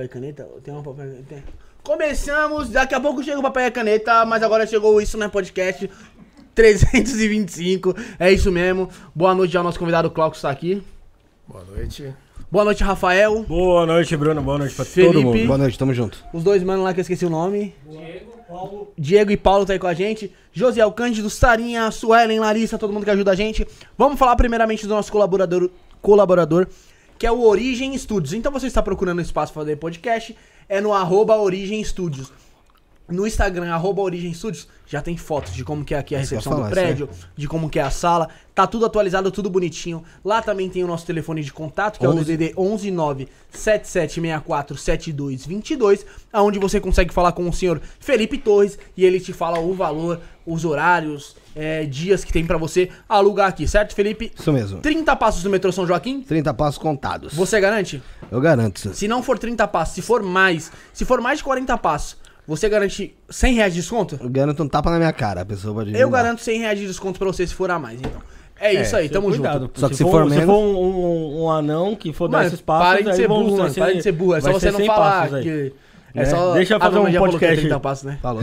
papel e caneta? Tem uma papel e caneta? Tem. Começamos, daqui a pouco chega o papel e caneta, mas agora chegou isso, né, podcast 325, é isso mesmo. Boa noite ao nosso convidado Cláudio que está aqui. Boa noite. Boa noite, Rafael. Boa noite, Bruno. Boa noite pra Felipe. todo mundo. Boa noite, tamo junto. Os dois manos lá que eu esqueci o nome. Diego e Paulo tá aí com a gente. Josiel Cândido, Sarinha, Suelen, Larissa, todo mundo que ajuda a gente. Vamos falar primeiramente do nosso colaborador, colaborador que é o Origem Studios. Então você está procurando espaço para fazer podcast, é no arroba Origem Studios. No Instagram, arroba Origem Studios, já tem fotos de como que é aqui a eu recepção ia do falar, prédio, de como que é a sala. Tá tudo atualizado, tudo bonitinho. Lá também tem o nosso telefone de contato, que é o 11. DDD 119 7764 7222, aonde você consegue falar com o senhor Felipe Torres e ele te fala o valor, os horários, é, dias que tem pra você alugar aqui, certo, Felipe? Isso mesmo. 30 passos do metrô São Joaquim, 30 passos contados. você garante? Eu garanto. Se não for 30 passos, se for mais, se for mais de 40 passos, você garante 100 reais de desconto? Eu garanto um tapa na minha cara. A pessoa pode. Eu dar. garanto 100 reais de desconto pra você se for a mais, então. É isso aí, tamo cuidado, junto. Só que se for Se menos- for um, um, um anão que for dar Mano, esses passos, parem de aí ser vão burro, mano. ser- Parem de ser burro. É só você não 100 falar que... É É, só... deixa eu fazer um que é podcast. 30 passos, né? Falou.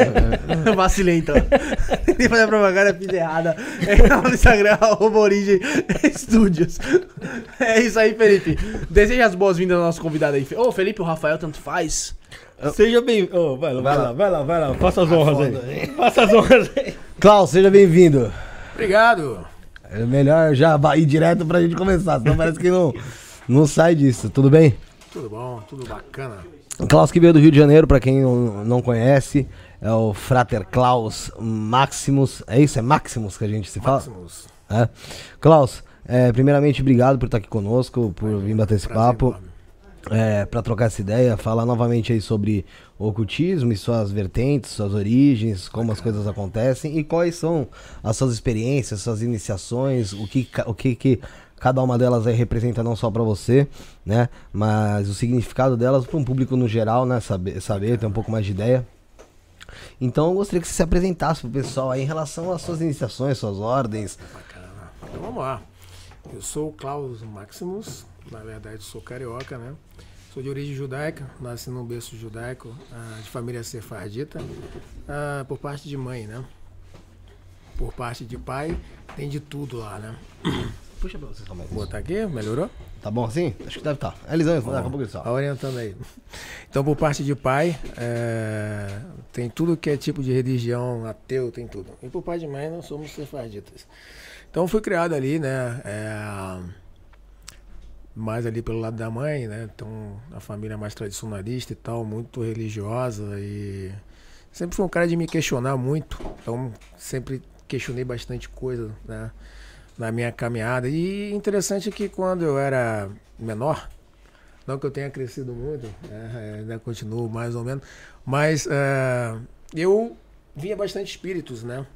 Vacilei então. Tentei fazer a propaganda, fiz errada. É no Instagram, arroba Origem Studios. É isso aí, Felipe. Deseja as boas-vindas ao nosso convidado aí. Ô, Felipe, o Rafael, tanto faz. Seja bem... Oh, vai lá, vai lá, vai lá, vai lá. Faça as honras foda, aí. Faça as honras aí. Klaus, seja bem-vindo. Obrigado. É melhor já ir direto pra gente começar, senão parece que não, não sai disso. Tudo bem? Tudo bom? Tudo bacana? Klaus que veio do Rio de Janeiro, pra quem não, não conhece, é o Frater Klaus Maximus. É isso? É Maximus que a gente se fala? Maximus. É. Klaus, é, primeiramente, obrigado por estar aqui conosco, por vir bater esse Prazer papo. é, para trocar essa ideia, falar novamente aí sobre o ocultismo e suas vertentes, suas origens, como as coisas acontecem e quais são as suas experiências, suas iniciações, o que, o que, que cada uma delas aí representa não só para você, né, mas o significado delas para um público no geral, né, saber, saber ter um pouco mais de ideia. Então eu gostaria que você se apresentasse pro pessoal aí em relação às suas iniciações, suas ordens. Bacana. Então vamos lá. Eu sou o Klaus Maximus, na verdade sou carioca, né? Sou de origem judaica, nasci num berço judaico, ah, de família sefardita, ah, por parte de mãe, né? Por parte de pai, tem de tudo lá, né? Puxa pra vocês como Vou botar aqui, melhorou? Tá bom assim? Acho que deve estar. Tá. Elisão, daqui a pouco eles Tá orientando aí. Então, por parte de pai, é, tem tudo que é tipo de religião, ateu, tem tudo. E por parte de mãe, nós somos sefarditas. Então, fui criado ali, né? é, mais ali pelo lado da mãe, né? Então, a família mais tradicionalista e tal, muito religiosa. E sempre fui um cara de me questionar muito. Então, sempre questionei bastante coisa, né? Na minha caminhada. E interessante que quando eu era menor, não que eu tenha crescido muito, né, ainda continuo mais ou menos, mas é, eu via bastante espíritos, né?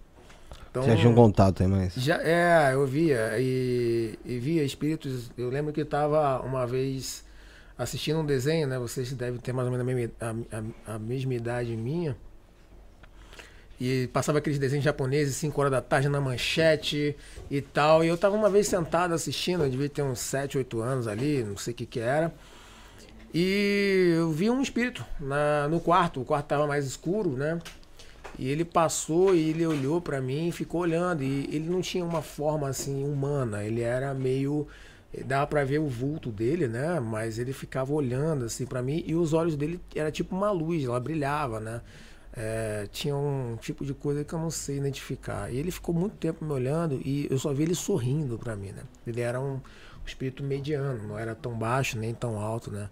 Então, Já tinha um contato aí, mas. já, é, eu via e, e via espíritos. Eu lembro que estava uma vez assistindo um desenho, né? Vocês devem ter mais ou menos a mesma, a, a- a mesma idade minha. E passava aqueles desenhos japoneses, 5 horas da tarde na manchete e tal. E eu tava uma vez sentado assistindo, eu devia ter uns 7, 8 anos ali, não sei o que que era. E eu vi um espírito na, no quarto, o quarto tava mais escuro, né? E ele passou e ele olhou pra mim e ficou olhando. E ele não tinha uma forma assim humana, ele era meio. Dava pra ver o vulto dele, né? Mas ele ficava olhando assim pra mim e os olhos dele era tipo uma luz, ela brilhava, né? É, tinha um tipo de coisa que eu não sei identificar. E ele ficou muito tempo me olhando e eu só vi ele sorrindo pra mim, né? Ele era um espírito mediano, não era tão baixo nem tão alto, né?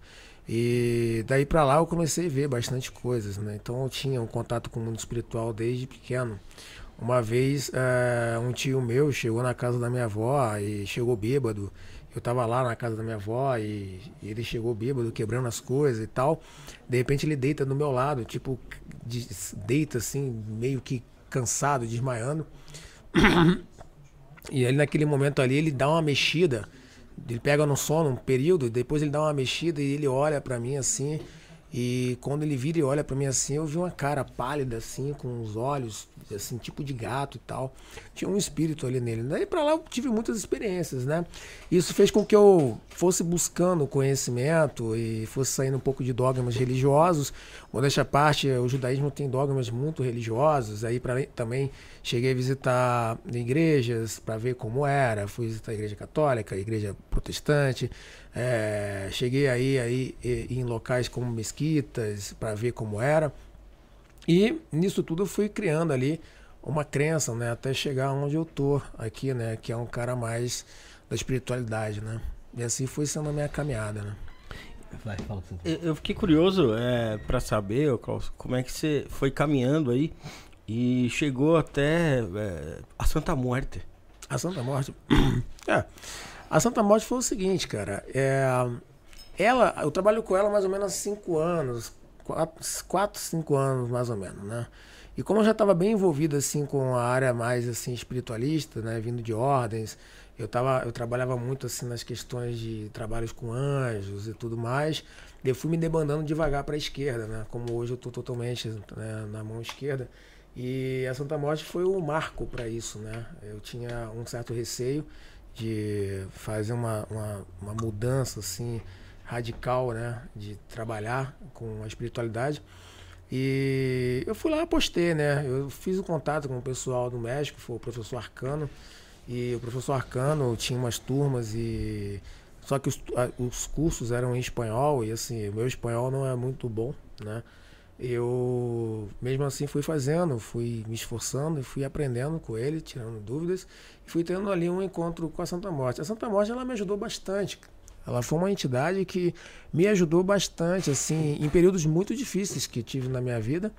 E daí pra lá eu comecei a ver bastante coisas, né? Então eu tinha um contato com o mundo espiritual desde pequeno. Uma vez eh, um tio meu chegou na casa da minha avó e chegou bêbado. Eu tava lá na casa da minha avó e, e ele chegou bêbado, quebrando as coisas e tal. De repente ele deita do meu lado, tipo, de- deita assim, meio que cansado, desmaiando. E ele naquele momento ali, ele dá uma mexida. Ele pega no sono um período, depois ele dá uma mexida e ele olha pra mim assim. E quando ele vira e olha pra mim assim, eu vi uma cara pálida assim, com os olhos assim, tipo de gato e tal. Tinha um espírito ali nele. Daí pra lá eu tive muitas experiências, né? Isso fez com que eu fosse buscando conhecimento e fosse saindo um pouco de dogmas religiosos. Modéstia à parte, o judaísmo tem dogmas muito religiosos. Aí pra, também cheguei a visitar igrejas para ver como era. Fui visitar a igreja católica, a igreja protestante. É, cheguei aí, aí em locais como mesquitas para ver como era. E nisso tudo eu fui criando ali uma crença, né, até chegar onde eu tô aqui, né, que é um cara mais da espiritualidade, né? E assim foi sendo a minha caminhada, né? Vai, fala eu, eu fiquei curioso é, para saber, Klaus, como é que você foi caminhando aí e chegou até é, a Santa Morte. A Santa Morte? é. A Santa Morte foi o seguinte, cara. É, ela, eu trabalho com ela mais ou menos há cinco anos, quatro, quatro, cinco anos mais ou menos, né? E como eu já estava bem envolvido assim com a área mais assim espiritualista, né, vindo de ordens, eu tava, eu trabalhava muito assim nas questões de trabalhos com anjos e tudo mais. Eu fui me debandando devagar para a esquerda, né? Como hoje eu estou totalmente né, na mão esquerda. E a Santa Morte foi o marco para isso, né? Eu tinha um certo receio de fazer uma, uma, uma, mudança assim radical, né, de trabalhar com a espiritualidade. E eu fui lá apostei, né? Eu fiz o contato com o pessoal do México, foi o professor Arcano. E o professor Arcano tinha umas turmas e só que os, os cursos eram em espanhol e assim, o meu espanhol não é muito bom, né? Eu mesmo assim fui fazendo, fui me esforçando e fui aprendendo com ele, tirando dúvidas e fui tendo ali um encontro com a Santa Morte. A Santa Morte ela me ajudou bastante. Ela foi uma entidade que me ajudou bastante, assim, em períodos muito difíceis que tive na minha vida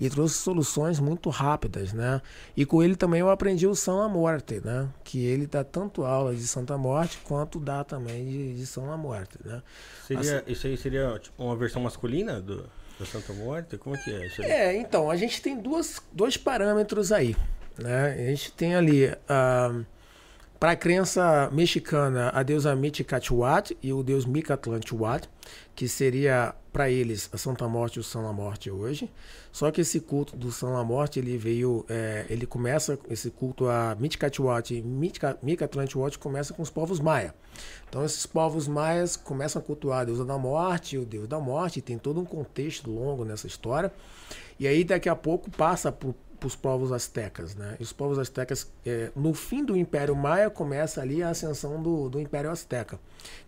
e trouxe soluções muito rápidas, né? E com ele também eu aprendi o São La Morte, né? Que ele dá tanto aula de Santa Morte quanto dá também de, de São La Morte, né? Seria, assim, isso aí seria tipo, uma versão masculina do da Santa Morte? Como é que é isso aí? É, então, a gente tem duas, dois parâmetros aí. Né? A gente tem ali, uh, para a crença mexicana, a deusa Miticathuat e o deus Micatlantecuhtli, que seria para eles a Santa Morte e o São La Morte hoje. Só que esse culto do São La Morte, ele veio, é, ele começa, esse culto a Miticathuat e começa com os povos maia. Então esses povos maias começam a cultuar a deusa da morte, o deus da morte, tem todo um contexto longo nessa história. E aí daqui a pouco passa por para os povos astecas. Né? E os povos astecas, é, no fim do Império Maia, começa ali a ascensão do, do Império Azteca,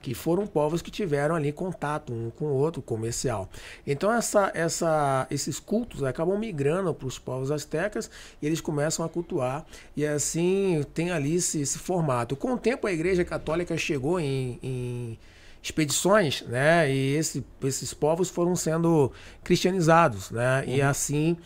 que foram povos que tiveram ali contato um com o outro, comercial. Então essa, essa, esses cultos acabam migrando para os povos astecas e eles começam a cultuar, e assim tem ali esse, esse formato. Com o tempo, a Igreja Católica chegou em, em expedições, né? E esse, esses povos foram sendo cristianizados, né? Uhum. E assim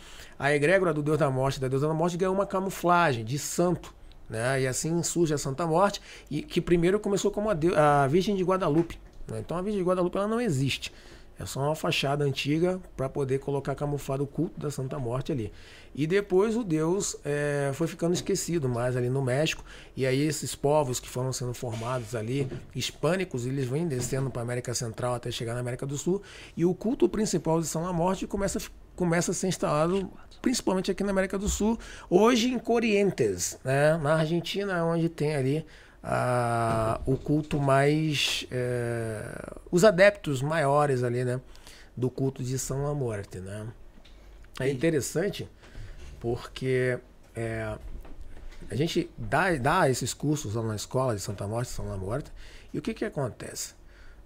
a egrégora do Deus da Morte, da Deusa da Morte, ganhou uma camuflagem de santo. Né? E assim surge a Santa Morte, e que primeiro começou como a, a Virgem de Guadalupe. Né? Então a Virgem de Guadalupe ela não existe. É só uma fachada antiga para poder colocar camuflado o culto da Santa Morte ali. E depois o Deus é, foi ficando esquecido mais ali no México. E aí esses povos que foram sendo formados ali, hispânicos, eles vêm descendo para a América Central até chegar na América do Sul. E o culto principal de São Morte começa, começa a ser instalado principalmente aqui na América do Sul, hoje em Corrientes, né? na Argentina, é onde tem ali ah, o culto mais. É, os adeptos maiores ali, né? Do culto de São La Morte, né? É interessante porque é, a gente dá, dá esses cursos lá na escola de Santa Morte, São La Morte, e o que que acontece?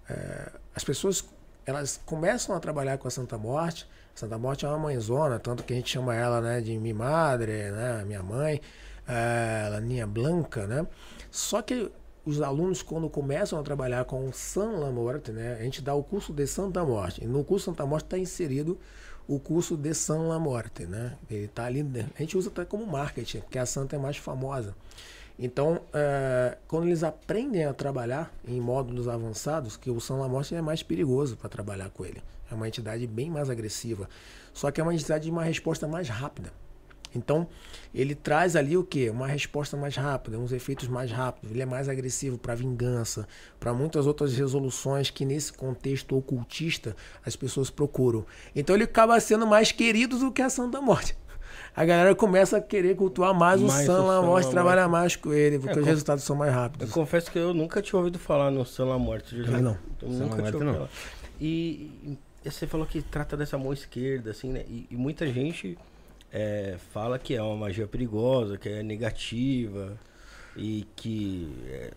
É, as pessoas elas começam a trabalhar com a Santa Morte, Santa Morte é uma mãezona, tanto que a gente chama ela né, de mi madre, né, minha mãe, é, ela Ninha Blanca, né? Só que os alunos, quando começam a trabalhar com San La Morte, né, a gente dá o curso de Santa Morte. E no curso Santa Morte está inserido o curso de San La Morte, né? Ele está ali, a gente usa até como marketing, porque a Santa é mais famosa. Então, é, quando eles aprendem a trabalhar em módulos avançados, que o La Morte é mais perigoso para trabalhar com ele. É uma entidade bem mais agressiva. Só que é uma entidade de uma resposta mais rápida. Então, ele traz ali o que? Uma resposta mais rápida, uns efeitos mais rápidos. Ele é mais agressivo para vingança, para muitas outras resoluções que nesse contexto ocultista as pessoas procuram. Então, ele acaba sendo mais querido do que a Santa Morte. a galera começa a querer cultuar mais, mais o San Lamorte, trabalhar mais com ele, porque é, os resultados são mais rápidos. Eu confesso que eu nunca tinha ouvido falar no San Lamorte. Ah, não. Eu nunca tinha ouvido falar. E, e, você falou que trata dessa mão esquerda, assim, né? E, e muita gente é, fala que é uma magia perigosa, que é negativa e que é,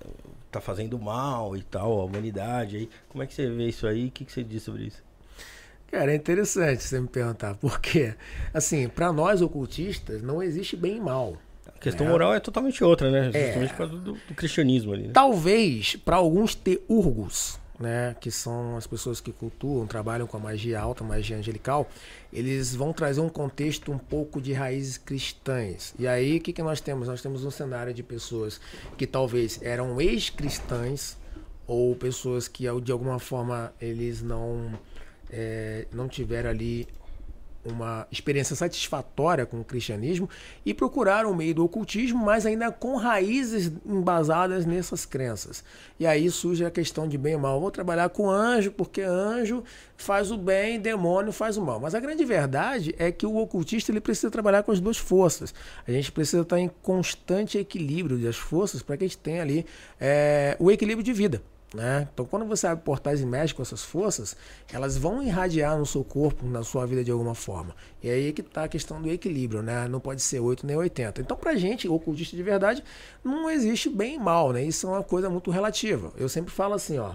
tá fazendo mal e tal, a humanidade. Aí, como é que você vê isso aí? O que, que você diz sobre isso? Cara, é interessante você me perguntar, porque, assim, para nós ocultistas, não existe bem e mal. A questão né? moral é totalmente outra, né? É. Justamente é, por causa do, do cristianismo ali. Né? Talvez, para alguns teurgos, né, que são as pessoas que cultuam, trabalham com a magia alta, magia angelical, eles vão trazer um contexto um pouco de raízes cristãs. E aí, o que, que nós temos? Nós temos um cenário de pessoas que talvez eram ex-cristãs, ou pessoas que de alguma forma eles não é, não tiveram ali uma experiência satisfatória com o cristianismo e procuraram o meio do ocultismo, mas ainda com raízes embasadas nessas crenças. E aí surge a questão de bem e mal. Vou trabalhar com anjo, porque anjo faz o bem, demônio faz o mal. Mas a grande verdade é que o ocultista ele precisa trabalhar com as duas forças. A gente precisa estar em constante equilíbrio das forças para que a gente tenha ali é, o equilíbrio de vida. Né? Então, quando você abre portais e mexe com essas forças, elas vão irradiar no seu corpo, na sua vida de alguma forma. E é aí que está a questão do equilíbrio, né? Não pode ser 8 nem 80. Então, pra gente, ocultista de verdade, não existe bem e mal, né? Isso é uma coisa muito relativa. Eu sempre falo assim, ó.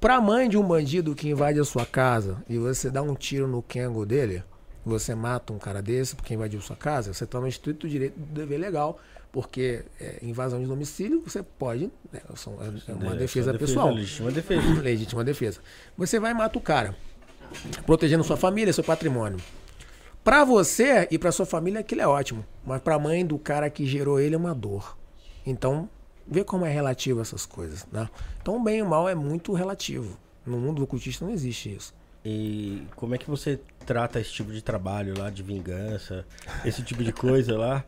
Pra mãe de um bandido que invade a sua casa e você dá um tiro no Kengo dele, você mata um cara desse porque invadiu sua casa, você toma estrito direito do dever legal porque é, invasão de domicílio você pode, né, é uma defesa, defesa pessoal. Legítima defesa. Legítima defesa. Você vai e mata o cara, protegendo sua família, seu patrimônio. Para você e para sua família aquilo é ótimo, mas para a mãe do cara que gerou ele é uma dor. Então, vê como é relativo essas coisas, né? Então, o bem e o mal é muito relativo. No mundo do cultista não existe isso. E como é que você trata esse tipo de trabalho lá, de vingança, esse tipo de coisa lá?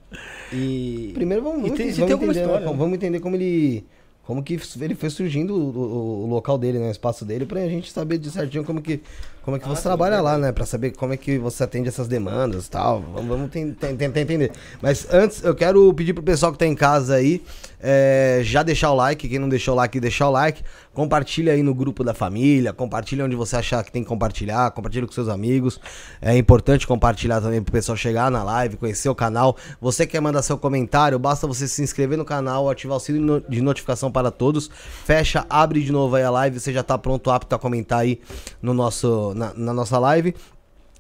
E. Primeiro vamos, vamos, tem, vamos, entender, história, né? vamos entender como ele. Como que ele foi surgindo o, o, o local dele, né? O espaço dele, pra gente saber de certinho como que, como é que ah, você trabalha lá, né? Pra saber como é que você atende essas demandas e tal. Vamos, vamos tentar entender. Mas antes, eu quero pedir pro pessoal que tá em casa aí, é, já deixar o like. Quem não deixou o like, deixar o like. Compartilha aí no grupo da família. Compartilha onde você achar que tem que compartilhar. Compartilha com seus amigos. É importante compartilhar também pro pessoal chegar na live, conhecer o canal. Você quer mandar seu comentário, basta você se inscrever no canal, ativar o sino de notificação para todos. Fecha, abre de novo aí a live. Você já tá pronto, apto a comentar aí no nosso, na, na nossa live.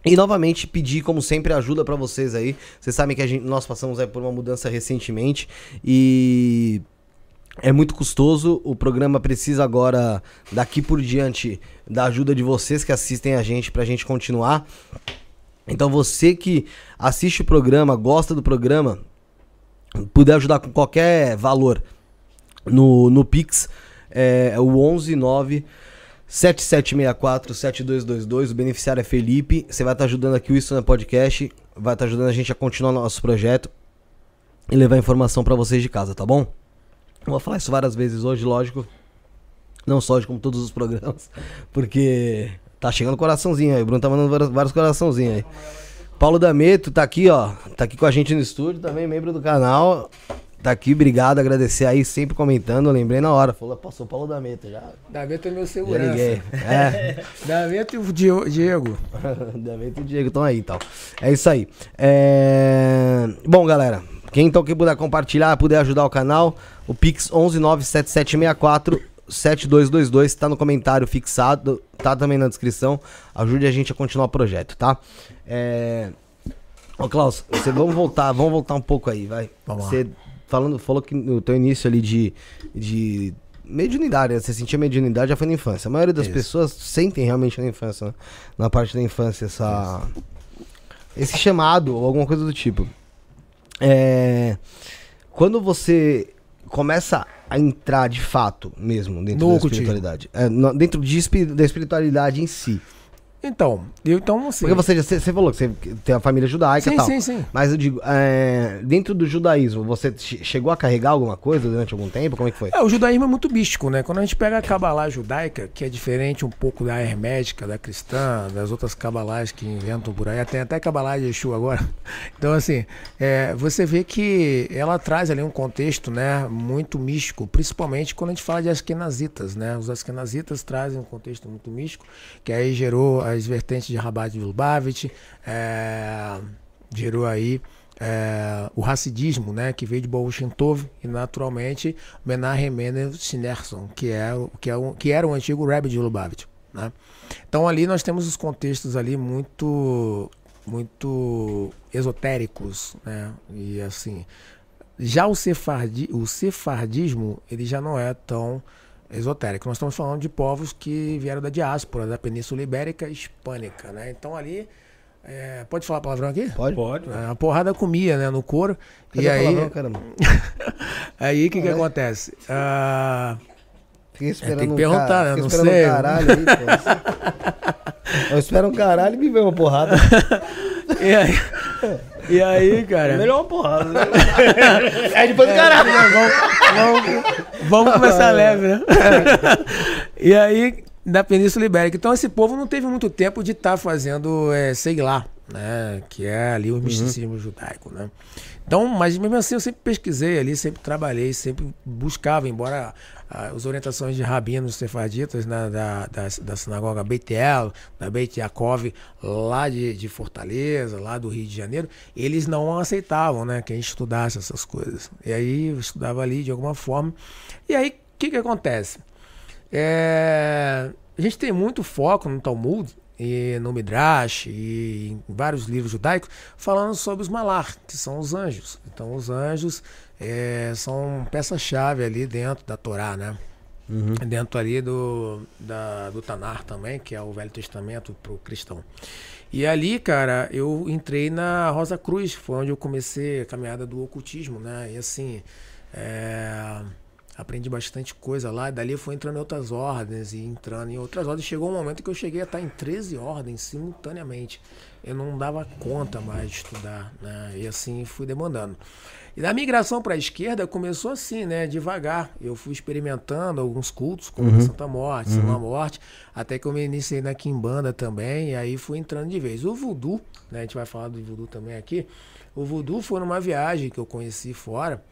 E novamente pedir, como sempre, ajuda para vocês aí. Vocês sabem que a gente, nós passamos aí por uma mudança recentemente e é muito custoso. O programa precisa agora, daqui por diante, da ajuda de vocês que assistem a gente pra gente continuar. Então você que assiste o programa, gosta do programa, puder ajudar com qualquer valor no, no Pix, é o 119 7764-7222. O beneficiário é Felipe. Você vai estar ajudando aqui o Isso na Podcast. Vai estar ajudando a gente a continuar nosso projeto e levar informação para vocês de casa, tá bom? Eu vou falar isso várias vezes hoje, lógico. Não só hoje, como todos os programas. Porque tá chegando coraçãozinho aí. O Bruno tá mandando vários, vários coraçãozinhos aí. Paulo Dameto tá aqui, ó. Tá aqui com a gente no estúdio, também membro do canal. Tá aqui, obrigado, agradecer aí, sempre comentando. Eu lembrei na hora. Falou, passou o Paulo Dameta já. Dameta é meu segurança. Já liguei. É. E o Diego. Dameta e o Diego estão aí então. É isso aí. É... Bom, galera, quem então que puder compartilhar, puder ajudar o canal, o Pix 1197764 7222 tá no comentário fixado, tá também na descrição. Ajude a gente a continuar o projeto, tá? É... Ô Klaus, você, vamos voltar, vamos voltar um pouco aí, vai. Vamos você lá falando, falou que no teu início ali de, de mediunidade, né? você sentia mediunidade já foi na infância. A maioria das Isso. pessoas sentem realmente na infância, né? na parte da infância, essa, esse chamado ou alguma coisa do tipo. É, quando você começa a entrar de fato mesmo dentro no da espiritualidade, é, no, dentro de, da espiritualidade em si, Então, eu então assim. Porque você, você, você falou que você tem a família judaica sim, e tal. sim, sim. Mas eu digo, é, dentro do judaísmo, você che- chegou a carregar alguma coisa durante algum tempo? Como é que foi? É, o judaísmo é muito místico, né? Quando a gente pega a cabalá judaica, que é diferente um pouco da hermética, da cristã, das outras cabalás que inventam por aí, tem até cabalá de Yeshua agora. Então, assim, é, você vê que ela traz ali um contexto, né, muito místico, principalmente quando a gente fala de askenazitas, né? Os askenazitas trazem um contexto muito místico, que aí gerou as vertentes de Rabat de Lubavitch, é, gerou aí é, o racidismo, né, que veio de Baal Shem Tov e naturalmente Menachem Mendel Schneerson, que é o que é o, que era o antigo Rebbe de Lubavitch, né? Então ali nós temos os contextos ali muito muito esotéricos, né? E assim, já o, sefardi, o sefardismo, ele já não é tão esotérico. Nós estamos falando de povos que vieram da diáspora, da Península Ibérica e Hispânica, né? Então ali, é, pode falar palavrão aqui? Pode? Pode. É, A porrada comia, né, no couro. Cadê e aí, palavrão, aí o que que acontece? Ah, Fiquei esperando tem que um perguntar, cara- né? fiquei Não esperando sei. um caralho aí, pô. Eu espero um caralho e me vê uma porrada. e aí, e aí, cara? Melhor uma porrada, né? É depois do caralho. vamos, vamos começar leve, né? e aí, da Península Ibérica. Então, esse povo não teve muito tempo de estar fazendo, é, sei lá, né? Que é ali o misticismo judaico, né? Então, mas mesmo assim, eu sempre pesquisei ali, sempre trabalhei, sempre buscava, embora as orientações de rabinos sefaditas né, da, da, da sinagoga Beit El, da Beit Yaakov, lá de, de Fortaleza, lá do Rio de Janeiro, eles não aceitavam né, que a gente estudasse essas coisas. E aí eu estudava ali de alguma forma. E aí, o que, que acontece? É, a gente tem muito foco no Talmud e no Midrash e em vários livros judaicos falando sobre os malar, que são os anjos. Então, os anjos é, são peça-chave ali dentro da Torá, né? Dentro ali do, da, do Tanar também, que é o Velho Testamento para o cristão. E ali, cara, eu entrei na Rosa Cruz, foi onde eu comecei a caminhada do ocultismo, né? E assim, é, aprendi bastante coisa lá. E dali eu fui entrando em outras ordens e entrando em outras ordens. Chegou um momento que eu cheguei a estar em 13 ordens simultaneamente. Eu não dava conta mais de estudar, né? E assim fui demandando. E da migração para a esquerda começou assim, né? Devagar. Eu fui experimentando alguns cultos, como a Santa Morte, Santa Morte, até que eu me iniciei na Quimbanda também, e aí fui entrando de vez. O voodoo, né? A gente vai falar do voodoo também aqui. O voodoo foi numa viagem que eu conheci fora.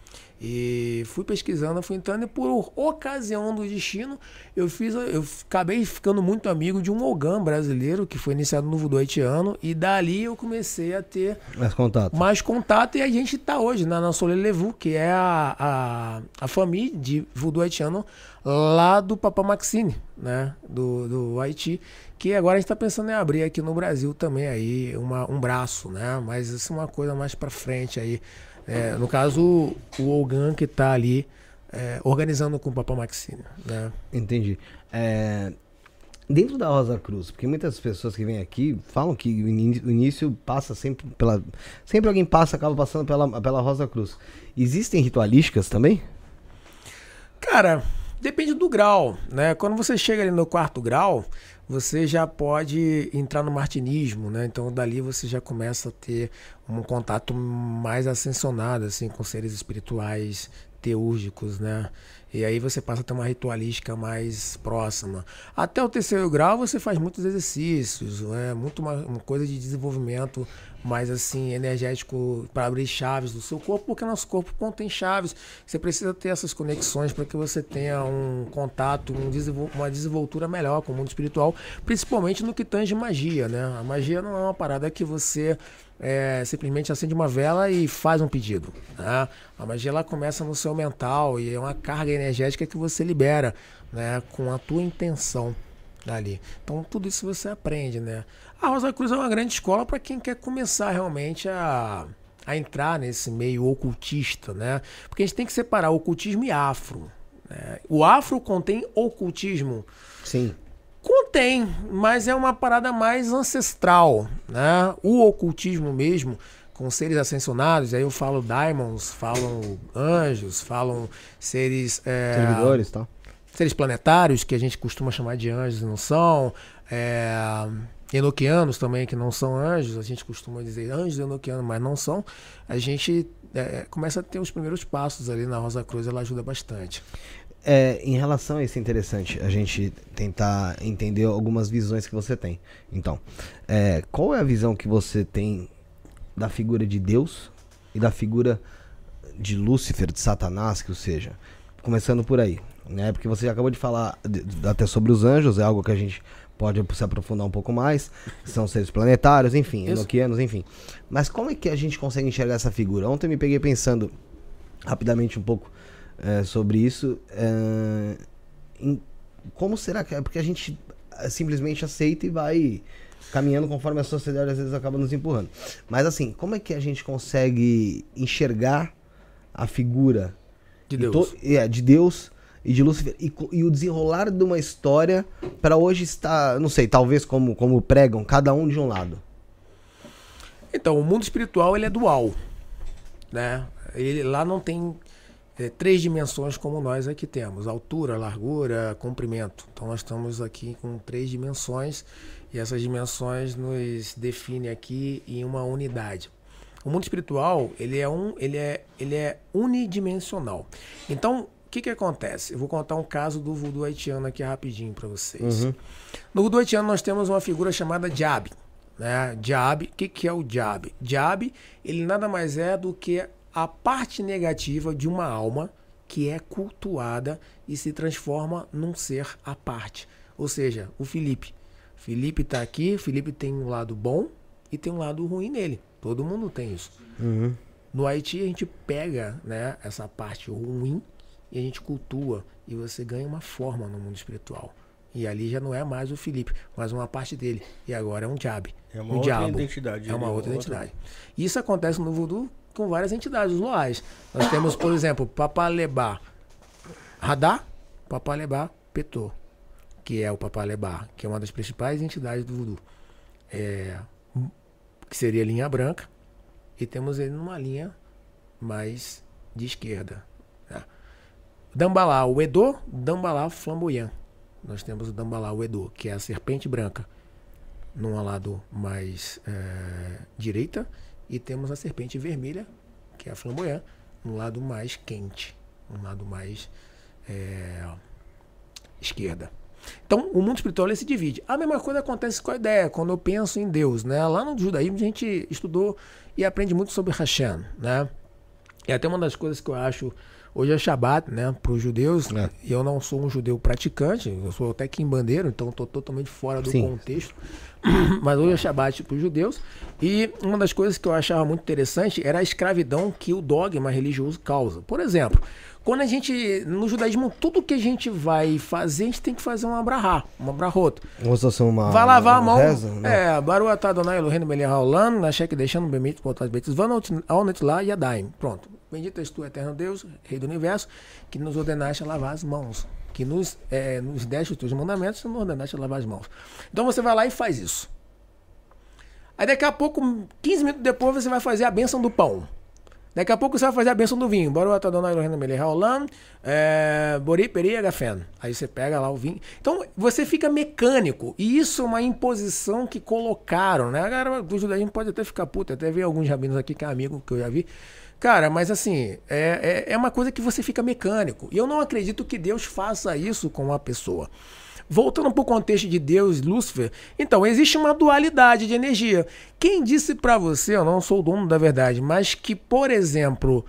E fui pesquisando, fui entrando, e por ocasião do destino, eu fiz, eu acabei ficando muito amigo de um Ogã brasileiro que foi iniciado no voodoo haitiano, e dali eu comecei a ter Mais contato. mais contato e a gente está hoje na Nassole Levu, que é a, a, a família de voodoo haitiano lá do Papa Maxine, né, do, do Haiti, que agora a gente está pensando em abrir aqui no Brasil também aí uma, um braço, né, mas isso é uma coisa mais para frente aí. É, no caso, o Ogan que está ali é, organizando com o Papa Maxine, né. Entendi. É, dentro da Rosa Cruz, porque muitas pessoas que vêm aqui falam que o, o início passa sempre pela. Sempre alguém passa, acaba passando pela, pela Rosa Cruz. Existem ritualísticas também? Cara, depende do grau, né? Quando você chega ali no quarto grau, você já pode entrar no martinismo, né? Então dali você já começa a ter um contato mais ascensionado assim com seres espirituais teúrgicos, né? E aí você passa a ter uma ritualística mais próxima. Até o terceiro grau você faz muitos exercícios, é muito uma, uma coisa de desenvolvimento mais assim energético para abrir chaves do seu corpo, porque nosso corpo contém chaves. Você precisa ter essas conexões para que você tenha um contato, um desenvol- uma desenvoltura melhor com o mundo espiritual, principalmente no que tange magia, né? A magia não é uma parada que você é, simplesmente acende uma vela e faz um pedido. Né? A magia ela começa no seu mental e é uma carga energética que você libera né, com a tua intenção ali. Então tudo isso você aprende, né? A Rosa Cruz é uma grande escola para quem quer começar realmente a, a entrar nesse meio ocultista, né? Porque a gente tem que separar ocultismo e afro. né? O afro contém ocultismo Sim. Contém, mas é uma parada mais ancestral, né? O ocultismo mesmo, com seres ascensionados, aí eu falo daimons, falam anjos, falam seres é, Servidores tal. seres planetários, que a gente costuma chamar de anjos e não são. É, enoquianos também, que não são anjos, a gente costuma dizer anjos enoquianos, mas não são, a gente é, começa a ter os primeiros passos ali na Rosa Cruz, ela ajuda bastante. É, em relação a isso é interessante a gente tentar entender algumas visões que você tem. Então, é, qual é a visão que você tem da figura de Deus e da figura de Lúcifer, de Satanás, que seja? Começando por aí, né? Porque você acabou de falar de, até sobre os anjos, é algo que a gente pode se aprofundar um pouco mais. São seres planetários, enfim, Isso. enoquianos, enfim. Mas como é que a gente consegue enxergar essa figura? Ontem eu me peguei pensando rapidamente um pouco é, sobre isso. é, em- como será que é? Porque a gente é, simplesmente aceita e vai caminhando conforme a sociedade às vezes acaba nos empurrando. Mas assim, como é que a gente consegue enxergar a figura De e Deus. to- é, de Deus e de Lúcifer e, e o desenrolar de uma história para hoje estar, não sei, talvez como, como pregam, cada um de um lado. Então, o mundo espiritual ele é dual, né? Ele lá não tem é, três dimensões como nós aqui temos: altura, largura, comprimento. Então, nós estamos aqui com três dimensões e essas dimensões nos definem aqui em uma unidade. O mundo espiritual ele é um, ele é, ele é unidimensional. Então, o que que acontece? Eu vou contar um caso do voodoo haitiano aqui rapidinho para vocês. No voodoo haitiano nós temos uma figura chamada Diab. Né? Diab, o que, que é o Diab? Diab, ele nada mais é do que a parte negativa de uma alma que é cultuada e se transforma num ser à parte. Ou seja, o Felipe. Felipe está aqui, Felipe tem um lado bom e tem um lado ruim nele. Todo mundo tem isso. No Haiti a gente pega né, essa parte ruim e a gente cultua e você ganha uma forma no mundo espiritual. E ali já não é mais o Felipe, mas uma parte dele. E agora é um diabo. É uma o outra diabo. identidade, É uma né? outra Outra- identidade. Isso acontece no voodoo com várias entidades, loais. Nós temos, por exemplo, Papalebá Radá, Papalebá Petô, que é o Papalebá, que é uma das principais entidades do voodoo. É, que seria linha branca, e temos ele numa linha mais de esquerda. né? Dambalá, o Dambalá flamboyant. Nós temos o Dambalá, o que é a serpente branca, num lado mais eh, direita, e temos a serpente vermelha, que é a flamboyant, no lado mais quente, um lado mais eh, esquerda. Então, o mundo espiritual se divide. A mesma coisa acontece com a ideia, quando eu penso em Deus. Né? Lá no judaísmo a gente estudou e aprende muito sobre Hashem. Né? E até uma das coisas que eu acho. Hoje é Shabat, né? Para os judeus. É. E eu não sou um judeu praticante, eu sou até quimbandeiro, então estou totalmente fora do Sim. contexto. Mas hoje é Shabat para os judeus. E uma das coisas que eu achava muito interessante era a escravidão que o dogma religioso causa. Por exemplo, quando a gente. No judaísmo, tudo que a gente vai fazer, a gente tem que fazer uma brahá, uma brahota. Ou se fosse uma. Vai lavar a mão. reza, né? É, Baruch Adonai Elohim Melech Haolam, na cheque deixando bemito betes, vão ao net lá e Adaim. Pronto. Bendito és tu, eterno Deus, Rei do Universo, que nos ordenaste a lavar as mãos. Que nos, é, nos deste os teus mandamentos e nos ordenaste a lavar as mãos. Então você vai lá e faz isso. Aí daqui a pouco, 15 minutos depois, você vai fazer a bênção do pão. Daqui a pouco você vai fazer a bênção do vinho. Baruch Adonai Elohim Melech Haolam, é, Bori Peri Agafen. Aí você pega lá o vinho. Então você fica mecânico. E isso é uma imposição que colocaram, né? A galera do judaísmo pode até ficar puta. Até ver alguns rabinos aqui que é amigo que eu já vi. Cara, mas assim, é, é, é uma coisa que você fica mecânico. E eu não acredito que Deus faça isso com a pessoa. Voltando para o contexto de Deus, Lúcifer, então existe uma dualidade de energia. Quem disse para você, eu não sou o dono da verdade, mas que, por exemplo,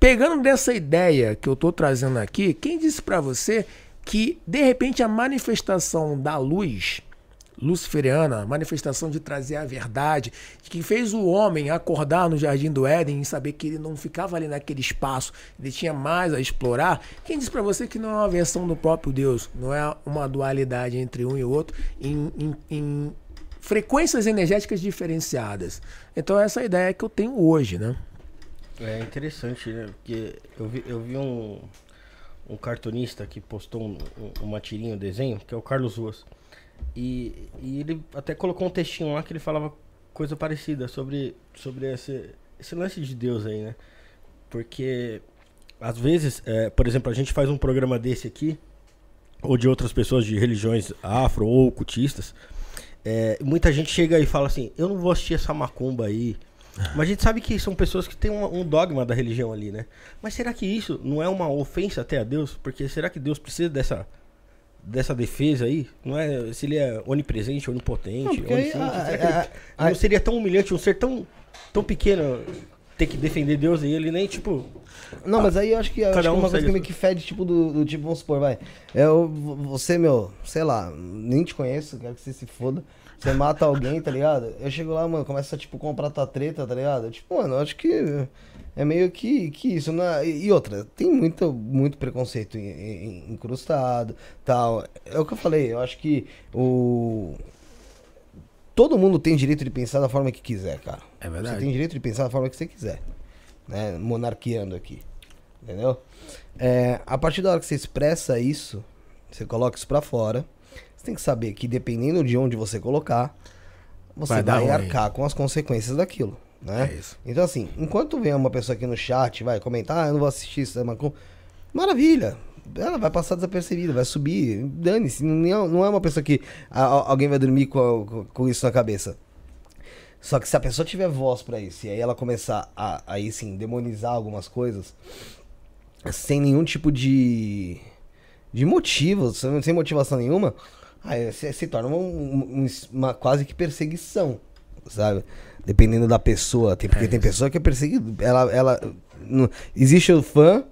pegando dessa ideia que eu estou trazendo aqui, quem disse para você que de repente a manifestação da luz luciferiana, manifestação de trazer a verdade, que fez o homem acordar no jardim do Éden e saber que ele não ficava ali naquele espaço, ele tinha mais a explorar. Quem disse para você que não é uma versão do próprio Deus, não é uma dualidade entre um e outro em, em- em frequências energéticas diferenciadas? Então essa é a ideia que eu tenho hoje, né? É interessante, né? Porque eu vi, eu vi um, um cartunista que postou um, um- uma tirinha, um desenho, que é o Carlos Ruas. E, e ele até colocou um textinho lá que ele falava coisa parecida sobre, sobre esse, esse lance de Deus aí, né? Porque às vezes, é, por exemplo, a gente faz um programa desse aqui, ou de outras pessoas de religiões afro ou ocultistas, é, muita gente chega e fala assim, eu não vou assistir essa macumba aí. Mas a gente sabe que são pessoas que têm um, um dogma da religião ali, né? Mas será que isso não é uma ofensa até a Deus? Porque será que Deus precisa dessa, dessa defesa aí? Não é se ele é onipresente, onipotente, Não, onisciente? a- a- a- não seria tão humilhante um ser tão, tão pequeno ter que defender Deus e ele nem, tipo... Não, mas aí eu acho que, eu é um uma coisa que meio que fede, tipo, do, do tipo, vamos supor, vai. O- você, meu, sei lá, nem te conheço, quero que você se foda. Você mata alguém, tá ligado? Eu chego lá, mano, começa a, tipo, comprar tua treta, tá ligado? Tipo, mano, eu acho que é meio que, que isso, né? E, outra, tem muito, muito preconceito incrustado, tal. É o que eu falei, eu acho que o... Todo mundo tem direito de pensar da forma que quiser, cara. É verdade. Você tem direito de pensar da forma que você quiser. Né? Monarqueando aqui. Entendeu? É, a partir da hora que você expressa isso, você coloca isso pra fora, você tem que saber que dependendo de onde você colocar, você Vai vai, arcar com as consequências daquilo. Né? É isso. Então, assim, enquanto vem uma pessoa aqui no chat, vai comentar, ah, eu não vou assistir isso, é macumba", maravilha. Ela vai passar desapercebida, vai subir, dane-se. Não é- é uma pessoa que a- alguém vai dormir com, com- com isso na cabeça. Só que se a pessoa tiver voz pra isso, e aí ela começar a, aí sim, demonizar algumas coisas, sem nenhum tipo de, de motivo, sem motivação nenhuma, aí se, se torna um- um- uma quase que perseguição, sabe? Dependendo da pessoa. Tem, porque tem pessoa que é perseguida. Ela, ela, não- existe o fã,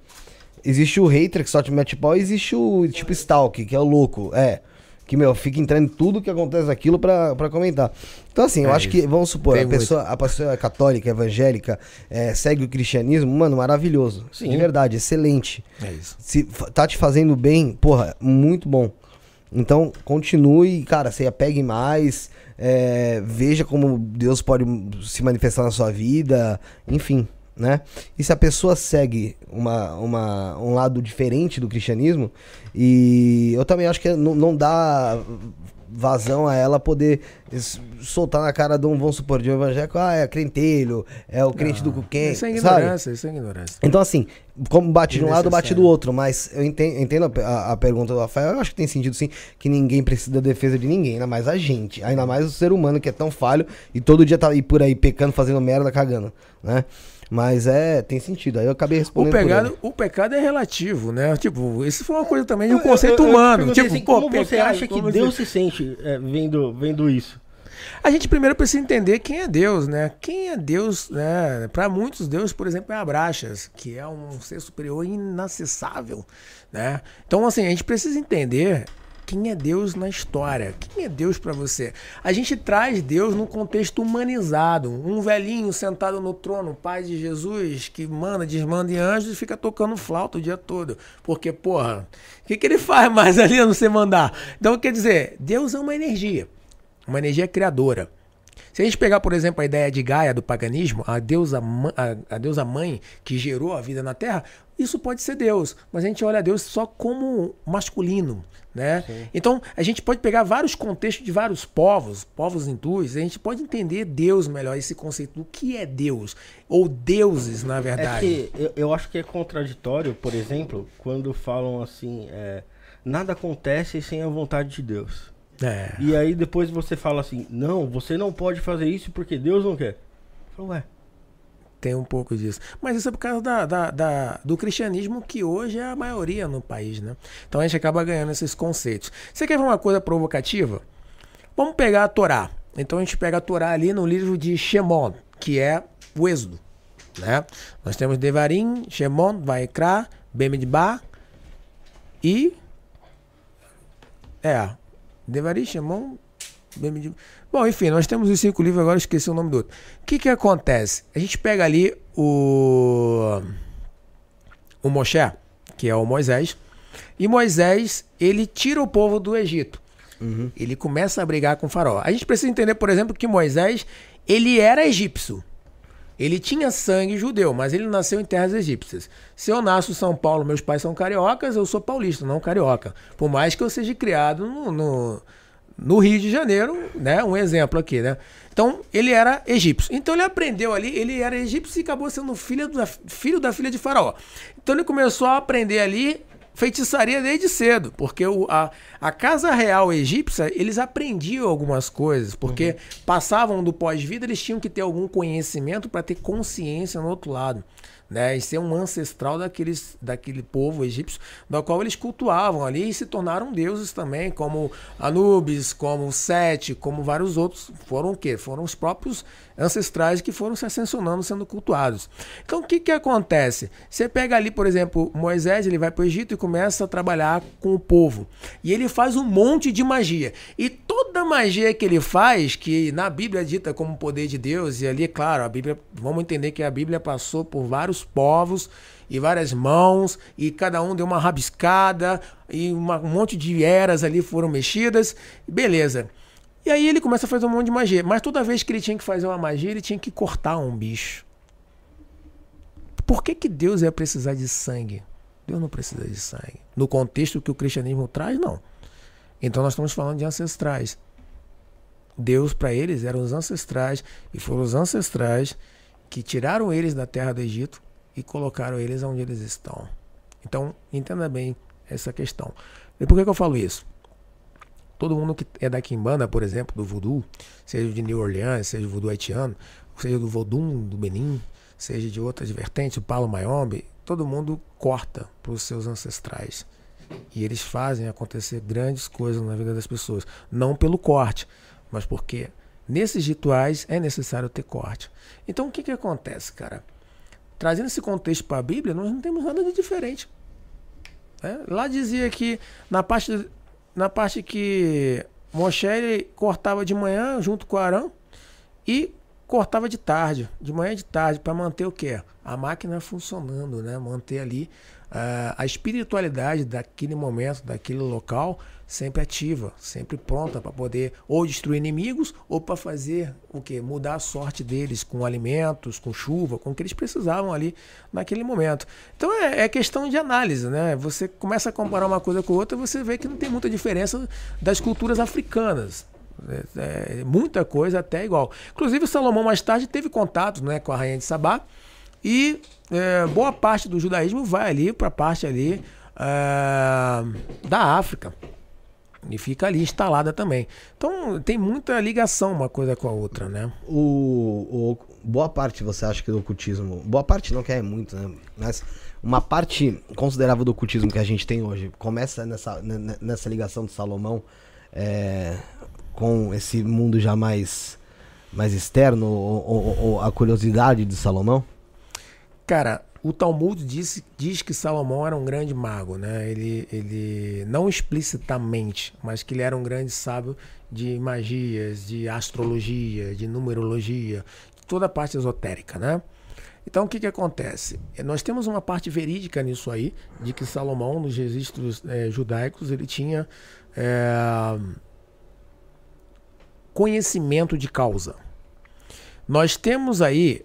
existe o hater que só te mete pau, e existe o tipo stalk, que é o louco. É. Que, meu, fica entrando em tudo que acontece aquilo pra, pra comentar. Então, assim, eu É acho que, isso. vamos supor, Tem a pessoa, a pessoa é católica, evangélica, é, segue o cristianismo, mano, maravilhoso. Sim. De verdade, excelente. É isso. Se tá te fazendo bem, porra, muito bom. Então, continue, cara, se apegue mais, é, veja como Deus pode se manifestar na sua vida, enfim, né? E se a pessoa segue uma, uma, um lado diferente do cristianismo, e eu também acho que não, não dá vazão a ela poder soltar na cara de um, vamos supor, de um evangélico, ah, é crentelho, é o crente do Cuquem, Isso é sabe? ignorância, isso é ignorância. Então, assim, como bate de um lado, bate do outro. Mas eu entendo, entendo a, a- a pergunta do Rafael. Eu acho que tem sentido, sim, que ninguém precisa da defesa de ninguém, ainda mais a gente. Ainda mais o ser humano que é tão falho e todo dia tá aí por aí pecando, fazendo merda, cagando, né? Mas é, tem sentido. Aí eu acabei O respondendo. por pecado, ele. o pecado é relativo, né? Tipo, isso foi uma coisa também de um Eu- conceito eu- eu humano. perguntei Tipo, assim, pô, como você pecado, acha que como Deus assim? se sente é, vendo, vendo isso? A gente primeiro precisa entender quem é Deus, né? Quem é Deus, né? Para muitos, Deus, por exemplo, é Abraxas, que é um ser superior inacessável, né? Então, assim, a gente precisa entender quem é Deus na história. Quem é Deus para você? A gente traz Deus num contexto humanizado. Um velhinho sentado no trono, pai de Jesus, que manda, desmanda em anjos e fica tocando flauta o dia todo. Porque, porra, o que, que ele faz mais ali a não ser mandar? Então, quer dizer, Deus é uma energia uma energia criadora. Se a gente pegar, por exemplo, a ideia de Gaia do paganismo, a deusa, a, a deusa mãe que gerou a vida na Terra, isso pode ser Deus, mas a gente olha Deus só como masculino, né? Então, a gente pode pegar vários contextos de vários povos, povos hindus, a gente pode entender Deus melhor, esse conceito do que é Deus, ou deuses, na É verdade. que eu, eu acho que é contraditório, por exemplo, quando falam assim, é, nada acontece sem a vontade de Deus. É. E aí depois você fala assim, não, você não pode fazer isso porque Deus não quer. Eu falo, ué, Tem um pouco disso. Mas isso é por causa da, da- da- do cristianismo que hoje é a maioria no país, né? Então a gente acaba ganhando esses conceitos. Você quer ver uma coisa provocativa? Vamos pegar a Torá. Então a gente pega a Torá ali no livro de Shemon, que é o Êxodo, né? Nós temos Devarim, Shemon, Vaikra, Bemidbar e... É, Shemon, Bemidbar... Bom, enfim, nós temos os cinco livros, agora esqueci o nome do outro. O que que acontece? A gente pega ali o... O Moshe, que é o Moisés, e Moisés, ele tira o povo do Egito. Ele começa a brigar com o faraó. A gente precisa entender, por exemplo, que Moisés, ele era egípcio. Ele tinha sangue judeu, mas ele nasceu em terras egípcias. Se eu nasço em São Paulo, meus pais são cariocas, eu sou paulista, não carioca. Por mais que eu seja criado no, no, no Rio de Janeiro, né? Um exemplo aqui, né? Então, ele era egípcio. Então, ele aprendeu ali, ele era egípcio e acabou sendo filho da, filho da filha de faraó. Então, ele começou a aprender ali feitiçaria desde cedo, porque o, a, a casa real egípcia, eles aprendiam algumas coisas, porque passavam do pós-vida, eles tinham que ter algum conhecimento para ter consciência no outro lado né, e ser um ancestral daqueles, daquele povo egípcio, do qual eles cultuavam ali e se tornaram deuses também, como Anubis, como Sete, como vários outros. Foram o quê? Foram os próprios ancestrais que foram se ascensionando, sendo cultuados. Então o que, que acontece? Você pega ali, por exemplo, Moisés, ele vai para o Egito e começa a trabalhar com o povo. E ele faz um monte de magia. E toda magia que ele faz, que na Bíblia é dita como poder de Deus, e ali, claro, a Bíblia, vamos entender que a Bíblia passou por vários povos e várias mãos, e cada um deu uma rabiscada, e uma, um monte de eras ali foram mexidas, beleza. E aí ele começa a fazer um monte de magia. Mas toda vez que ele tinha que fazer uma magia, ele tinha que cortar um bicho. Por que, que Deus ia precisar de sangue? Deus não precisa de sangue. No contexto que o cristianismo traz, não. Então nós estamos falando de ancestrais. Deus para eles eram os ancestrais e foram os ancestrais que tiraram eles da terra do Egito e colocaram eles onde eles estão. Então entenda bem essa questão. E por que, que eu falo isso? Todo mundo que é da Kimbanda, por exemplo, do Voodoo, seja de New Orleans, seja do Voodoo haitiano, seja do Vodum do Benin, seja de outras vertentes, o Palo Mayombe, todo mundo corta para os seus ancestrais. E eles fazem acontecer grandes coisas na vida das pessoas. Não pelo corte, mas porque nesses rituais é necessário ter corte. Então o que, que acontece, cara? Trazendo esse contexto para a Bíblia, nós não temos nada de diferente. É? Lá dizia que na parte na parte que Moshe cortava de manhã junto com Arão e cortava de tarde, de manhã e de tarde, para manter o quê? A máquina funcionando, né? Manter ali uh, a espiritualidade daquele momento, daquele local, sempre ativa, sempre pronta para poder ou destruir inimigos ou para fazer o que? Mudar a sorte deles com alimentos, com chuva, com o que eles precisavam ali naquele momento. Então é, é questão de análise, né? Você começa a comparar uma coisa com outra, você vê que não tem muita diferença das culturas africanas. É, é, muita coisa até igual. Inclusive, Salomão mais tarde teve contato né, com a rainha de Sabá e é, boa parte do judaísmo vai ali para a parte ali é, da África e fica ali instalada também. Então tem muita ligação uma coisa com a outra, né? O, o boa parte você acha que do ocultismo, boa parte não que é muito, né? Mas uma parte considerável do ocultismo que a gente tem hoje começa nessa, nessa ligação de Salomão é, com esse mundo já mais mais externo ou, ou, ou a curiosidade de Salomão? Cara, o Talmud diz, diz que Salomão era um grande mago, né? Ele, ele não explicitamente, mas que ele era um grande sábio de magias, de astrologia, de numerologia, toda a parte esotérica, né? Então o que, que acontece? Nós temos uma parte verídica nisso aí, de que Salomão, nos registros é, judaicos, ele tinha é, conhecimento de causa. Nós temos aí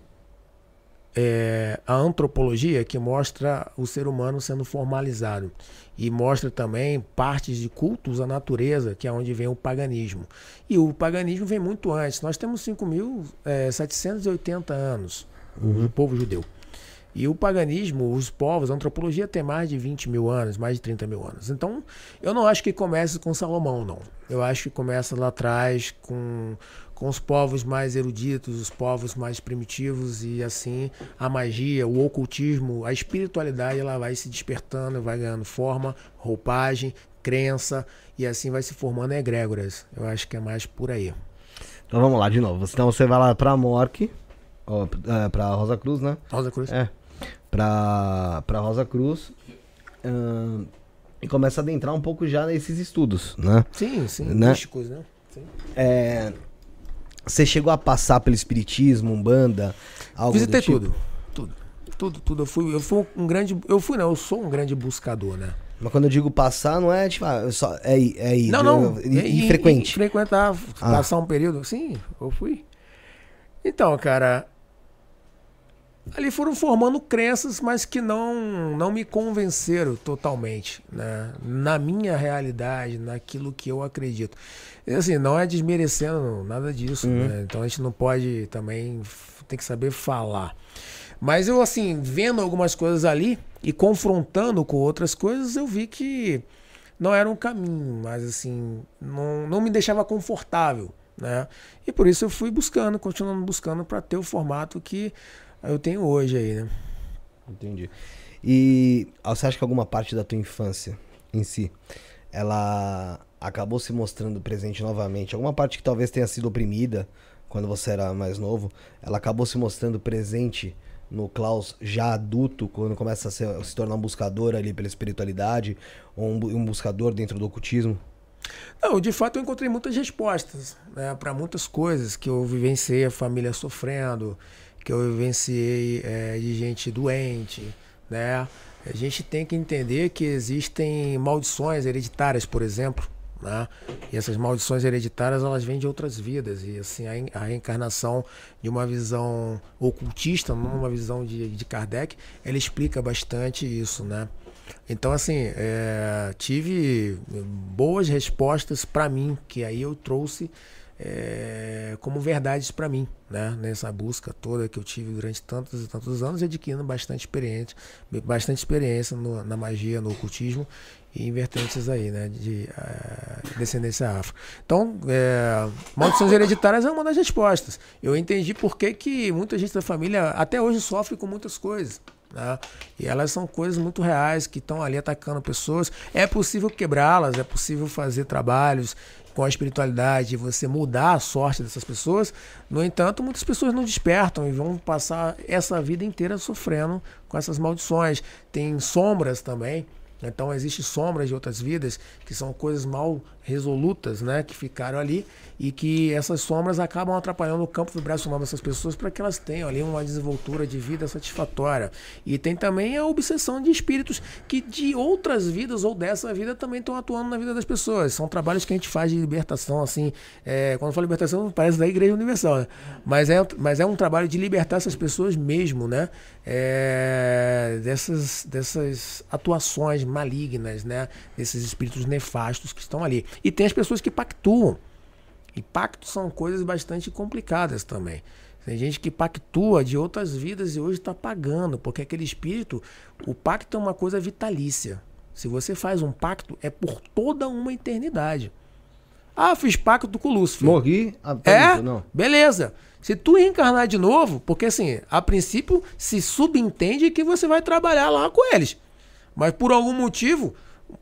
é, a antropologia que mostra o ser humano sendo formalizado e mostra também partes de cultos à natureza, que é onde vem o paganismo. E o paganismo vem muito antes. Nós temos 5.780 é, anos, uhum. o povo judeu. E o paganismo, os povos, a antropologia tem mais de 20 mil anos, mais de 30 mil anos. Então, eu não acho que comece com Salomão, não. Eu acho que começa lá atrás com com os povos mais eruditos, os povos mais primitivos e assim a magia, o ocultismo, a espiritualidade ela vai se despertando, vai ganhando forma, roupagem, crença e assim vai se formando egrégoras. Eu acho que é mais por aí. Então vamos lá de novo. Então você vai lá para Morque, é, para Rosa Cruz, né? Rosa Cruz. É. Para para Rosa Cruz. Uh, e começa a adentrar um pouco já nesses estudos, né? Sim, sim, né? místicos, né? Sim. É, você chegou a passar pelo espiritismo, umbanda, algo Visitei tipo? tudo, tudo, tudo, tudo. Eu fui, eu fui um grande, eu fui não, eu sou um grande buscador, né? Mas quando eu digo passar, não é tipo, ah, só, é, é ir, não, não, é, frequente. frequentar, ah. passar um período, sim, eu fui. Então, cara, ali foram formando crenças, mas que não, não me convenceram totalmente, né? Na minha realidade, naquilo que eu acredito. E, assim, não é desmerecendo nada disso, uhum. né? Então a gente não pode também tem que saber falar. Mas eu assim, vendo algumas coisas ali, E confrontando com outras coisas, eu vi que não era um caminho, mas assim, não, não me deixava confortável, né? E por isso eu fui buscando, continuando buscando para ter o formato que eu tenho hoje aí, né? Entendi. E você acha que alguma parte da tua infância em si, ela acabou se mostrando presente novamente? Alguma parte que talvez tenha sido oprimida quando você era mais novo, ela acabou se mostrando presente no Klaus já adulto, quando começa a, ser, a se tornar um buscador ali pela espiritualidade, ou um, um buscador dentro do ocultismo? Não, de fato eu encontrei muitas respostas né, para muitas coisas que eu vivenciei a família sofrendo, que eu vivenciei é, de gente doente, né? A gente tem que entender que existem maldições hereditárias, por exemplo, né? E essas maldições hereditárias elas vêm de outras vidas e assim a, reencarnação de uma visão ocultista, uma visão de, de Kardec, ela explica bastante isso, né? Então assim é, tive boas respostas para mim que aí eu trouxe é, como verdades para mim, né? Nessa busca toda que eu tive durante tantos e tantos anos, adquirindo bastante experiência, bastante experiência no, na magia, no ocultismo e em vertentes aí, né? De uh, descendência afro. Então, é, maldições hereditárias é uma das respostas. Eu entendi por que, que muita gente da família até hoje sofre com muitas coisas. Né? E elas são coisas muito reais que estão ali atacando pessoas. É possível quebrá-las, é possível fazer trabalhos com a espiritualidade, você mudar a sorte dessas pessoas. No entanto, muitas pessoas não despertam e vão passar essa vida inteira sofrendo com essas maldições. Tem sombras também. Então existem sombras de outras vidas que são coisas mal resolutas, né, que ficaram ali e que essas sombras acabam atrapalhando o campo vibracional dessas pessoas para que elas tenham ali uma desenvoltura de vida satisfatória. E tem também a obsessão de espíritos que de outras vidas ou dessa vida também estão atuando na vida das pessoas. São trabalhos que a gente faz de libertação, assim, é, quando eu falo libertação parece da Igreja Universal, né? mas, é, mas é um trabalho de libertar essas pessoas mesmo, né, é, dessas, dessas atuações malignas, né, desses espíritos nefastos que estão ali. E tem as pessoas que pactuam. E pactos são coisas bastante complicadas também. Tem gente que pactua de outras vidas e hoje está pagando, porque aquele espírito, o pacto é uma coisa vitalícia. Se você faz um pacto, é por toda uma eternidade. Ah, fiz pacto com o Lúcifer. Morri? Ah, é? Não. Beleza. Se tu reencarnar de novo, porque assim, a princípio se subentende que você vai trabalhar lá com eles. Mas por algum motivo,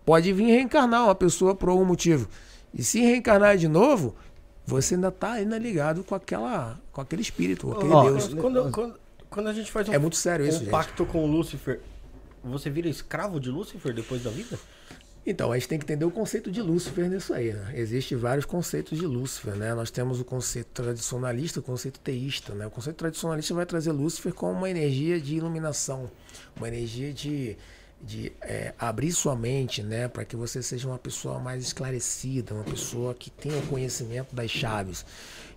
Pode vir reencarnar uma pessoa por algum motivo. E se reencarnar de novo, você ainda está ainda ligado com aquela com aquele espírito, com aquele oh, Deus. Quando, quando, quando, a gente faz um, é muito sério isso, um pacto com Lúcifer, você vira escravo de Lúcifer depois da vida? Então, a gente tem que entender o conceito de Lúcifer nisso aí. Né? Existem vários conceitos de Lúcifer. Né? Nós temos o conceito tradicionalista o conceito teísta. Né? O conceito tradicionalista vai trazer Lúcifer como uma energia de iluminação, uma energia de de é, abrir sua mente, né, para que você seja uma pessoa mais esclarecida, uma pessoa que tenha o conhecimento das chaves.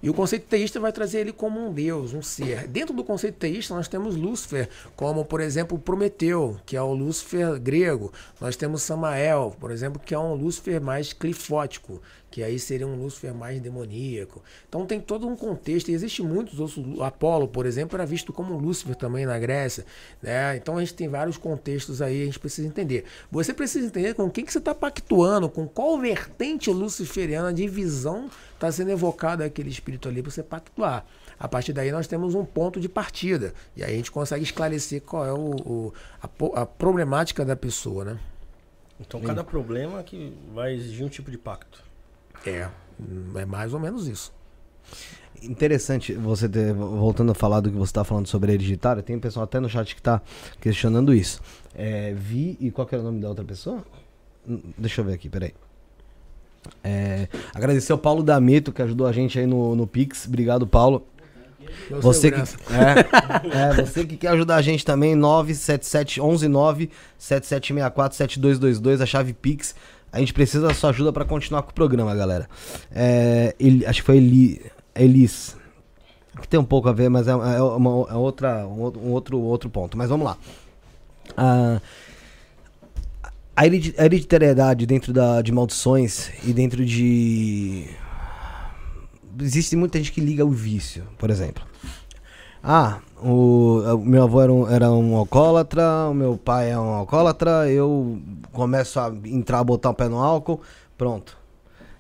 E o conceito teísta vai trazer ele como um deus, um ser. Dentro do conceito teísta, nós temos Lúcifer, como, por exemplo, Prometeu, que é o Lúcifer grego. Nós temos Samael, por exemplo, que é um Lúcifer mais clifótico, que aí seria um Lúcifer mais demoníaco. Então tem todo um contexto, e existe muitos outros. Apolo, por exemplo, era visto como Lúcifer também na Grécia. Né? Então a gente tem vários contextos aí, a gente precisa entender. Você precisa entender com quem que você está pactuando, com qual vertente luciferiana de visão está sendo evocado aquele espírito ali para você pactuar. A partir daí nós temos um ponto de partida. E aí a gente consegue esclarecer qual é o, o a, a, problemática da pessoa, né? Então cada problema que vai exigir um tipo de pacto. É, é mais ou menos isso. Interessante você ter, voltando a falar do que você está falando sobre hereditário, tem um pessoal até no chat que está questionando isso. É, Vi, e qual que era o nome da outra pessoa? Hum, deixa eu ver aqui, peraí. É, agradecer ao Paulo D'Ameto que ajudou a gente aí no, no Pix. Obrigado, Paulo. Você que, é, é, você que quer ajudar a gente também, 977 11 9 7764 7222, a chave Pix. A gente precisa da sua ajuda para continuar com o programa, galera. É, ele, acho que foi Eli, Elis. Que tem um pouco a ver, mas é, é, uma, é outra, um, outro, outro ponto. Mas vamos lá. Ah, a hereditariedade dentro da, de maldições e dentro de. Existe muita gente que liga o vício, por exemplo. Ah, o, o meu avô era um, era um alcoólatra, o meu pai é um alcoólatra, eu começo a entrar, botar o pé no álcool, pronto.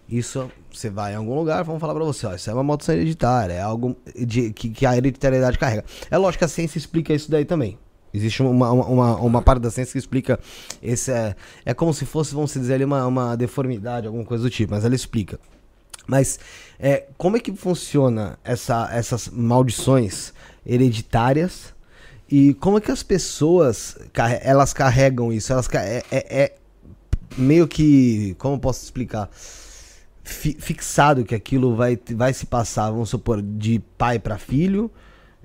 Isso, você vai em algum lugar, vamos falar pra você, ó, isso é uma maldição hereditária, é algo de, que, que a hereditariedade carrega. É lógico que a ciência explica isso daí também. Existe uma, uma, uma parte da ciência que explica esse. É, é como se fosse, vamos dizer ali, uma, uma deformidade, alguma coisa do tipo, mas ela explica. Mas é, como é que funciona essa, essas maldições hereditárias e como é que as pessoas elas carregam isso? Elas é, é, é meio que, como posso explicar? fixado que aquilo vai, vai se passar, vamos supor, de pai para filho,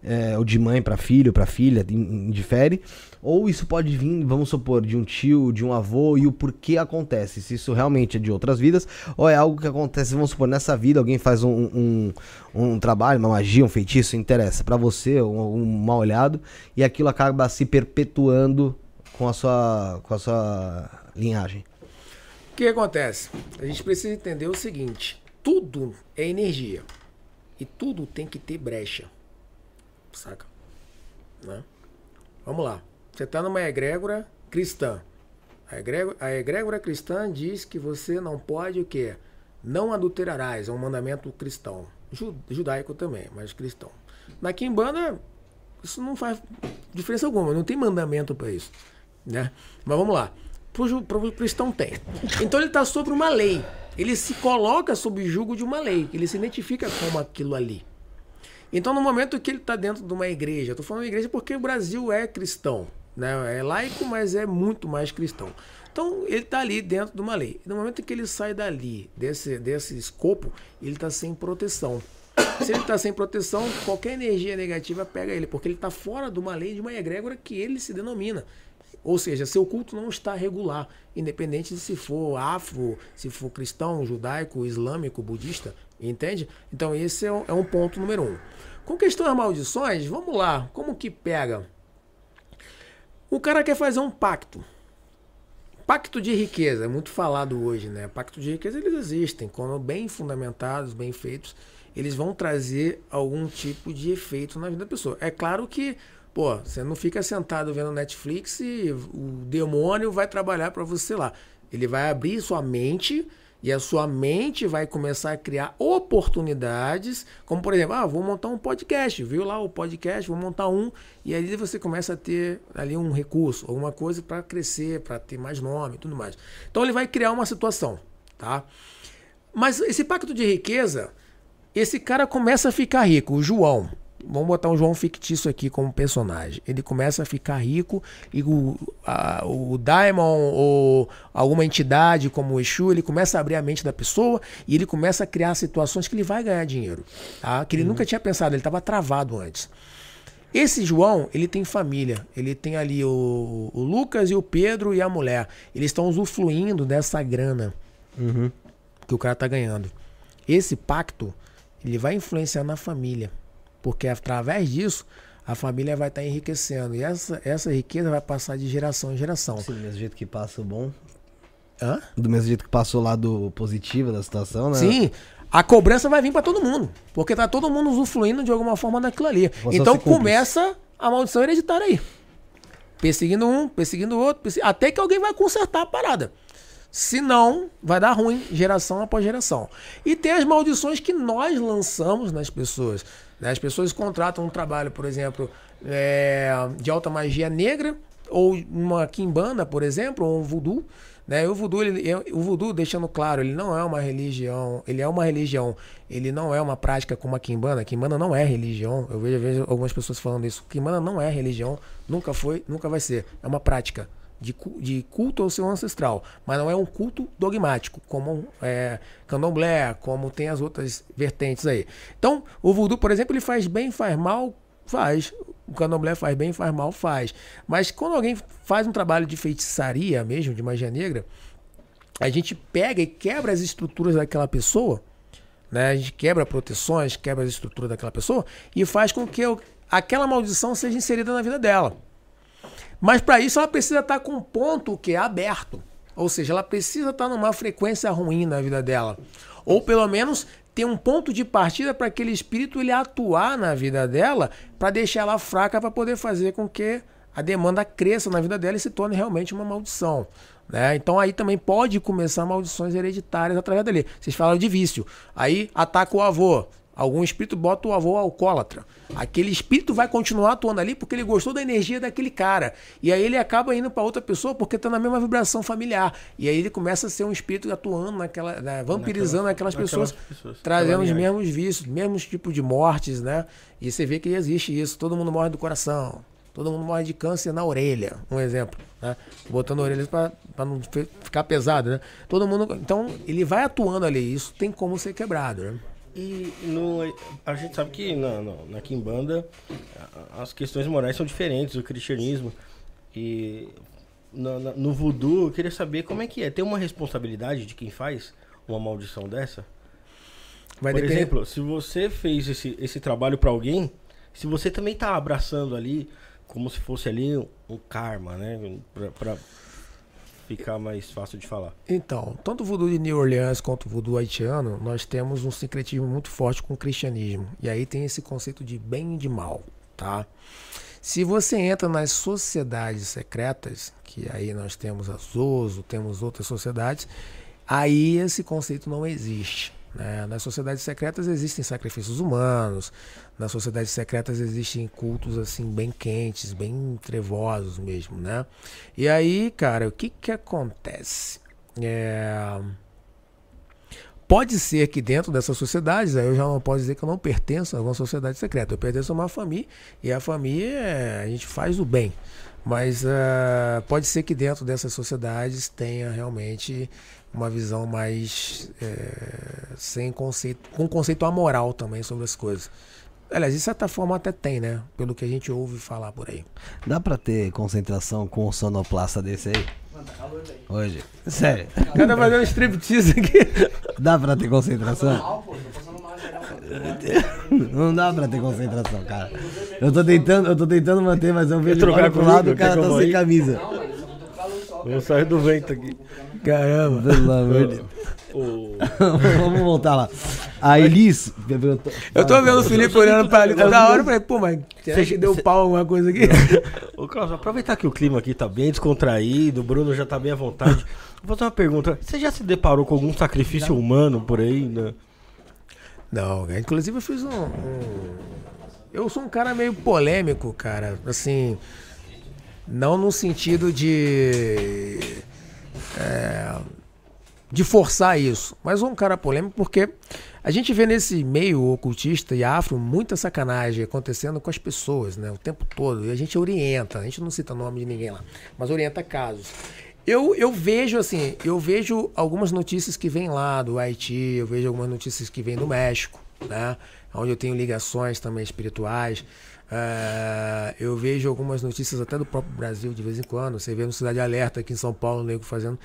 é, ou de mãe para filho, para filha, indifere. Ou isso pode vir, vamos supor, de um tio, de um avô, e o porquê acontece. Se isso realmente é de outras vidas, ou é algo que acontece, vamos supor, nessa vida, alguém faz um, um, um trabalho, uma magia, um feitiço, interessa para você, um, um mal olhado, e aquilo acaba se perpetuando com a sua, com a sua linhagem. O que acontece? A gente precisa entender o seguinte: tudo é energia. E tudo tem que ter brecha. Saca? Né? Vamos lá. Você está numa egrégora cristã. A egrégora, a egrégora cristã diz que você não pode o quê? Não adulterarás. É um mandamento cristão. Judaico também, mas cristão. Na Kimbanda, isso não faz diferença alguma. Não tem mandamento para isso. Né? Mas vamos lá. Para o cristão tem. Então ele está sobre uma lei. Ele se coloca sob julgo de uma lei. Ele se identifica como aquilo ali. Então, no momento que ele está dentro de uma igreja, estou falando igreja porque o Brasil é cristão, né? é laico, mas é muito mais cristão. Então, ele está ali dentro de uma lei. No momento que ele sai dali, desse, desse escopo, ele está sem proteção. Se ele está sem proteção, qualquer energia negativa pega ele, porque ele está fora de uma lei, de uma egrégora que ele se denomina. Ou seja, seu culto não está regular, independente de se for afro, se for cristão, judaico, islâmico, budista, entende? Então esse é um, é um ponto número um. Com questão das maldições, vamos lá, como que pega? O cara quer fazer um pacto. Pacto de riqueza, é muito falado hoje, né? Pacto de riqueza eles existem, quando bem fundamentados, bem feitos, eles vão trazer algum tipo de efeito na vida da pessoa. É claro que Pô, você não fica sentado vendo Netflix e o demônio vai trabalhar para você lá. Ele vai abrir sua mente e a sua mente vai começar a criar oportunidades, como por exemplo, ah, vou montar um podcast, viu lá o podcast, vou montar um, e aí você começa a ter ali um recurso, alguma coisa para crescer, para ter mais nome e tudo mais. Então ele vai criar uma situação, tá? Mas esse pacto de riqueza, esse cara começa a ficar rico, o João. Vamos botar um João fictício aqui como personagem. Ele começa a ficar rico e o, a, o Daimon ou alguma entidade como o Exu, ele começa a abrir a mente da pessoa e ele começa a criar situações que ele vai ganhar dinheiro. Tá? Que ele uhum. nunca tinha pensado, ele estava travado antes. Esse João, ele tem família. Ele tem ali o, o Lucas e o Pedro e a mulher. Eles estão usufruindo dessa grana uhum. que o cara está ganhando. Esse pacto, ele vai influenciar na família. Porque através disso, a família vai estar tá enriquecendo. E essa, essa riqueza vai passar de geração em geração. Sim, do mesmo jeito que passa o bom. Hã? Do mesmo jeito que passou lá do positivo da situação, né? Sim. A cobrança vai vir para todo mundo. Porque tá todo mundo usufruindo de alguma forma daquilo ali. Você então começa a maldição hereditária aí. Perseguindo um, perseguindo o outro, perseguindo... até que alguém vai consertar a parada. Se não, vai dar ruim, geração após geração. E tem as maldições que nós lançamos nas pessoas. Né? As pessoas contratam um trabalho, por exemplo, é, de alta magia negra, ou uma quimbanda, por exemplo, ou um voodoo. Né? O voodoo, ele, o voodoo, deixando claro, ele não é uma religião, ele é uma religião, ele não é uma prática como a quimbanda. A quimbanda não é religião. Eu vejo, vejo algumas pessoas falando isso. Quimbanda não é religião, nunca foi, nunca vai ser. É uma prática de, de culto ao seu ancestral, mas não é um culto dogmático, como é, candomblé, como tem as outras vertentes aí. Então, o voodoo, por exemplo, ele faz bem, faz mal, faz. O candomblé faz bem, faz mal, faz. Mas quando alguém faz um trabalho de feitiçaria mesmo, de magia negra, a gente pega e quebra as estruturas daquela pessoa, né? A gente quebra proteções, quebra as estruturas daquela pessoa e faz com que aquela maldição seja inserida na vida dela. Mas para isso ela precisa estar tá com um ponto que é aberto. Ou seja, ela precisa estar tá numa frequência ruim na vida dela. Ou pelo menos ter um ponto de partida para aquele espírito ele atuar na vida dela, para deixar ela fraca para poder fazer com que a demanda cresça na vida dela e se torne realmente uma maldição. Né? Então aí também pode começar maldições hereditárias através dali. Vocês falam de vício. Aí ataca o avô. Algum espírito bota o avô alcoólatra. Aquele espírito vai continuar atuando ali porque ele gostou da energia daquele cara. E aí ele acaba indo para outra pessoa porque está na mesma vibração familiar. E aí ele começa a ser um espírito atuando naquela. Né, vampirizando aquelas, pessoas, pessoas, trazendo os mesmos vícios, mesmos tipos de mortes, né? E você vê que existe isso. Todo mundo morre do coração. Todo mundo morre de câncer na orelha, um exemplo. Né? Botando a orelha para não ficar pesado, né? Todo mundo. Então, ele vai atuando ali. Isso tem como ser quebrado, né? E no, a gente sabe que na, na, na Kimbanda as questões morais são diferentes do cristianismo. E no, no voodoo eu queria saber como é que é. Tem uma responsabilidade de quem faz uma maldição dessa? Vai Por depender... exemplo, se você fez esse, esse trabalho para alguém, se você também tá abraçando ali como se fosse ali um karma, né? Pra, pra ficar mais fácil de falar. Então, tanto o voodoo de New Orleans quanto o voodoo haitiano, nós temos um sincretismo muito forte com o cristianismo. E aí tem esse conceito de bem e de mal, tá? Se você entra nas sociedades secretas, que aí nós temos a Zoso, temos outras sociedades, aí esse conceito não existe. Né? Nas sociedades secretas existem sacrifícios humanos, nas sociedades secretas existem cultos assim bem quentes, bem trevosos mesmo, né? E aí, cara, o que que acontece? É... Pode ser que dentro dessas sociedades, aí eu já não posso dizer que eu não pertenço a alguma sociedade secreta. Eu pertenço a uma família e a família a gente faz o bem. Mas uh, pode ser que dentro dessas sociedades tenha realmente uma visão mais é, sem conceito, com conceito amoral também sobre as coisas. Aliás, de certa forma até tem, né? Pelo que a gente ouve falar por aí. Dá pra ter concentração com um sonoplasta desse aí? Mano, tá calor daí. Hoje. Sério. O cara tá fazendo um striptease aqui. Dá pra ter concentração? Não dá pra ter concentração, cara. Eu tô tentando, eu tô tentando manter, mas eu vejo trocar pro lado, o cara tá sem camisa. Não, mano, eu saio do vento aqui. Caramba. Pelo amor de Vamos voltar lá. A Elis. Eu tô vendo o Felipe olhando pra ali toda hora. Eu falei, pô, mas você que deu pau alguma coisa aqui? Ô, Carlos, aproveitar que o clima aqui tá bem descontraído, o Bruno já tá bem à vontade. Vou fazer uma pergunta. Você já se deparou com algum sacrifício humano por aí? Né? Não, inclusive eu fiz um, um. Eu sou um cara meio polêmico, cara. Assim. Não no sentido de. É, de forçar isso. Mas um cara polêmico porque a gente vê nesse meio ocultista e afro muita sacanagem acontecendo com as pessoas, né? O tempo todo. E a gente orienta, a gente não cita nome de ninguém lá, mas orienta casos. Eu, eu vejo assim, eu vejo algumas notícias que vêm lá do Haiti, eu vejo algumas notícias que vêm do México, né? Onde eu tenho ligações também espirituais. Uh, eu vejo algumas notícias até do próprio Brasil de vez em quando. Você vê no Cidade Alerta aqui em São Paulo, o nego fazendo.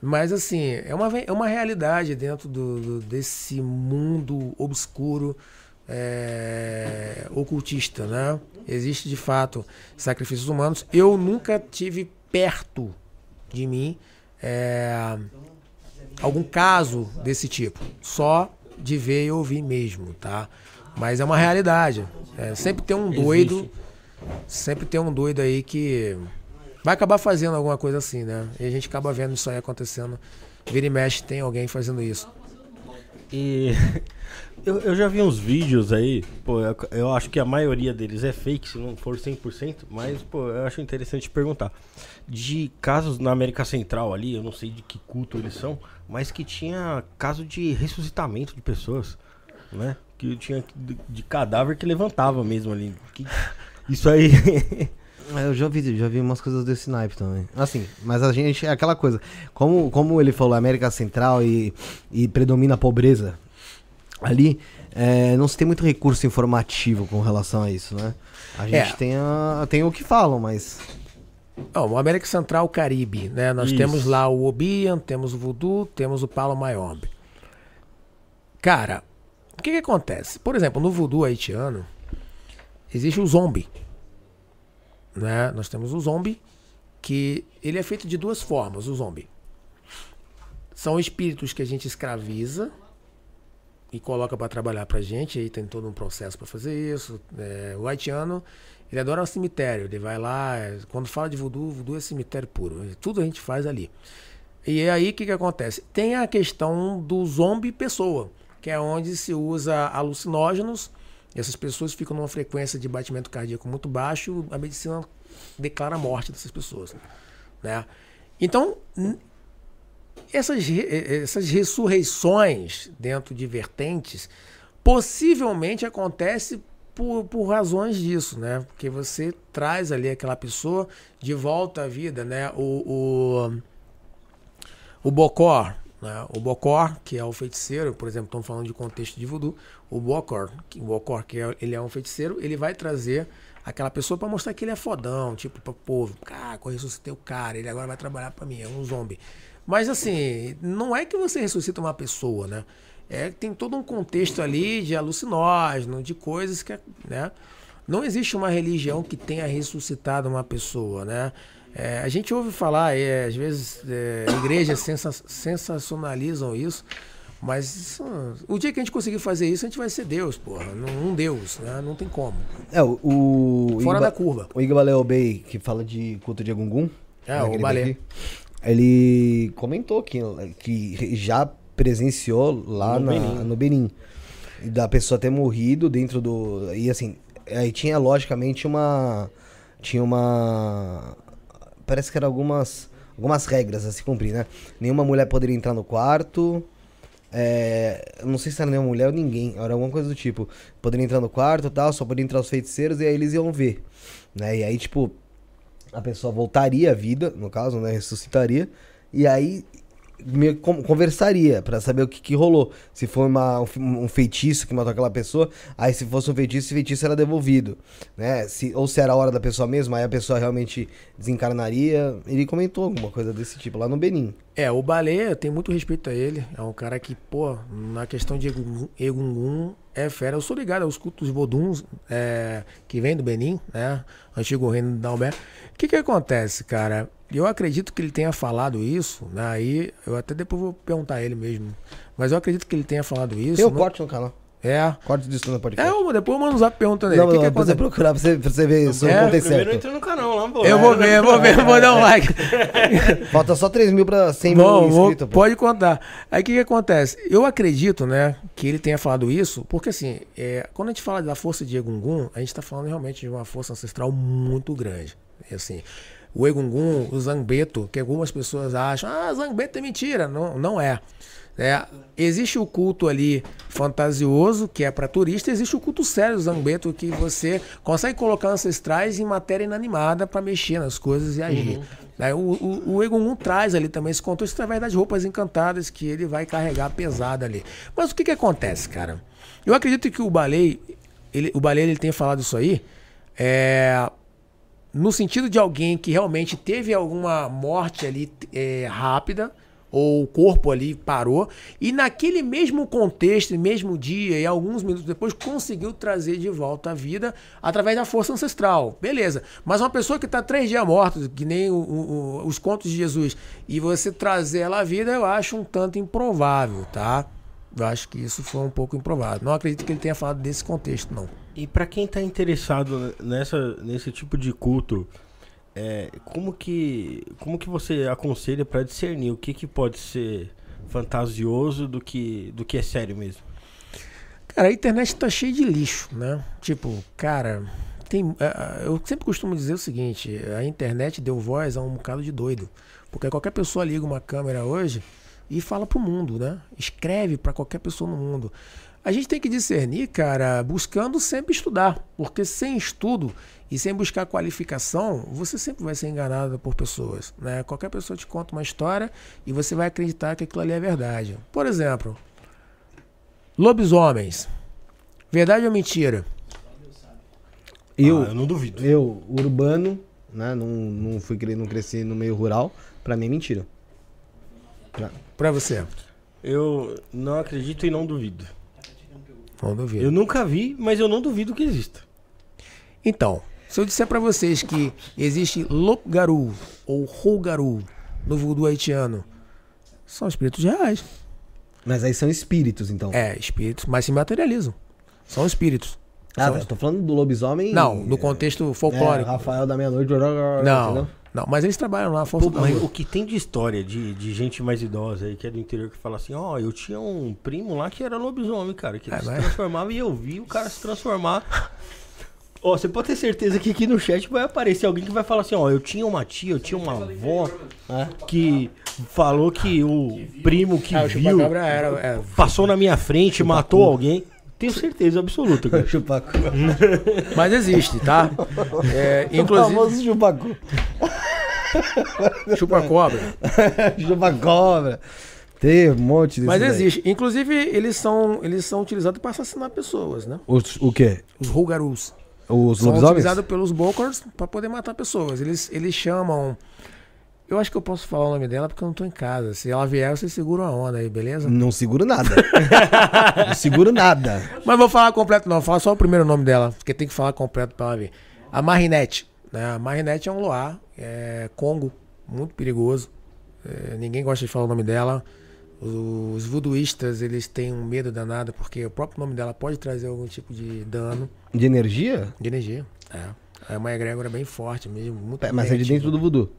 Mas assim, é uma, é uma realidade dentro do, do desse mundo obscuro é, ocultista, né? Existe de fato sacrifícios humanos. Eu nunca tive perto de mim é, algum caso desse tipo. Só de ver e ouvir mesmo, tá? Mas é uma realidade. É, sempre tem um doido. Existe. Sempre tem um doido aí que vai acabar fazendo alguma coisa assim, né? E a gente acaba vendo isso aí acontecendo. Vira e mexe, tem alguém fazendo isso. E eu, eu já vi uns vídeos aí, pô, eu, eu, acho que a maioria deles é fake, se não for 100%, mas, pô, eu acho interessante perguntar. De casos na América Central ali, eu não sei de que culto eles são, mas que tinha caso de ressuscitamento de pessoas, né? Que tinha de, de cadáver que levantava mesmo ali. Que, isso aí. É, eu já vi, já vi umas coisas desse naipe também. Assim, mas a gente, é aquela coisa. Como, como ele falou, América Central e, e predomina a pobreza ali, é, não se tem muito recurso informativo com relação a isso, né? A gente é. tem, a, tem o que falam, mas. Não, o América Central, o Caribe, né? Nós isso. temos lá o Obian, temos o Voodoo, temos o Palo Mayombe. Cara, o que, que acontece? Por exemplo, no voodoo haitiano, existe o zombie. Né? Nós temos o zombie, que ele é feito de duas formas, o zombie. São espíritos que a gente escraviza, e coloca para trabalhar pra gente, aí tem todo um processo para fazer isso. É, o haitiano, ele adora o cemitério, ele vai lá, é, quando fala de voodoo, voodoo é cemitério puro, tudo a gente faz ali. E aí o que, que acontece? Tem a questão do zombie pessoa, que é onde se usa alucinógenos, essas pessoas ficam numa frequência de batimento cardíaco muito baixo, a medicina declara a morte dessas pessoas. Né? Então, essas, essas ressurreições dentro de vertentes possivelmente acontece por, por razões disso, né? Porque você traz ali aquela pessoa de volta à vida, né? O, o, o Bocor, né? O Bocor, que é o feiticeiro, por exemplo, estamos falando de contexto de voodoo, o Bocor, que, o Bocor, que é, ele é um feiticeiro, ele vai trazer aquela pessoa para mostrar que ele é fodão, tipo, para povo, cara, eu ressuscitei o cara, ele agora vai trabalhar para mim, é um zombie. Mas assim, não é que você ressuscita uma pessoa, né? É tem todo um contexto ali de alucinógeno, de coisas que, né? Não existe uma religião que tenha ressuscitado uma pessoa, né? É, a gente ouve falar, é, às vezes, é, igrejas sensa sensacionalizam isso, mas o dia que a gente conseguir fazer isso, a gente vai ser Deus, porra. Um Deus, né? Não tem como. É, o. o Fora Igba, da curva. O Igbaleo Bey, que fala de culto de Egungun. É, né, o Balé. Ele comentou que, que já presenciou lá no, na, Benin. no Benin. Da pessoa ter morrido dentro do. E assim, aí tinha logicamente uma. Tinha uma. Parece que eram algumas. Algumas regras a se cumprir, né? Nenhuma mulher poderia entrar no quarto. É, não sei se era nenhuma mulher ou ninguém, era alguma coisa do tipo. Poderia entrar no quarto e tal, só poderia entrar os feiticeiros e aí eles iam ver. Né? E aí, tipo, a pessoa voltaria à vida, no caso, né? Ressuscitaria. E aí me conversaria para saber o que, que, rolou. Se foi uma, um feitiço que matou aquela pessoa, aí se fosse um feitiço, esse feitiço era devolvido, né? Se, ou se era a hora da pessoa mesmo, aí a pessoa realmente desencarnaria. Ele comentou alguma coisa desse tipo lá no Benin. É, o Baleia tem muito respeito a ele. É um cara que, pô, na questão de Egungun é fera. Eu sou ligado aos cultos voduns é, que vem do Benin, né? Antigo reino de Dalbé. O que que acontece, cara? Eu acredito que ele tenha falado isso, né? Aí eu até depois vou perguntar a ele mesmo. Mas eu acredito que ele tenha falado isso. Tem o corte no canal. É. Corte disso no podcast. É, depois eu mando um zap perguntando ele. Não, que não, que você procurar pra você, pra você ver se é, acontecer. Primeiro entra no canal lá, pô. Eu vou ver, eu vou ver, vou dar um like. Falta só 3 mil pra 100 Bom, mil inscritos. Vou, pode contar. Aí o que, que acontece? Eu acredito, né, que ele tenha falado isso, porque assim, é, quando a gente fala da força de Egungun, a gente tá falando realmente de uma força ancestral muito grande. E, assim, o Egungun, o Zangbeto, que algumas pessoas acham, ah, Zangbeto é mentira. Não, não é. É, existe o culto ali fantasioso, que é para turista, existe o culto sério do Zambeto, que você consegue colocar ancestrais em matéria inanimada para mexer nas coisas e agir. Uhum. É, o, o, o Egungun traz ali também esse contexto através das roupas encantadas que ele vai carregar pesada ali. Mas o que, que acontece, cara? Eu acredito que o Balei, ele, o Balei ele tenha falado isso aí, é, no sentido de alguém que realmente teve alguma morte ali é, rápida, ou o corpo ali parou, e naquele mesmo contexto, mesmo dia e alguns minutos depois, conseguiu trazer de volta a vida através da força ancestral. Beleza. Mas uma pessoa que está três dias morta, que nem o, o, os contos de Jesus, e você trazer ela à vida, eu acho um tanto improvável, tá? Eu acho que isso foi um pouco improvável. Não acredito que ele tenha falado desse contexto, não. E para quem está interessado nessa, nesse tipo de culto, é, como que como que você aconselha para discernir o que, que pode ser fantasioso do que do que é sério mesmo? Cara, a internet tá cheia de lixo, né? Tipo, cara, tem, é, é, eu sempre costumo dizer o seguinte: a internet deu voz a um bocado de doido, porque qualquer pessoa liga uma câmera hoje e fala pro mundo, né? Escreve para qualquer pessoa no mundo. A gente tem que discernir, cara, buscando sempre estudar, porque sem estudo e sem buscar qualificação, você sempre vai ser enganado por pessoas. Né? Qualquer pessoa te conta uma história e você vai acreditar que aquilo ali é verdade. Por exemplo, lobisomens. Verdade ou mentira? Eu, ah, eu não duvido. Eu, urbano, né? Não, não fui não cresci no meio rural. Pra mim é mentira. Pra, pra você? Eu não acredito e não duvido. Não duvido. Eu nunca vi, mas eu não duvido que exista. Então, se eu disser para vocês que existe Lopgaru ou Rougaru no voodoo haitiano, são espíritos reais. Mas aí são espíritos, então. É, espíritos, mas se materializam. São espíritos. Ah, São- tá, eu tô falando do lobisomem. Não, no contexto é, folclórico. Rafael da meia-noite. não, entendeu? não, mas eles trabalham lá, força Pô, da mas o que tem de história de, de gente mais idosa aí, que é do interior, que fala assim, ó, eu tinha um primo lá que era lobisomem, cara, que ele É, se mas- transformava e eu vi o cara se transformar. Ó, você pode ter certeza que aqui no chat vai aparecer alguém que vai falar assim, ó, eu tinha uma tia, eu tinha uma avó É. que falou que o primo que Ah, o viu chupacabra era. é, passou na minha frente, matou alguém. Tenho certeza absoluta, cara. Chupacu. mas existe, tá? É, O inclusive, famoso chupacu. chupa-cobra. Chupacobra. Tem um monte desse Mas daí. existe. Inclusive, eles são, eles são utilizados para assassinar pessoas, né? Os, o quê? Os Rugarus. Os São lobisomens? utilizados pelos Bokors para poder matar pessoas. Eles, eles chamam. Eu acho que eu posso falar o nome dela porque eu não tô em casa. Se ela vier, vocês seguram a onda aí, beleza? Não seguro nada. não seguro nada. Mas vou falar completo não, vou falar só o primeiro nome dela, porque tem que falar completo pra ela ver. A Marinette, né? A Marinette é um luar, é Congo, muito perigoso. É, ninguém gosta de falar o nome dela. Os voodooístas, eles têm um medo danado, porque o próprio nome dela pode trazer algum tipo de dano De energia? de energia. É. É uma egrégora bem forte mesmo, muito Mas é de dentro do voodoo.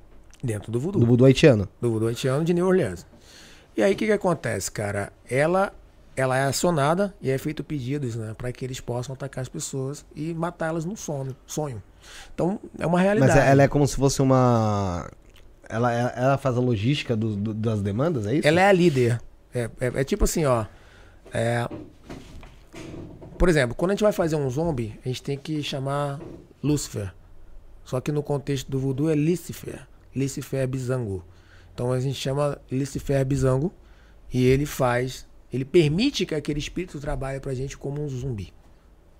Dentro do voodoo Do voodoo haitiano. do voodoo haitiano de New Orleans. E aí o que, que acontece, cara? Ela ela é acionada e é feito pedidos, né, para que eles possam atacar as pessoas e matá-las no sono, sonho. Então é uma realidade. Mas ela é como se fosse uma. Ela, ela, ela faz a logística do- do- das demandas, é isso? Ela é a líder. É, é- é tipo assim, ó. é- Por exemplo, quando a gente vai fazer um zombie, a gente tem que chamar Lúcifer. Só que no contexto do voodoo é Lucifer. Lucifer Bizango. Então a gente chama Lucifer Bizango e ele faz, ele permite que aquele espírito trabalhe pra gente como um zumbi.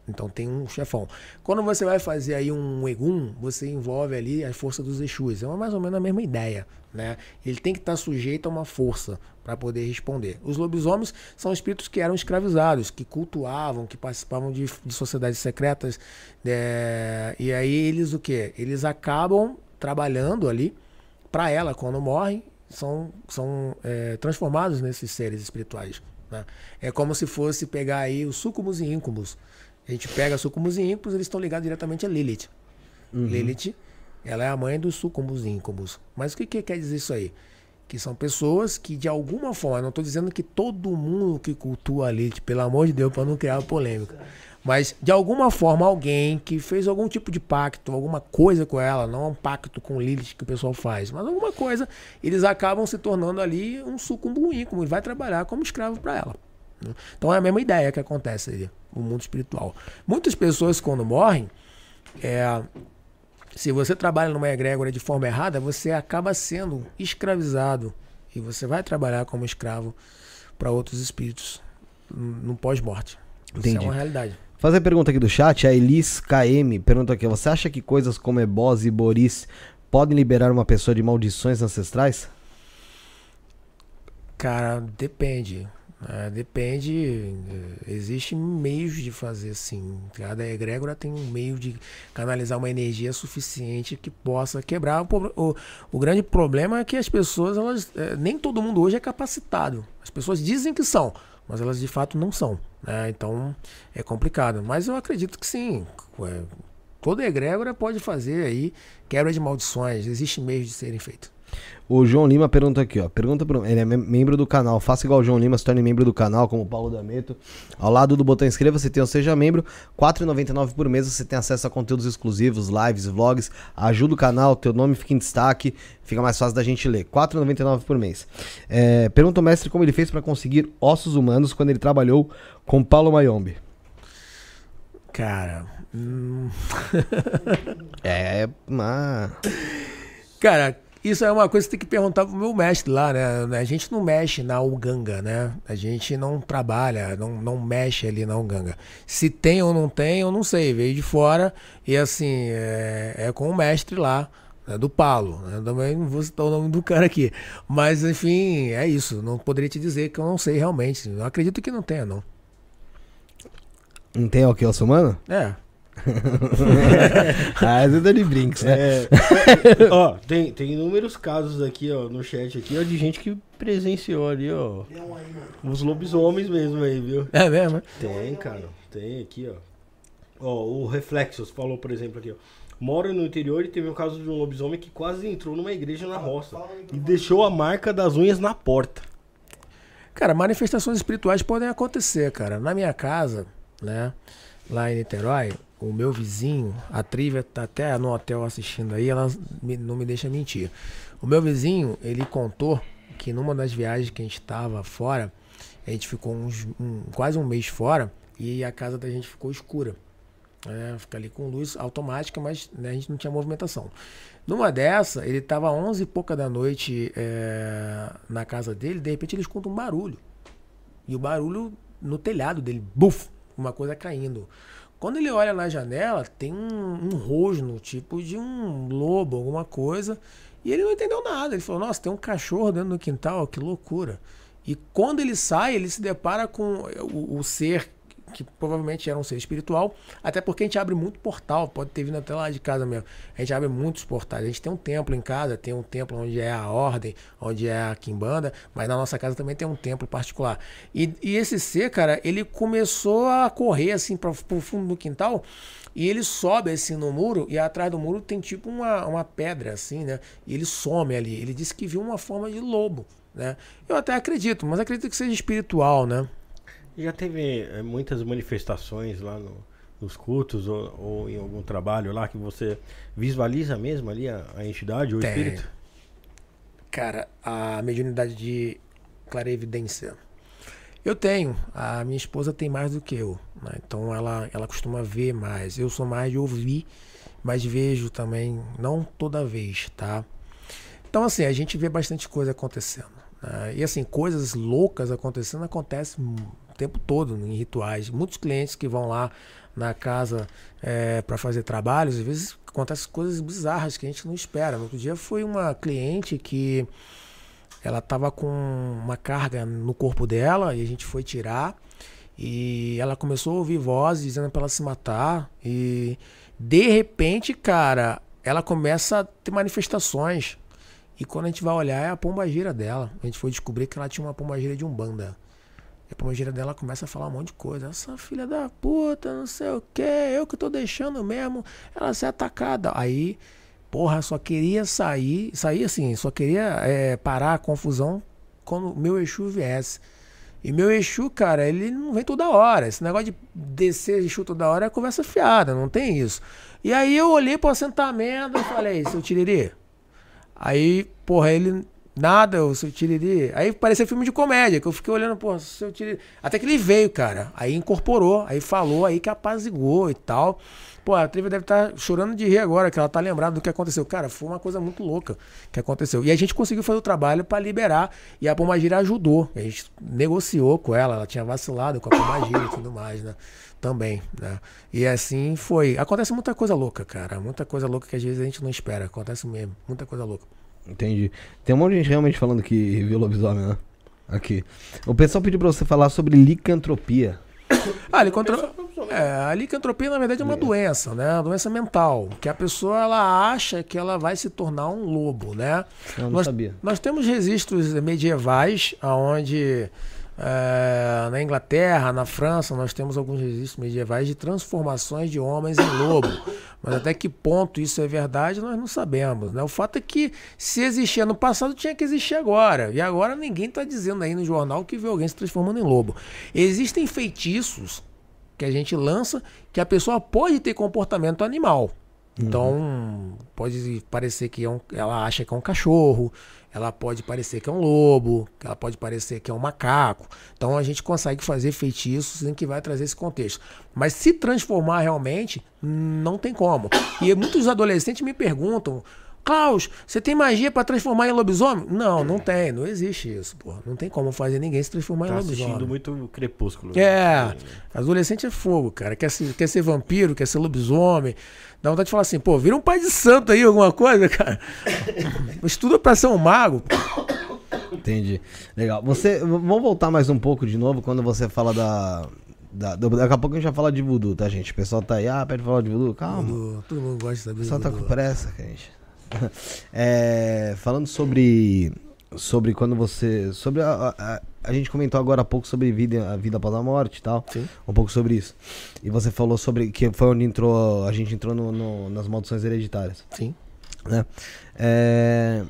Então tem um chefão. Quando você vai fazer aí um Egum, você envolve ali a força dos Exus. É mais ou menos a mesma ideia, né? Ele tem que estar sujeito a uma força para poder responder. Os lobisomens são espíritos que eram escravizados, que cultuavam, que participavam de, de sociedades secretas. é, e aí eles o quê? Eles acabam trabalhando ali para ela quando morrem, são, são é, transformados nesses seres espirituais. né? É como se fosse pegar aí os sucubus e íncubos. A gente pega sucubus e íncubos, eles estão ligados diretamente a Lilith. Lilith, ela é a mãe dos sucubus e íncubos. Mas o que, que quer dizer isso aí? Que são pessoas que, de alguma forma, não estou dizendo que todo mundo que cultua a Lilith, pelo amor de Deus, para não criar polêmica. Mas, de alguma forma, alguém que fez algum tipo de pacto, alguma coisa com ela, não é um pacto com Lilith que o pessoal faz, mas alguma coisa, eles acabam se tornando ali um sucumbo íncube, vai trabalhar como escravo para ela. Né? Então é a mesma ideia que acontece ali, no mundo espiritual. Muitas pessoas, quando morrem, é, se você trabalha numa egrégora de forma errada, você acaba sendo escravizado e você vai trabalhar como escravo para outros espíritos no pós-morte. Isso é uma realidade. Fazer a pergunta aqui do chat, a Elis KM pergunta aqui: você acha que coisas como Ebose e Boris podem liberar uma pessoa de maldições ancestrais? Cara, depende. Né? depende. eh, Existem meios de fazer assim. Cada egrégora tem um meio de canalizar uma energia suficiente que possa quebrar. O, o, o grande problema é que as pessoas, elas, eh, nem todo mundo hoje é capacitado. As pessoas dizem que são, mas elas de fato não são. né? Então é complicado. Mas eu acredito que sim. eh, Toda egrégora pode fazer aí quebra de maldições. Existem meios de serem feitos. O João Lima pergunta aqui, ó. Pergunta pro, ele é mem- membro do canal. Faça igual o João Lima, se torne membro do canal, como o Paulo D'Ameto. Ao lado do botão inscreva-se, tem o Seja Membro. R$ 4,99 por mês você tem acesso a conteúdos exclusivos, lives, vlogs. Ajuda o canal, teu nome fica em destaque. Fica mais fácil da gente ler. R$ 4,99 por mês. É, pergunta ao mestre como ele fez para conseguir ossos humanos quando ele trabalhou com Paulo Mayombe. Cara, hum, É, mas... Cara, isso é uma coisa que tem que perguntar pro meu mestre lá, né? A gente não mexe na Uganga, né? A gente não trabalha, não, não mexe ali na Uganga. Se tem ou não tem, eu não sei. Veio de fora e assim, é, é com o mestre lá, né, do Paulo. né? Também não vou citar o nome do cara aqui. Mas, enfim, é isso. Não poderia te dizer que eu não sei realmente. Eu acredito que não tenha, não. Não tem o que, humano? É. ah, tá de brinks, né? É, ó, tem, tem inúmeros casos aqui, ó, no chat aqui, ó, de gente que presenciou ali, ó. Os lobisomens mesmo aí, viu? É mesmo? né? Tem, cara. Tem aqui, ó. Ó, o Reflexos falou, por exemplo, aqui, ó. Mora no interior e teve um caso de um lobisomem que quase entrou numa igreja na roça e deixou a marca das unhas na porta. Cara, manifestações espirituais podem acontecer, cara. Na minha casa, né, lá em Niterói, o meu vizinho, a Trívia tá até no hotel assistindo aí, ela me- não me deixa mentir. O meu vizinho, ele contou que numa das viagens que a gente tava fora, a gente ficou uns, um- quase um mês fora e a casa da gente ficou escura. É, fica ali com luz automática, mas né, a gente não tinha movimentação. Numa dessa, ele tava 11 e pouca da noite é, na casa dele, de repente ele escuta um barulho. E o barulho no telhado dele, buf, uma coisa caindo. Quando ele olha na janela, tem um, um rosno, tipo de um lobo, alguma coisa. E ele não entendeu nada. Ele falou, nossa, tem um cachorro dentro do quintal, que loucura. E quando ele sai, ele se depara com o, o ser que provavelmente era um ser espiritual, até porque a gente abre muito portal, pode ter vindo até lá de casa mesmo. A gente abre muitos portais. A gente tem um templo em casa, tem um templo onde é a ordem, onde é a quimbanda, mas na nossa casa também tem um templo particular. E, e esse ser, cara, ele começou a correr assim para o fundo do quintal. E ele sobe assim no muro, e atrás do muro tem tipo uma, uma pedra, assim, né? E ele some ali. Ele disse que viu uma forma de lobo, né? Eu até acredito, mas acredito que seja espiritual, né? Já teve é, muitas manifestações lá no- nos cultos ou, ou em algum trabalho lá que você visualiza mesmo ali a, a entidade ou o Tem. espírito? Cara, a mediunidade de clarevidência. Eu tenho. A minha esposa tem mais do que eu. né? Então ela, ela costuma ver mais. Eu sou mais de ouvir, mas vejo também, não toda vez, tá? Então, assim, a gente vê bastante coisa acontecendo. né? E assim, coisas loucas acontecendo acontecem tempo todo em rituais. Muitos clientes que vão lá na casa para fazer trabalhos, às vezes acontecem coisas bizarras que a gente não espera. No outro dia foi uma cliente que ela estava com uma carga no corpo dela e a gente foi tirar e ela começou a ouvir vozes dizendo para ela se matar e de repente, cara, ela começa a ter manifestações e quando a gente vai olhar é a pombagira dela. A gente foi descobrir que ela tinha uma pombagira de umbanda. E a pombagira dela começa a falar um monte de coisa. Essa filha da puta, não sei o que, eu que tô deixando mesmo ela ser atacada. Aí Porra, só queria sair, sair assim, só queria é, parar a confusão quando meu Exu viesse. E meu Exu, cara, ele não vem toda hora. Esse negócio de descer Exu toda hora é conversa fiada, não tem isso. E aí eu olhei pro assentamento e falei, seu Tiriri. Aí, porra, ele. Nada, o seu Tiriri. Aí parecia filme de comédia, que eu fiquei olhando, porra, seu Tiriri. Até que ele veio, cara. Aí incorporou, aí falou, aí que apazigou e tal. Pô, a Trivia deve estar chorando de rir agora, que ela tá lembrada do que aconteceu. Cara, foi uma coisa muito louca que aconteceu. E a gente conseguiu fazer o trabalho para liberar. E a Pomagira ajudou. A gente negociou com ela, ela tinha vacilado com a Pomagira e tudo mais, né? Também, né? E assim foi. Acontece muita coisa louca, cara. Muita coisa louca que às vezes a gente não espera. Acontece mesmo. Muita coisa louca. Entendi. Tem um monte de gente realmente falando que viu lobisomem, né? Aqui. O pessoal pediu pra você falar sobre licantropia. Ah, licantro... é, a licantropia, na verdade, é uma doença, né? Uma doença mental. Que a pessoa ela acha que ela vai se tornar um lobo, né? Eu não nós, sabia. nós temos registros medievais, onde é, na Inglaterra, na França, nós temos alguns registros medievais de transformações de homens em lobo. Mas até que ponto isso é verdade, nós não sabemos. Né? O fato é que se existia no passado, tinha que existir agora. E agora ninguém está dizendo aí no jornal que viu alguém se transformando em lobo. Existem feitiços que a gente lança que a pessoa pode ter comportamento animal. Então, pode parecer que é um, ela acha que é um cachorro, ela pode parecer que é um lobo, ela pode parecer que é um macaco. Então, a gente consegue fazer feitiços em que vai trazer esse contexto. Mas se transformar realmente, não tem como. E muitos adolescentes me perguntam. Klaus, você tem magia pra transformar em lobisomem? Não, não tem, não existe isso, porra. Não tem como fazer ninguém se transformar Tá em assistindo lobisomem. muito Crepúsculo. É, adolescente é fogo, cara. Quer ser, quer ser vampiro, quer ser lobisomem. Dá vontade de falar assim, pô, vira um pai de santo aí, alguma coisa, cara. Estuda pra ser um mago. Entendi. Legal. Você, vamos voltar mais um pouco de novo quando você fala da da- daqui a pouco a gente vai falar de voodoo, tá, gente? O pessoal tá aí, ah, pede falar de voodoo, calma. Todo, todo mundo gosta de saber O pessoal tá voodoo. com pressa, gente. É, falando sobre. Sobre quando você. Sobre a, a, a gente comentou agora há pouco sobre vida, a vida após a morte e tal. Sim. Um pouco sobre isso. E você falou sobre. Que foi onde entrou. A gente entrou no- no- nas maldições hereditárias. Sim. né? É,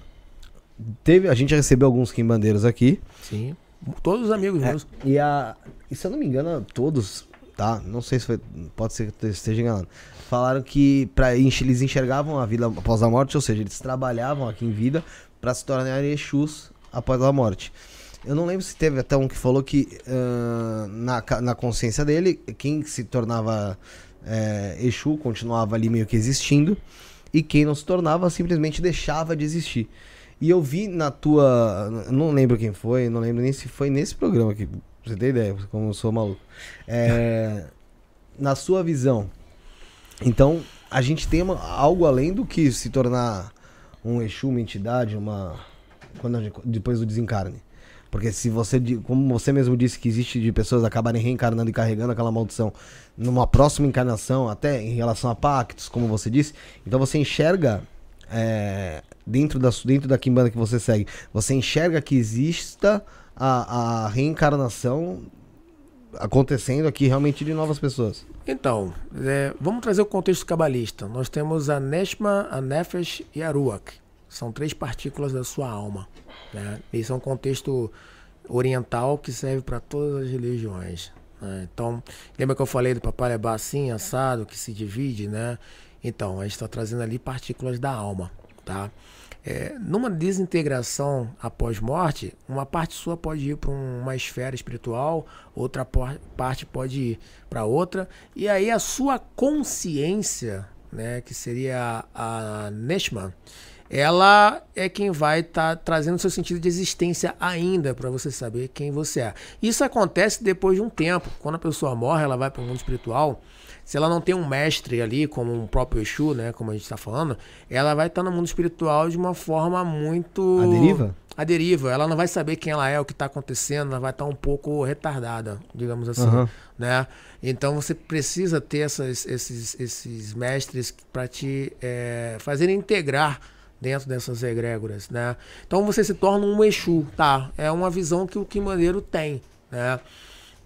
teve, a gente recebeu alguns quimbandeiros aqui. Sim. Todos os amigos É, meus. e, a, e se eu não me engano, todos, tá? Não sei se foi. Pode ser que eu esteja enganando. Falaram que enx- eles enxergavam a vida após a morte, ou seja, eles trabalhavam aqui em vida pra se tornarem Exus após a morte. Eu não lembro se teve até um que falou que ah, na, na consciência dele, quem se tornava é, Exu continuava ali meio que existindo, e quem não se tornava simplesmente deixava de existir. E eu vi na tua. Não lembro quem foi, não lembro nem se foi nesse programa aqui. Pra você ter ideia, como eu sou maluco. É, na sua visão. Então, a gente tem uma- algo além do que se tornar um Exu, uma entidade, uma. Quando depois do desencarne. Porque se você, como você mesmo disse, que existe de pessoas acabarem reencarnando e carregando aquela maldição numa próxima encarnação, até em relação a pactos, como você disse, então você enxerga é, dentro, da, dentro da Kimbanda que você segue, você enxerga que exista a, a reencarnação acontecendo aqui realmente de novas pessoas. Então, é, vamos trazer o contexto cabalista. Nós temos a Neshma, a Nefesh e a Ruach. São três partículas da sua alma. Né? Esse é um contexto oriental que serve para todas as religiões. né? Então, lembra que eu falei do papai lebar assim, assado, que se divide, né? Então, a gente está trazendo ali partículas da alma, tá? É, numa desintegração após morte, uma parte sua pode ir para uma esfera espiritual, outra parte pode ir para outra, e aí a sua consciência, né, que seria a, a Neshman, ela é quem vai estar trazendo seu sentido de existência ainda para você saber quem você é. Isso acontece depois de um tempo. Quando a pessoa morre, ela vai para o mundo espiritual. Se ela não tem um mestre ali, como um próprio Exu, né, como a gente está falando, ela vai estar no mundo espiritual de uma forma muito A deriva? A deriva. Ela não vai saber quem ela é, o que está acontecendo. Ela vai estar um pouco retardada, digamos assim, Aham. né? Então você precisa ter essas- esses, esses mestres para te é, fazerem integrar dentro dessas egrégoras, né? Então você se torna um Exu, tá? É uma visão que o Quimbandeiro tem, né?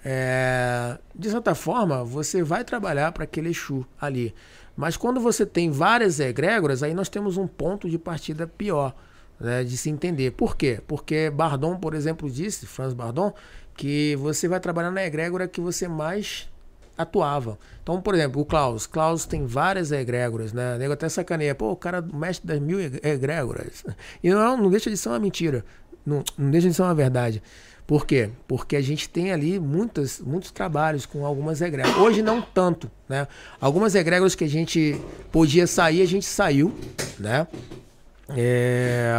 É, de certa forma, você vai trabalhar para aquele Exu ali. Mas quando você tem várias egrégoras, aí nós temos um ponto de partida pior, né, de se entender. Por quê? Porque Bardon, por exemplo, disse, Franz Bardon, que você vai trabalhar na egrégora que você mais atuava. Então, por exemplo, o Klaus. Klaus tem várias egrégoras, né? O nego até sacaneia. Pô, o cara é mestre das mil eg- egrégoras. E não, não deixa de ser uma mentira. Não, não deixa de ser uma verdade. Por quê? Porque a gente tem ali muitas, muitos trabalhos com algumas egrégoras. Hoje não tanto, né? Algumas egrégoras que a gente podia sair, a gente saiu, né? É,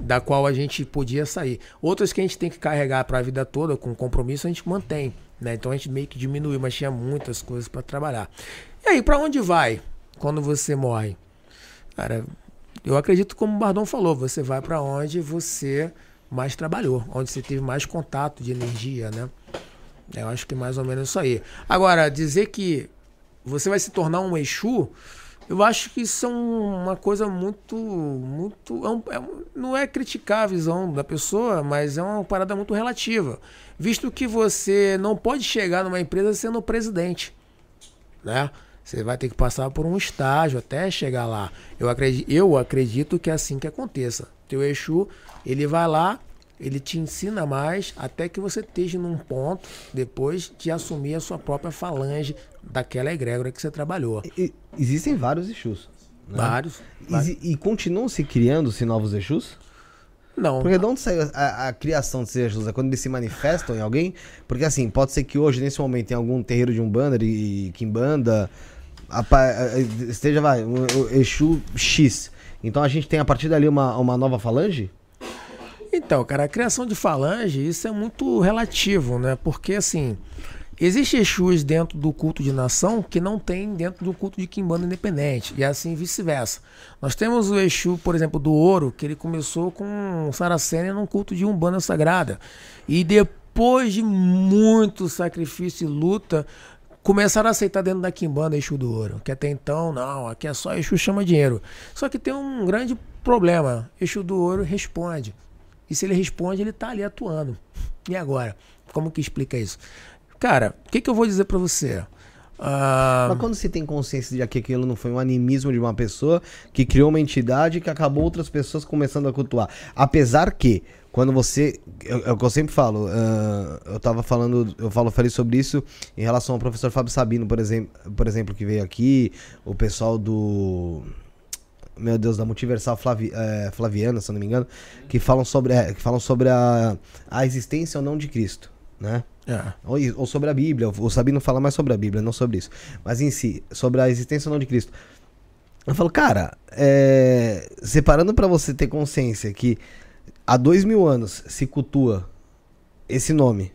da qual a gente podia sair. Outras que a gente tem que carregar para a vida toda com compromisso, a gente mantém. Né? Então a gente meio que diminuiu, mas tinha muitas coisas para trabalhar. E aí, para onde vai quando você morre? Cara, eu acredito como o Bardon falou, você vai para onde você mais trabalhou, onde você teve mais contato de energia, né? Eu acho que mais ou menos isso aí. Agora, dizer que você vai se tornar um Exu, eu acho que isso é um- uma coisa muito. muito é é não é criticar a visão da pessoa, mas é uma parada muito relativa. Visto que você não pode chegar numa empresa sendo presidente. Né? Você vai ter que passar por um estágio até chegar lá. Eu acredito, eu acredito que é assim que aconteça. Teu Exu, ele vai lá, ele te ensina mais até que você esteja num ponto depois de assumir a sua própria falange daquela egrégora que você trabalhou. E- existem vários Exus. né? Vários. E, e continuam se criando-se novos Exus? Não. Porque de onde saiu a, a criação desses Exus? É quando eles se manifestam em alguém? Porque assim, pode ser que hoje, nesse momento, tem algum terreiro de Umbanda e Kimbanda, eh, esteja, vai, o Exu X. Então a gente tem a partir dali uma, uma nova falange? Então, cara, a criação de falange, isso é muito relativo, né? Porque, assim, existe Exus dentro do culto de nação que não tem dentro do culto de Kimbanda independente, e assim vice-versa. Nós temos o Exu, por exemplo, do ouro, que ele começou com Saracenia num culto de Umbanda sagrada. E depois de muito sacrifício e luta, começaram a aceitar dentro da Quimbanda Exu do Ouro. Que até então, não, aqui é só Exu chama dinheiro. Só que tem um grande problema. Exu do Ouro responde. E se ele responde, ele tá ali atuando. E agora? Como que explica isso? Cara, o que, que eu vou dizer para você? Ah, Mas quando se tem consciência de que aquilo não foi um animismo de uma pessoa que criou uma entidade que acabou outras pessoas começando a cultuar. Apesar que, quando você. É o que eu sempre falo, uh, eu tava falando, eu falo, falei sobre isso em relação ao professor Fábio Sabino, por exemplo, por exemplo, que veio aqui, o pessoal do. Meu Deus, da Multiversal Flavi, é, Flaviana, se eu não me engano, que falam sobre, é, que falam sobre a, a existência ou não de Cristo, né? É. Ou, ou, sobre a Bíblia. O Sabino fala mais sobre a Bíblia, não sobre isso. Mas em si, sobre a existência ou não de Cristo. Eu falo, cara, é, separando para você ter consciência que há dois mil anos se cultua esse nome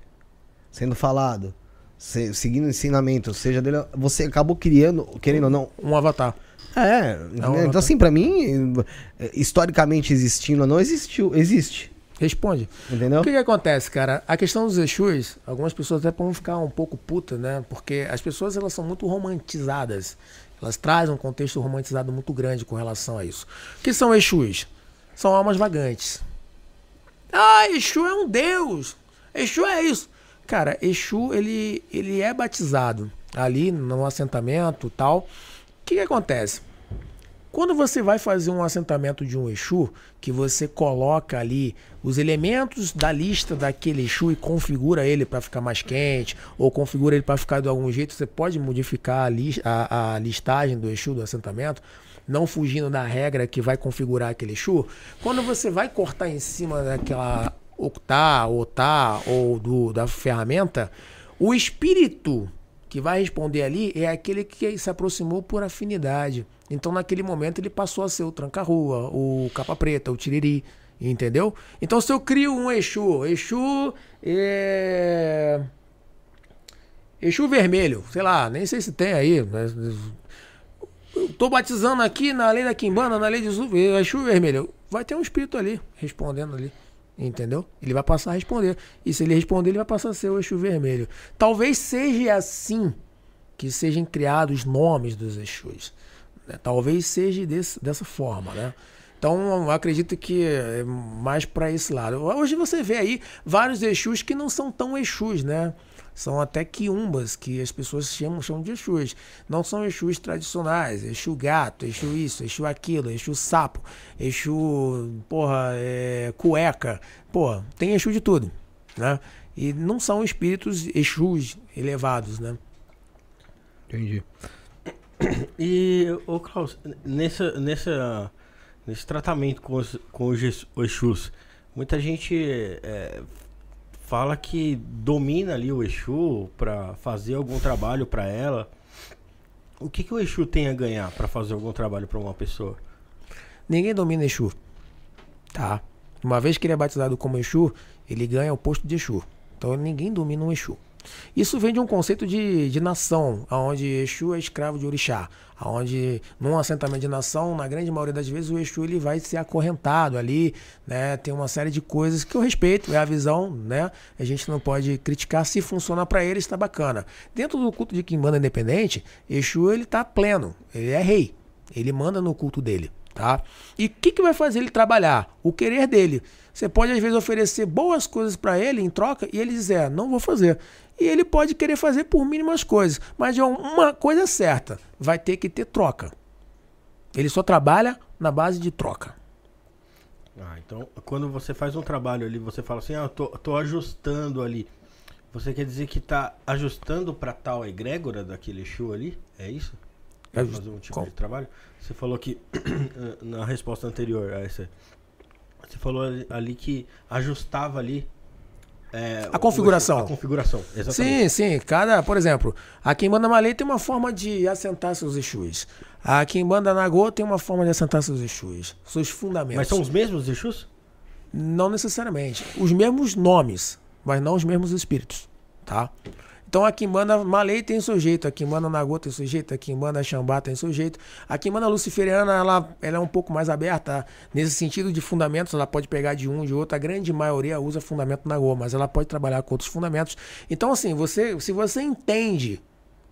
sendo falado, se, seguindo o ensinamento, seja dele, você acabou criando, querendo ou não, um avatar. É, é um então assim, para mim, historicamente existindo ou não, existiu, existe. Responde. Entendeu? O que, que, acontece, cara? A questão dos Exus, algumas pessoas até vão ficar um pouco putas, né? Porque as pessoas elas são muito romantizadas. Elas trazem um contexto romantizado muito grande com relação a isso. O que são Exus? São almas vagantes. Ah, Exu é um deus. Exu é isso. Cara, Exu, ele, ele é batizado ali no assentamento tal. O que, que acontece? Quando você vai fazer um assentamento de um Exu, que você coloca ali os elementos da lista daquele Exu e configura ele para ficar mais quente, ou configura ele para ficar de algum jeito, você pode modificar a, li a, a listagem do Exu do assentamento, não fugindo da regra que vai configurar aquele Exu. Quando você vai cortar em cima daquela octá, otá ou do, da ferramenta, o espírito que vai responder ali é aquele que se aproximou por afinidade. Então, naquele momento, ele passou a ser o tranca-rua, o capa preta, o tiriri, entendeu? Então, se eu crio um Exu, Exu é... Exu vermelho, sei lá, nem sei se tem aí, mas... Tô batizando aqui na lei da Quimbanda, na lei de Exu vermelho. Vai ter um espírito ali, respondendo ali. Entendeu? Ele vai passar a responder. E se ele responder, ele vai passar a ser o Exu vermelho. Talvez seja assim que sejam criados nomes dos Exus. Né? Talvez seja desse, dessa forma, né? Então, acredito que é mais para esse lado. Hoje você vê aí vários Exus que não são tão Exus, né? São até quiumbas, que as pessoas chamam, chamam de Exus. Não são Exus tradicionais. Exu gato, Exu isso, Exu aquilo, Exu sapo, Exu, porra, é, cueca. Porra, tem Exu de tudo, né? E não são espíritos Exus elevados, né? Entendi. E, ô Klaus, nessa, nessa, nesse tratamento com os, com os Exus, muita gente é, fala que domina ali o Exu para fazer algum trabalho para ela. O que, que o Exu tem a ganhar para fazer algum trabalho para uma pessoa? Ninguém domina Exu. Tá? Uma vez que ele é batizado como Exu, ele ganha o posto de Exu. Então ninguém domina um Exu. Isso vem de um conceito de, de nação, onde Exu é escravo de Orixá, onde num assentamento de nação, na grande maioria das vezes, o Exu ele vai ser acorrentado ali, né? Tem uma série de coisas que eu respeito, é a visão, né? A gente não pode criticar se funciona para ele, está bacana. Dentro do culto de Kimbanda independente, Exu ele tá pleno, ele é rei, ele manda no culto dele, tá? E o que, que vai fazer ele trabalhar? O querer dele. Você pode às vezes oferecer boas coisas para ele em troca e ele dizer, não vou fazer. E ele pode querer fazer por mínimas coisas, mas de uma coisa certa, vai ter que ter troca. Ele só trabalha na base de troca. Ah, então quando você faz um trabalho ali, você fala assim, ah, eu tô, tô ajustando ali. Você quer dizer que tá ajustando para tal egrégora daquele show ali? É isso? É fazer um tipo de trabalho? Você falou que na resposta anterior a essa, você falou ali que ajustava ali é, a configuração. a configuração, exatamente. Sim, sim. Cada, por exemplo, a Kimbanda Malay tem uma forma de assentar seus Exus. A Kimbanda Nagô tem uma forma de assentar seus Exus. Seus fundamentos. Mas são os mesmos Exus? Não necessariamente. Os mesmos nomes, mas não os mesmos espíritos, tá? Então a Quimbanda Malay tem sujeito, a Quimbanda Nagô tem sujeito, a Quimbanda Xambá tem sujeito. A Quimbanda Luciferiana, ela, ela é um pouco mais aberta nesse sentido de fundamentos, ela pode pegar de um, de outro. A grande maioria usa fundamento Nagô, mas ela pode trabalhar com outros fundamentos. Então assim, você, se você entende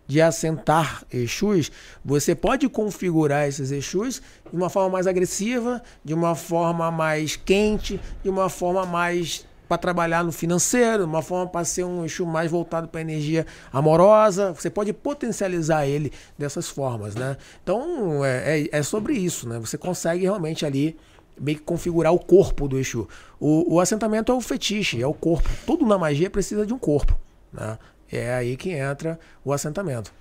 de assentar Exus, você pode configurar esses Exus de uma forma mais agressiva, de uma forma mais quente, de uma forma mais para trabalhar no financeiro, uma forma para ser um Exu mais voltado para a energia amorosa. Você pode potencializar ele dessas formas, né? Então é, é, é, sobre isso, né? Você consegue realmente ali meio que configurar o corpo do Exu. O, o assentamento é o fetiche, é o corpo. Tudo na magia precisa de um corpo, né? É aí que entra o assentamento.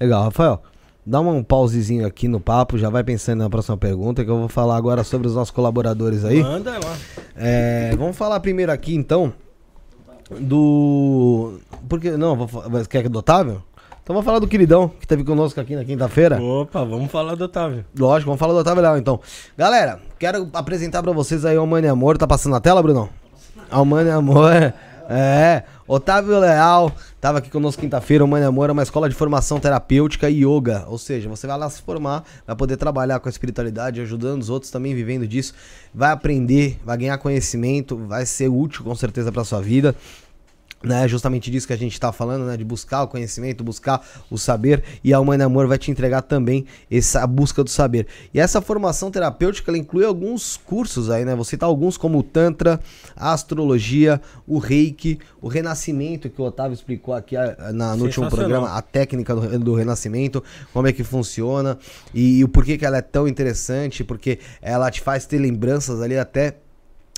Legal, Rafael. Dá um pausezinho aqui no papo, já vai pensando na próxima pergunta, que eu vou falar agora sobre os nossos colaboradores aí. Manda lá. É, vamos falar primeiro aqui, então, do... Porque, não, vou... quer que do Otávio? Então vamos falar do queridão, que esteve conosco aqui na quinta-feira. Opa, vamos falar do Otávio. Lógico, vamos falar do Otávio Leal, então. Galera, quero apresentar pra vocês aí o Almani Amor. Tá passando na tela, Brunão? Almani Amor, é... Otávio Leal estava aqui conosco quinta-feira. O Mãe Amor é uma escola de formação terapêutica e yoga. Ou seja, você vai lá se formar, vai poder trabalhar com a espiritualidade, ajudando os outros também vivendo disso. Vai aprender, vai ganhar conhecimento, vai ser útil com certeza para sua vida né, justamente disso que a gente está falando, né, de buscar o conhecimento, buscar o saber, e a Mãe Amor vai te entregar também essa busca do saber. E essa formação terapêutica ela inclui alguns cursos aí, né? Vou citar alguns como o Tantra, a astrologia, o Reiki, o Renascimento, que o Otávio explicou aqui ah, na, no último programa, a técnica do, do, Renascimento, como é que funciona e, e o porquê que ela é tão interessante, porque ela te faz ter lembranças ali até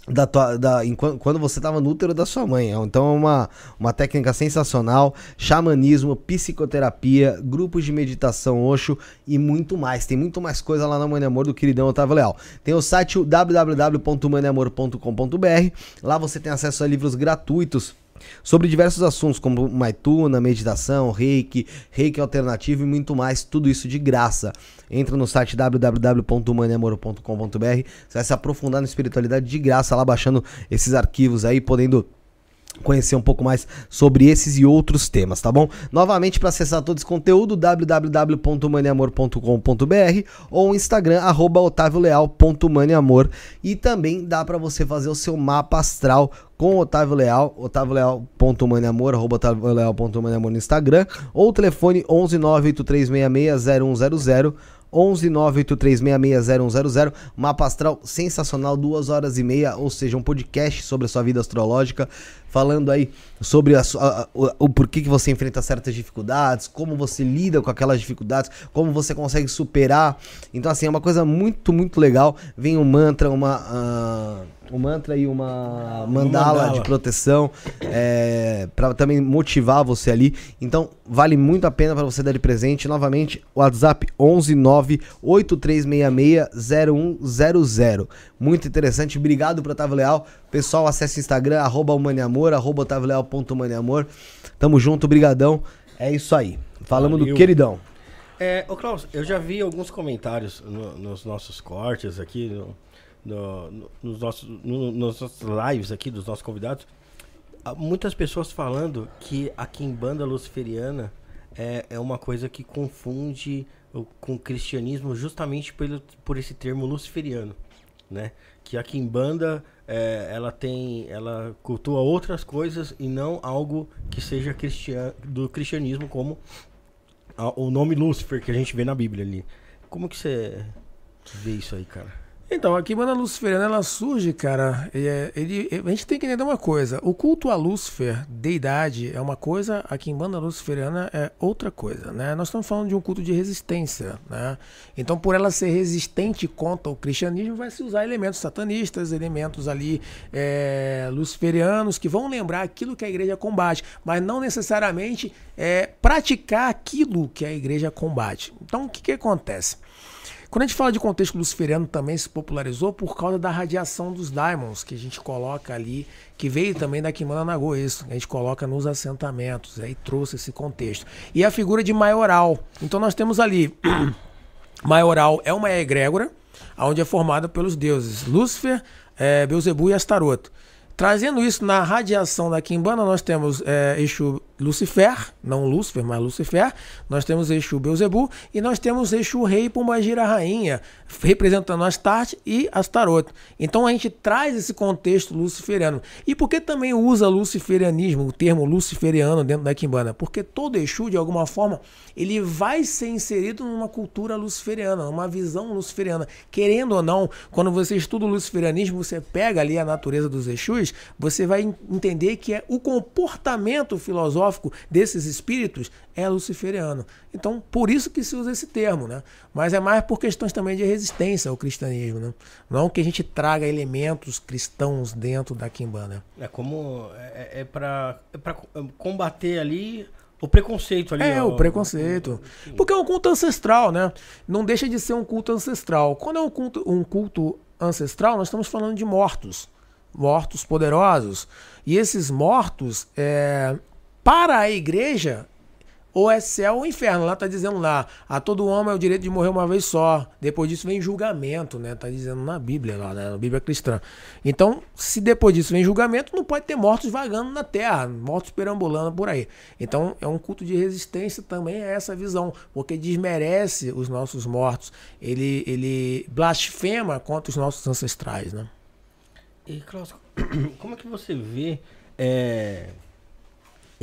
da tua, da, quando você estava no útero da sua mãe. Então é uma, uma técnica sensacional, xamanismo, psicoterapia, grupos de meditação Osho e muito mais. Tem muito mais coisa lá na Mãe Amor do queridão Otávio Leal. Tem o site www.maneamor.com.br. Lá você tem acesso a livros gratuitos sobre diversos assuntos como Maituna, meditação, reiki, reiki alternativo e muito mais, tudo isso de graça. Entra no site www.humaniamor.com.br, você vai se aprofundar na espiritualidade de graça lá baixando esses arquivos aí, podendo conhecer um pouco mais sobre esses e outros temas, tá bom? Novamente, para acessar todo esse conteúdo, www.maniamor.com.br ou Instagram, arroba otavioleal.maniamor e também dá para você fazer o seu mapa astral com Otávio Leal, otavioleal.maniamor, arroba no Instagram ou telefone 11 983660100 11 983660100. Mapa astral sensacional, duas horas e meia, ou seja, um podcast sobre a sua vida astrológica, falando aí sobre a, a, o, o porquê que você enfrenta certas dificuldades, como você lida com aquelas dificuldades, como você consegue superar. Então, assim, é uma coisa muito, muito legal. Vem um mantra, uma. Uh um mantra e uma mandala, mandala. de proteção é, para também motivar você ali. Então, vale muito a pena para você dar de presente. Novamente, WhatsApp 11983660100. Muito interessante. Obrigado para Otávio Leal. Pessoal, acesse o Instagram, arroba humaniamor, arroba otavioleal.humaniamor. Tamo junto, brigadão. É isso aí. Falamos Valeu. do queridão. É, ô Klaus, eu já vi alguns comentários no, nos nossos cortes aqui, no, no, no, nos, nossos, no, nos nossos lives aqui dos nossos convidados, muitas pessoas falando que a Kimbanda Luciferiana é, é uma coisa que confunde com o cristianismo justamente pelo, por esse termo luciferiano, né? Que a Kimbanda é, ela tem, ela cultua outras coisas e não algo que seja cristian, do cristianismo como a, o nome Lúcifer que a gente vê na Bíblia ali. Como que você vê isso aí, cara? Então, a Quimbanda Luciferiana, ela surge, cara, é, ele, a gente tem que entender uma coisa, o culto a Lúcifer, deidade, é uma coisa, a Quimbanda Luciferiana é outra coisa, né? Nós estamos falando de um culto de resistência, né? Então, por ela ser resistente contra o cristianismo, vai se usar elementos satanistas, elementos ali é, luciferianos, que vão lembrar aquilo que a igreja combate, mas não necessariamente é, praticar aquilo que a igreja combate. Então, o que, que acontece? Quando a gente fala de contexto luciferiano, também se popularizou por causa da radiação dos diamonds, que a gente coloca ali, que veio também da Kimana Nagô, isso, a gente coloca nos assentamentos, aí trouxe esse contexto. E a figura de maioral. Então nós temos ali, maioral é uma egrégora, onde é formada pelos deuses Lúcifer, é, Beuzebu e Astaroto. Trazendo isso na radiação da Kimbanda, nós temos é, Exu Lucifer, não Lúcifer, mas Lucifer, nós temos Exu Beuzebu e nós temos Exu Rei Pombagira Rainha, representando Astarte e Astaroth. Então a gente traz esse contexto luciferiano. E por que também usa luciferianismo, o termo luciferiano dentro da Quimbanda? Porque todo Exu, de alguma forma, ele vai ser inserido numa cultura luciferiana, numa visão luciferiana. Querendo ou não, quando você estuda o luciferianismo, você pega ali a natureza dos Exus, você vai entender que é o comportamento filosófico desses espíritos é luciferiano. Então, por isso que se usa esse termo, né? Mas é mais por questões também de resistência ao cristianismo, né? Não que a gente traga elementos cristãos dentro da Kimbanda. É como é, é para é para combater ali o preconceito ali. É, ó, o preconceito. Porque é um culto ancestral, né? Não deixa de ser um culto ancestral. Quando é um culto, um culto ancestral, nós estamos falando de mortos. Mortos poderosos. E esses mortos, é, para a igreja, ou é céu ou inferno. Lá está dizendo lá, a todo homem é o direito de morrer uma vez só. Depois disso vem julgamento, né? Tá dizendo na Bíblia lá, né? na Bíblia cristã. Então, se depois disso vem julgamento, não pode ter mortos vagando na terra, mortos perambulando por aí. Então, é um culto de resistência também a essa visão, porque desmerece os nossos mortos. Ele, ele blasfema contra os nossos ancestrais, né? E, Klaus, como é que você vê é,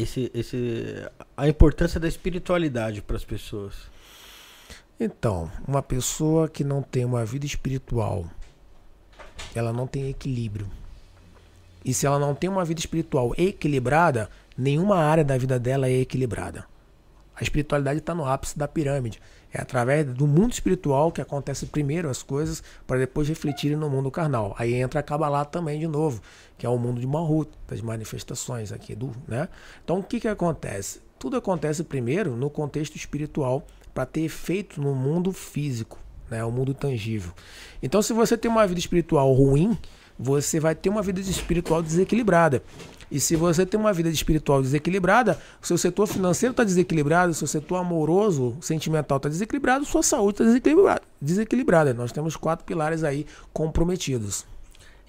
esse, esse, a importância da espiritualidade para as pessoas? Então, uma pessoa que não tem uma vida espiritual, ela não tem equilíbrio. E se ela não tem uma vida espiritual equilibrada, nenhuma área da vida dela é equilibrada. A espiritualidade está no ápice da pirâmide. É através do mundo espiritual que acontece primeiro as coisas para depois refletirem no mundo carnal. Aí entra a Kabbalah também de novo, que é o mundo de Malhut, das manifestações aqui do, né? Então o que que acontece? Tudo acontece primeiro no contexto espiritual para ter efeito no mundo físico, né? O mundo tangível. Então se você tem uma vida espiritual ruim, você vai ter uma vida espiritual desequilibrada. E se você tem uma vida espiritual desequilibrada, o seu setor financeiro está desequilibrado, o seu setor amoroso, sentimental está desequilibrado, sua saúde está desequilibrada, desequilibrada. Nós temos quatro pilares aí comprometidos.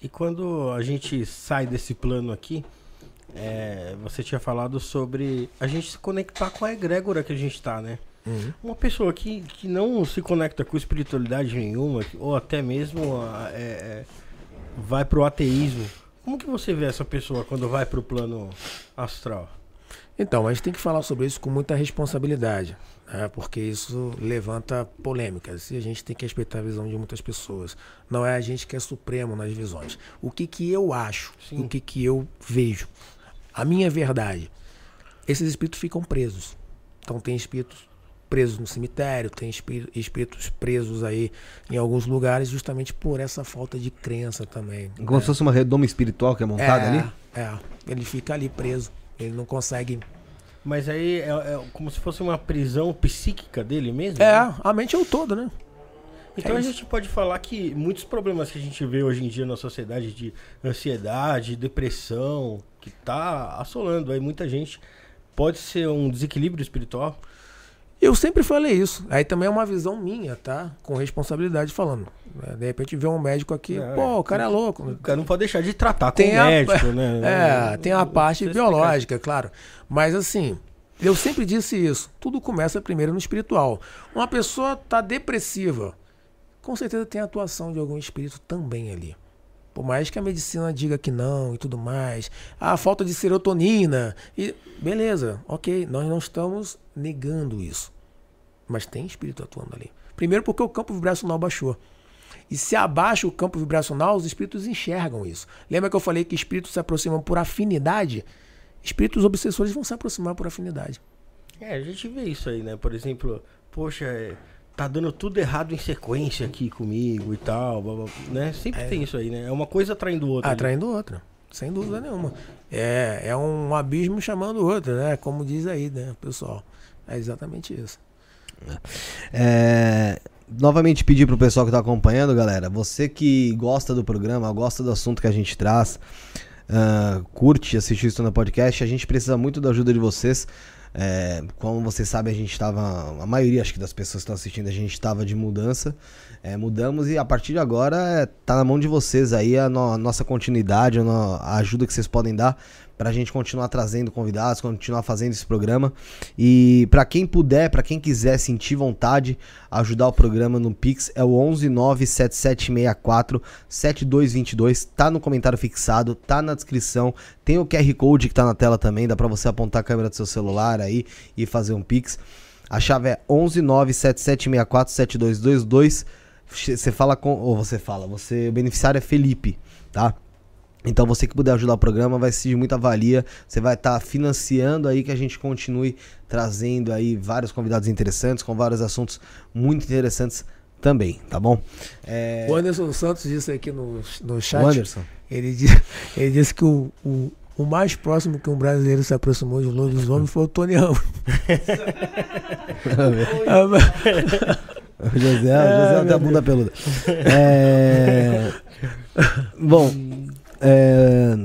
E quando a gente sai desse plano aqui, é, você tinha falado sobre a gente se conectar com a egrégora que a gente está, né? Uhum. Uma pessoa que, que não se conecta com espiritualidade nenhuma, ou até mesmo é, é, vai pro ateísmo, como que você vê essa pessoa quando vai para o plano astral? Então, a gente tem que falar sobre isso com muita responsabilidade, né? porque isso levanta polêmicas e a gente tem que respeitar a visão de muitas pessoas. Não é a gente que é supremo nas visões. O que, que eu acho, Sim. o que, que eu vejo, a minha verdade. Esses espíritos ficam presos. Então, tem espíritos presos no cemitério, tem espíritos presos aí em alguns lugares justamente por essa falta de crença também. Como é. se fosse uma redoma espiritual que é montada é, ali? É, ele fica ali preso, ele não consegue... Mas aí é, é como se fosse uma prisão psíquica dele mesmo? É, né? a mente é o todo, né? Então é a gente pode falar que muitos problemas que a gente vê hoje em dia na sociedade de ansiedade, depressão, que tá assolando aí muita gente, pode ser um desequilíbrio espiritual? Eu sempre falei isso. Aí também é uma visão minha, tá? Com responsabilidade falando. Né? De repente vê um médico aqui, é, pô, o cara é louco. O cara não pode deixar de tratar tem com o médico, né? É, tem a parte biológica, claro. Mas assim, eu sempre disse isso. Tudo começa primeiro no espiritual. Uma pessoa tá depressiva, com certeza tem a atuação de algum espírito também ali. Por mais que a medicina diga que não e tudo mais. A falta de serotonina. E beleza, ok, nós não estamos negando isso. Mas tem espírito atuando ali. Primeiro porque o campo vibracional baixou. E se abaixa o campo vibracional, os espíritos enxergam isso. Lembra que eu falei que espíritos se aproximam por afinidade? Espíritos obsessores vão se aproximar por afinidade. É, a gente vê isso aí, né? Por exemplo, poxa, é, tá dando tudo errado em sequência aqui comigo e tal, blá, blá, né? Sempre é. tem isso aí, né? É uma coisa atraindo outra. Atraindo outra, sem dúvida nenhuma. É, é um abismo chamando o outro, né? Como diz aí, né, pessoal? É exatamente isso. É, novamente pedir pro pessoal que tá acompanhando, galera, você que gosta do programa, gosta do assunto que a gente traz, uh, curte assistir isso no podcast, a gente precisa muito da ajuda de vocês. É, como vocês sabem, a gente estava. A maioria, acho que das pessoas que estão assistindo, a gente estava de mudança. É, mudamos e a partir de agora é, tá na mão de vocês aí a, no, a nossa continuidade, a, no, a ajuda que vocês podem dar para a gente continuar trazendo convidados, continuar fazendo esse programa. E para quem puder, para quem quiser sentir vontade, ajudar o programa no Pix é o 1197764 7222, tá no comentário fixado, tá na descrição, tem o QR Code que tá na tela também, dá para você apontar a câmera do seu celular aí e fazer um Pix. A chave é 1197764 7222. Você fala com ou você fala, você o beneficiário é Felipe, tá? Então você que puder ajudar o programa vai ser de muita valia. Você vai estar tá financiando aí que a gente continue trazendo aí vários convidados interessantes com vários assuntos muito interessantes também, tá bom? É... O Anderson Santos disse aqui no, no chat. O Anderson. Ele, disse, ele disse que o, o, o, mais próximo que um brasileiro se aproximou de lobisomem foi o Tony Ramos. o José, José tem a bunda peluda. É... Bom, é...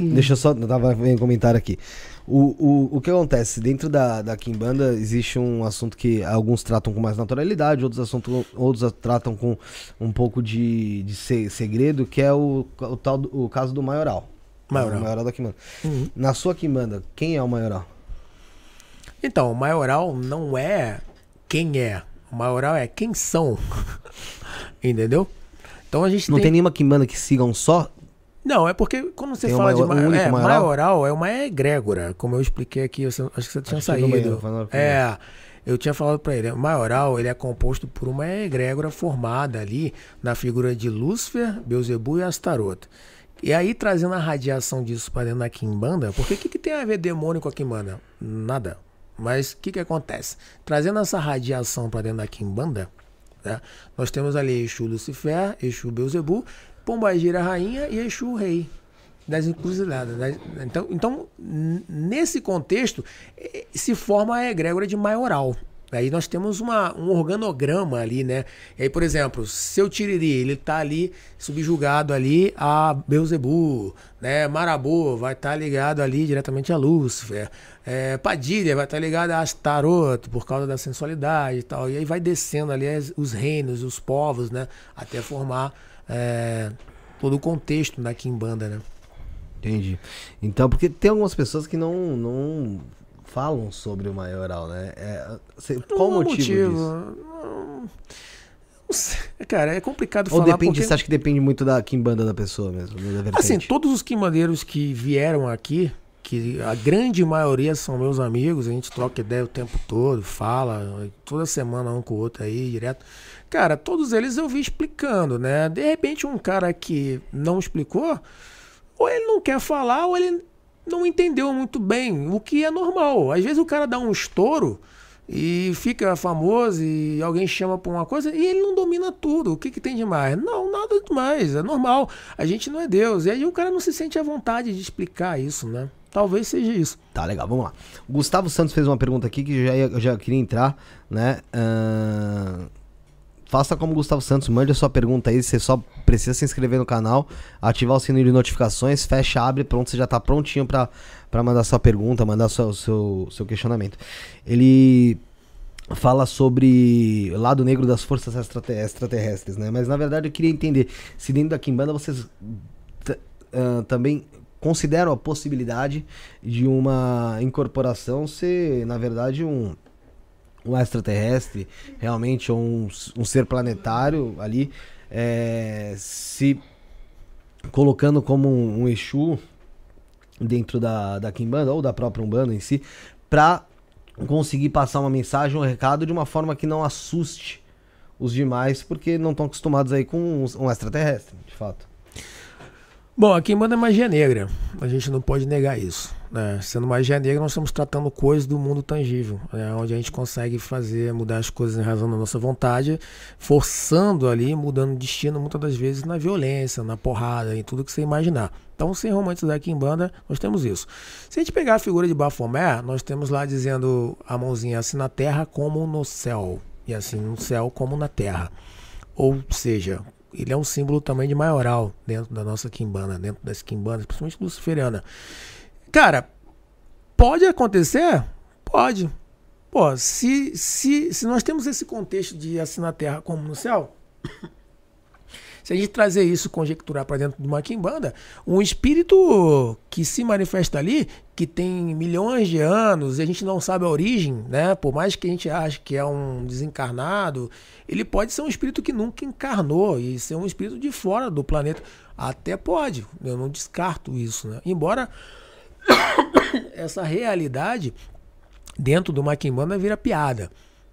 Hum. Deixa eu só. Eu tava vendo um comentário aqui. O, o, o que acontece? Dentro da, da Kimbanda existe um assunto que alguns tratam com mais naturalidade, outros, assuntos, outros tratam com um pouco de, de segredo, que é o, o, tal, o caso do maioral. Maioral. O maioral da Kimbanda. Uhum. Na sua Kimbanda, quem é o maioral? Então, o maioral não é quem é. O maioral é quem são. Entendeu? Então a gente Não tem, tem nenhuma Kimbanda que sigam só não, é porque quando você tem fala de ma é, maioral? maioral, é uma egrégora, como eu expliquei aqui, eu, acho que você tinha acho saído. é, eu tinha falado para ele, maioral ele é composto por uma egrégora formada ali na figura de Lúcifer, Beuzebu e Astaroth. E aí, trazendo a radiação disso para dentro da Kimbanda, porque o que, que tem a ver demônio com a Kimbanda? Nada. Mas o que, que acontece? Trazendo essa radiação para dentro da Kimbanda, né, nós temos ali Exu Lucifer, Exu Beuzebu, Pombagira rainha e Exu rei das encruzilhadas. Né? Então, então, nesse contexto, se forma a egrégora de maioral. Aí nós temos uma, um organograma ali, né? E aí, por exemplo, seu Tiriri, ele tá ali subjugado ali a Beuzebu, né? Marabô vai estar tá ligado ali diretamente a Lúcifer. É, Padilha vai estar tá ligado a Astaroth por causa da sensualidade e tal. E aí vai descendo ali os reinos, os povos, né? Até formar é, todo o contexto da Kimbanda, né? Entendi. Então, porque tem algumas pessoas que não, não falam sobre o maioral, né? É, qual o motivo, motivo disso? Cara, é complicado Ou falar. Ou depende, porque... você acha que depende muito da Kimbanda da pessoa mesmo? Da assim, todos os Kimbandeiros que vieram aqui, que a grande maioria são meus amigos, a gente troca ideia o tempo todo, fala, toda semana um com o outro aí, direto. Cara, todos eles eu vi explicando, né? De repente, um cara que não explicou, ou ele não quer falar, ou ele não entendeu muito bem, o que é normal. Às vezes o cara dá um estouro e fica famoso e alguém chama por uma coisa e ele não domina tudo. O que, que tem de mais? Não, nada demais, é normal. A gente não é Deus. E aí o cara não se sente à vontade de explicar isso, né? Talvez seja isso. Tá legal, vamos lá. Gustavo Santos fez uma pergunta aqui que eu já, eu já queria entrar, né? Uh, faça como Gustavo Santos, mande a sua pergunta aí. Você só precisa se inscrever no canal, ativar o sininho de notificações, fecha, abre, pronto, você já tá prontinho para mandar sua pergunta, mandar o seu, seu, seu questionamento. Ele fala sobre o lado negro das forças extraterrestres, né? Mas na verdade eu queria entender se dentro da Kimbanda vocês uh, também consideram a possibilidade de uma incorporação ser, na verdade, um um extraterrestre, realmente, um, um ser planetário ali, é, se colocando como um, um Exu dentro da, da Kimbanda ou da própria Umbanda em si, para conseguir passar uma mensagem, um recado de uma forma que não assuste os demais, porque não estão acostumados aí com um, um extraterrestre, de fato. Bom, aqui manda magia negra. A gente não pode negar isso. Né? Sendo magia negra, nós estamos tratando coisas do mundo tangível, né? onde a gente consegue fazer, mudar as coisas em razão da nossa vontade, forçando ali, mudando o destino muitas das vezes na violência, na porrada, em tudo que você imaginar. Então, sem romantizar aqui em banda, nós temos isso. Se a gente pegar a figura de Baphomet, nós temos lá dizendo a mãozinha assim na terra como no céu, e assim no céu como na terra. Ou seja, ele é um símbolo também de maioral dentro da nossa quimbanda, dentro das quimbandas, principalmente luciferiana. Cara, Pode acontecer? Pode. Pô, se, se, se nós temos esse contexto de assim na terra como no céu, se a gente trazer isso, conjecturar para dentro de uma quimbanda, um espírito que se manifesta ali, que tem milhões de anos e a gente não sabe a origem, né? Por mais que a gente ache que é um desencarnado, ele pode ser um espírito que nunca encarnou e ser um espírito de fora do planeta. Até pode, eu não descarto isso, né? Embora essa realidade dentro do Maquimbanda vira piada.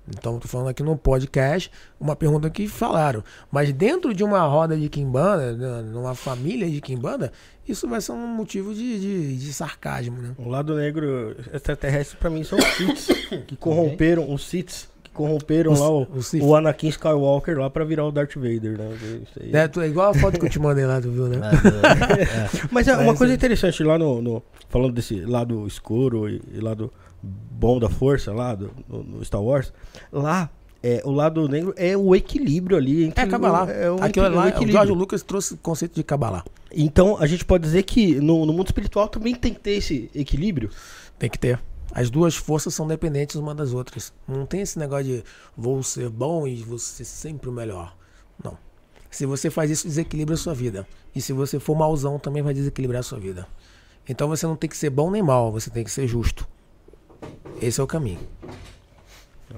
Então, estou falando aqui no podcast uma pergunta que falaram. Mas dentro de uma roda de Kimbanda, né, numa família de Kimbanda, isso vai ser um motivo de, de, de sarcasmo, né? O lado negro extraterrestre para mim são os Siths, que corromperam os que corromperam Os- lá o, Sith. o Anakin Skywalker lá para virar o Darth Vader, né? Isso aí. É, tu- é igual a foto que eu te mandei lá, tu viu, né? Mas é uma coisa interessante lá no, no- falando desse lado escuro e, e lado bom da força lá do, no, no Star Wars, lá é, o lado negro é o equilíbrio ali entre É Kabbalah. É um Aquilo lá, o equilíbrio. George Lucas trouxe o conceito de Kabbalah. Então a gente pode dizer que no, no mundo espiritual também tem que ter esse equilíbrio. Tem que ter. As duas forças são dependentes uma das outras. Não tem esse negócio de vou ser bom e vou ser sempre o melhor. Não. Se você faz isso, desequilibra a sua vida. E se você for mauzão, também vai desequilibrar a sua vida. Então você não tem que ser bom nem mal, você tem que ser justo. Esse é o caminho.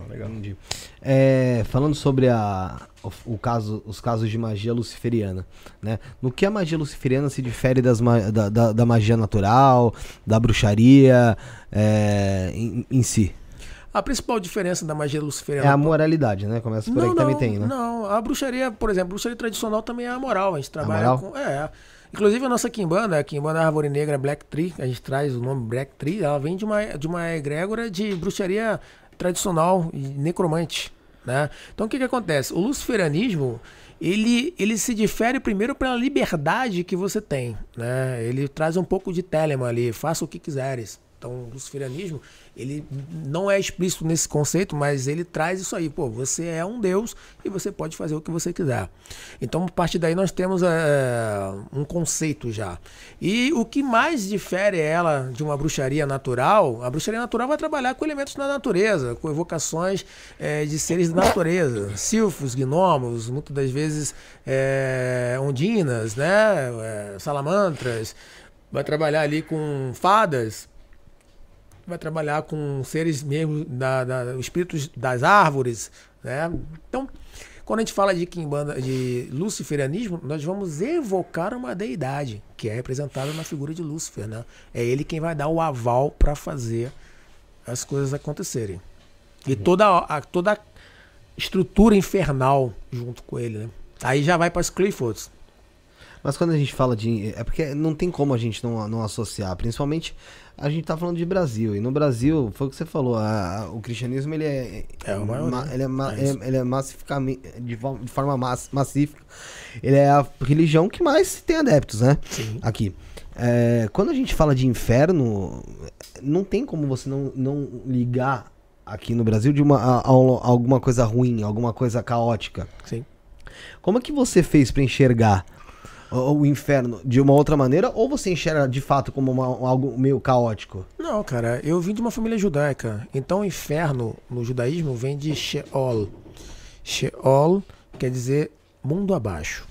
Legal. É, falando sobre a, o, o caso, os casos de magia luciferiana, né? No que a magia luciferiana se difere das da, da, da magia natural, da bruxaria é, em, em si? A principal diferença da magia É luciferiana a moralidade, né? Começa por aí que também tem, né? Não, a bruxaria, por exemplo, a bruxaria tradicional também é a moral. A gente trabalha moral? com. É. Inclusive a nossa Kimbanda, a Kimbanda Árvore Negra Black Tree, a gente traz o nome Black Tree, ela vem de uma, de uma egrégora de bruxaria tradicional e necromante. Né? Então o que, que acontece? O luciferianismo ele, ele se difere primeiro pela liberdade que você tem. Né? Ele traz um pouco de telema ali, faça o que quiseres. Então, o luciferianismo, ele não é explícito nesse conceito, mas ele traz isso aí. Pô, você é um deus e você pode fazer o que você quiser. Então, a partir daí, nós temos é, um conceito já. E o que mais difere ela de uma bruxaria natural, a bruxaria natural vai trabalhar com elementos da natureza, com evocações é, de seres da natureza. Silfos, gnomos, muitas das vezes é, ondinas, né? Salamandras. Vai trabalhar ali com fadas, vai trabalhar com seres mesmo, da, da- espíritos das árvores, né? Então, quando a gente fala de quimbanda, de luciferianismo, nós vamos evocar uma deidade, que é representada na figura de Lúcifer, né? É ele quem vai dar o aval para fazer as coisas acontecerem. E toda a, toda a estrutura infernal junto com ele, né? Aí já vai para os Cliffords. Mas quando a gente fala de. É porque não tem como a gente não, não associar. Principalmente a gente tá falando de Brasil. E no Brasil, foi o que você falou, a- a- o cristianismo ele é. É o maior, ma- né? ele é, ma- É é- ele é massificamente. De, forma- de forma mass- massífica. Ele é a religião que mais tem adeptos, né? Sim. Aqui. É, quando a gente fala de inferno, não tem como você não, não ligar aqui no Brasil de uma, a- a- alguma coisa ruim, alguma coisa caótica. Sim. Como é que você fez pra enxergar o, inferno de uma outra maneira ou você enxerga de fato como uma- algo meio caótico? Não, cara, eu vim de uma família judaica. Então, inferno no judaísmo vem de Sheol. Sheol quer dizer mundo abaixo.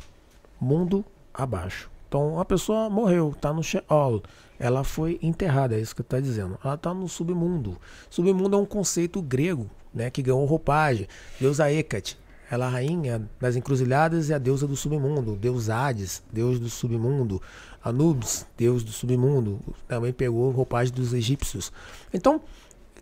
Mundo abaixo. Então, a pessoa morreu, tá no Sheol. Ela foi enterrada, é isso que está dizendo. Ela está no submundo. Submundo é um conceito grego, né, que ganhou roupagem. Deusa Hecate, ela é a rainha das encruzilhadas e a deusa do submundo. Deus Hades, deus do submundo. Anubis, deus do submundo, também pegou roupagem dos egípcios. Então,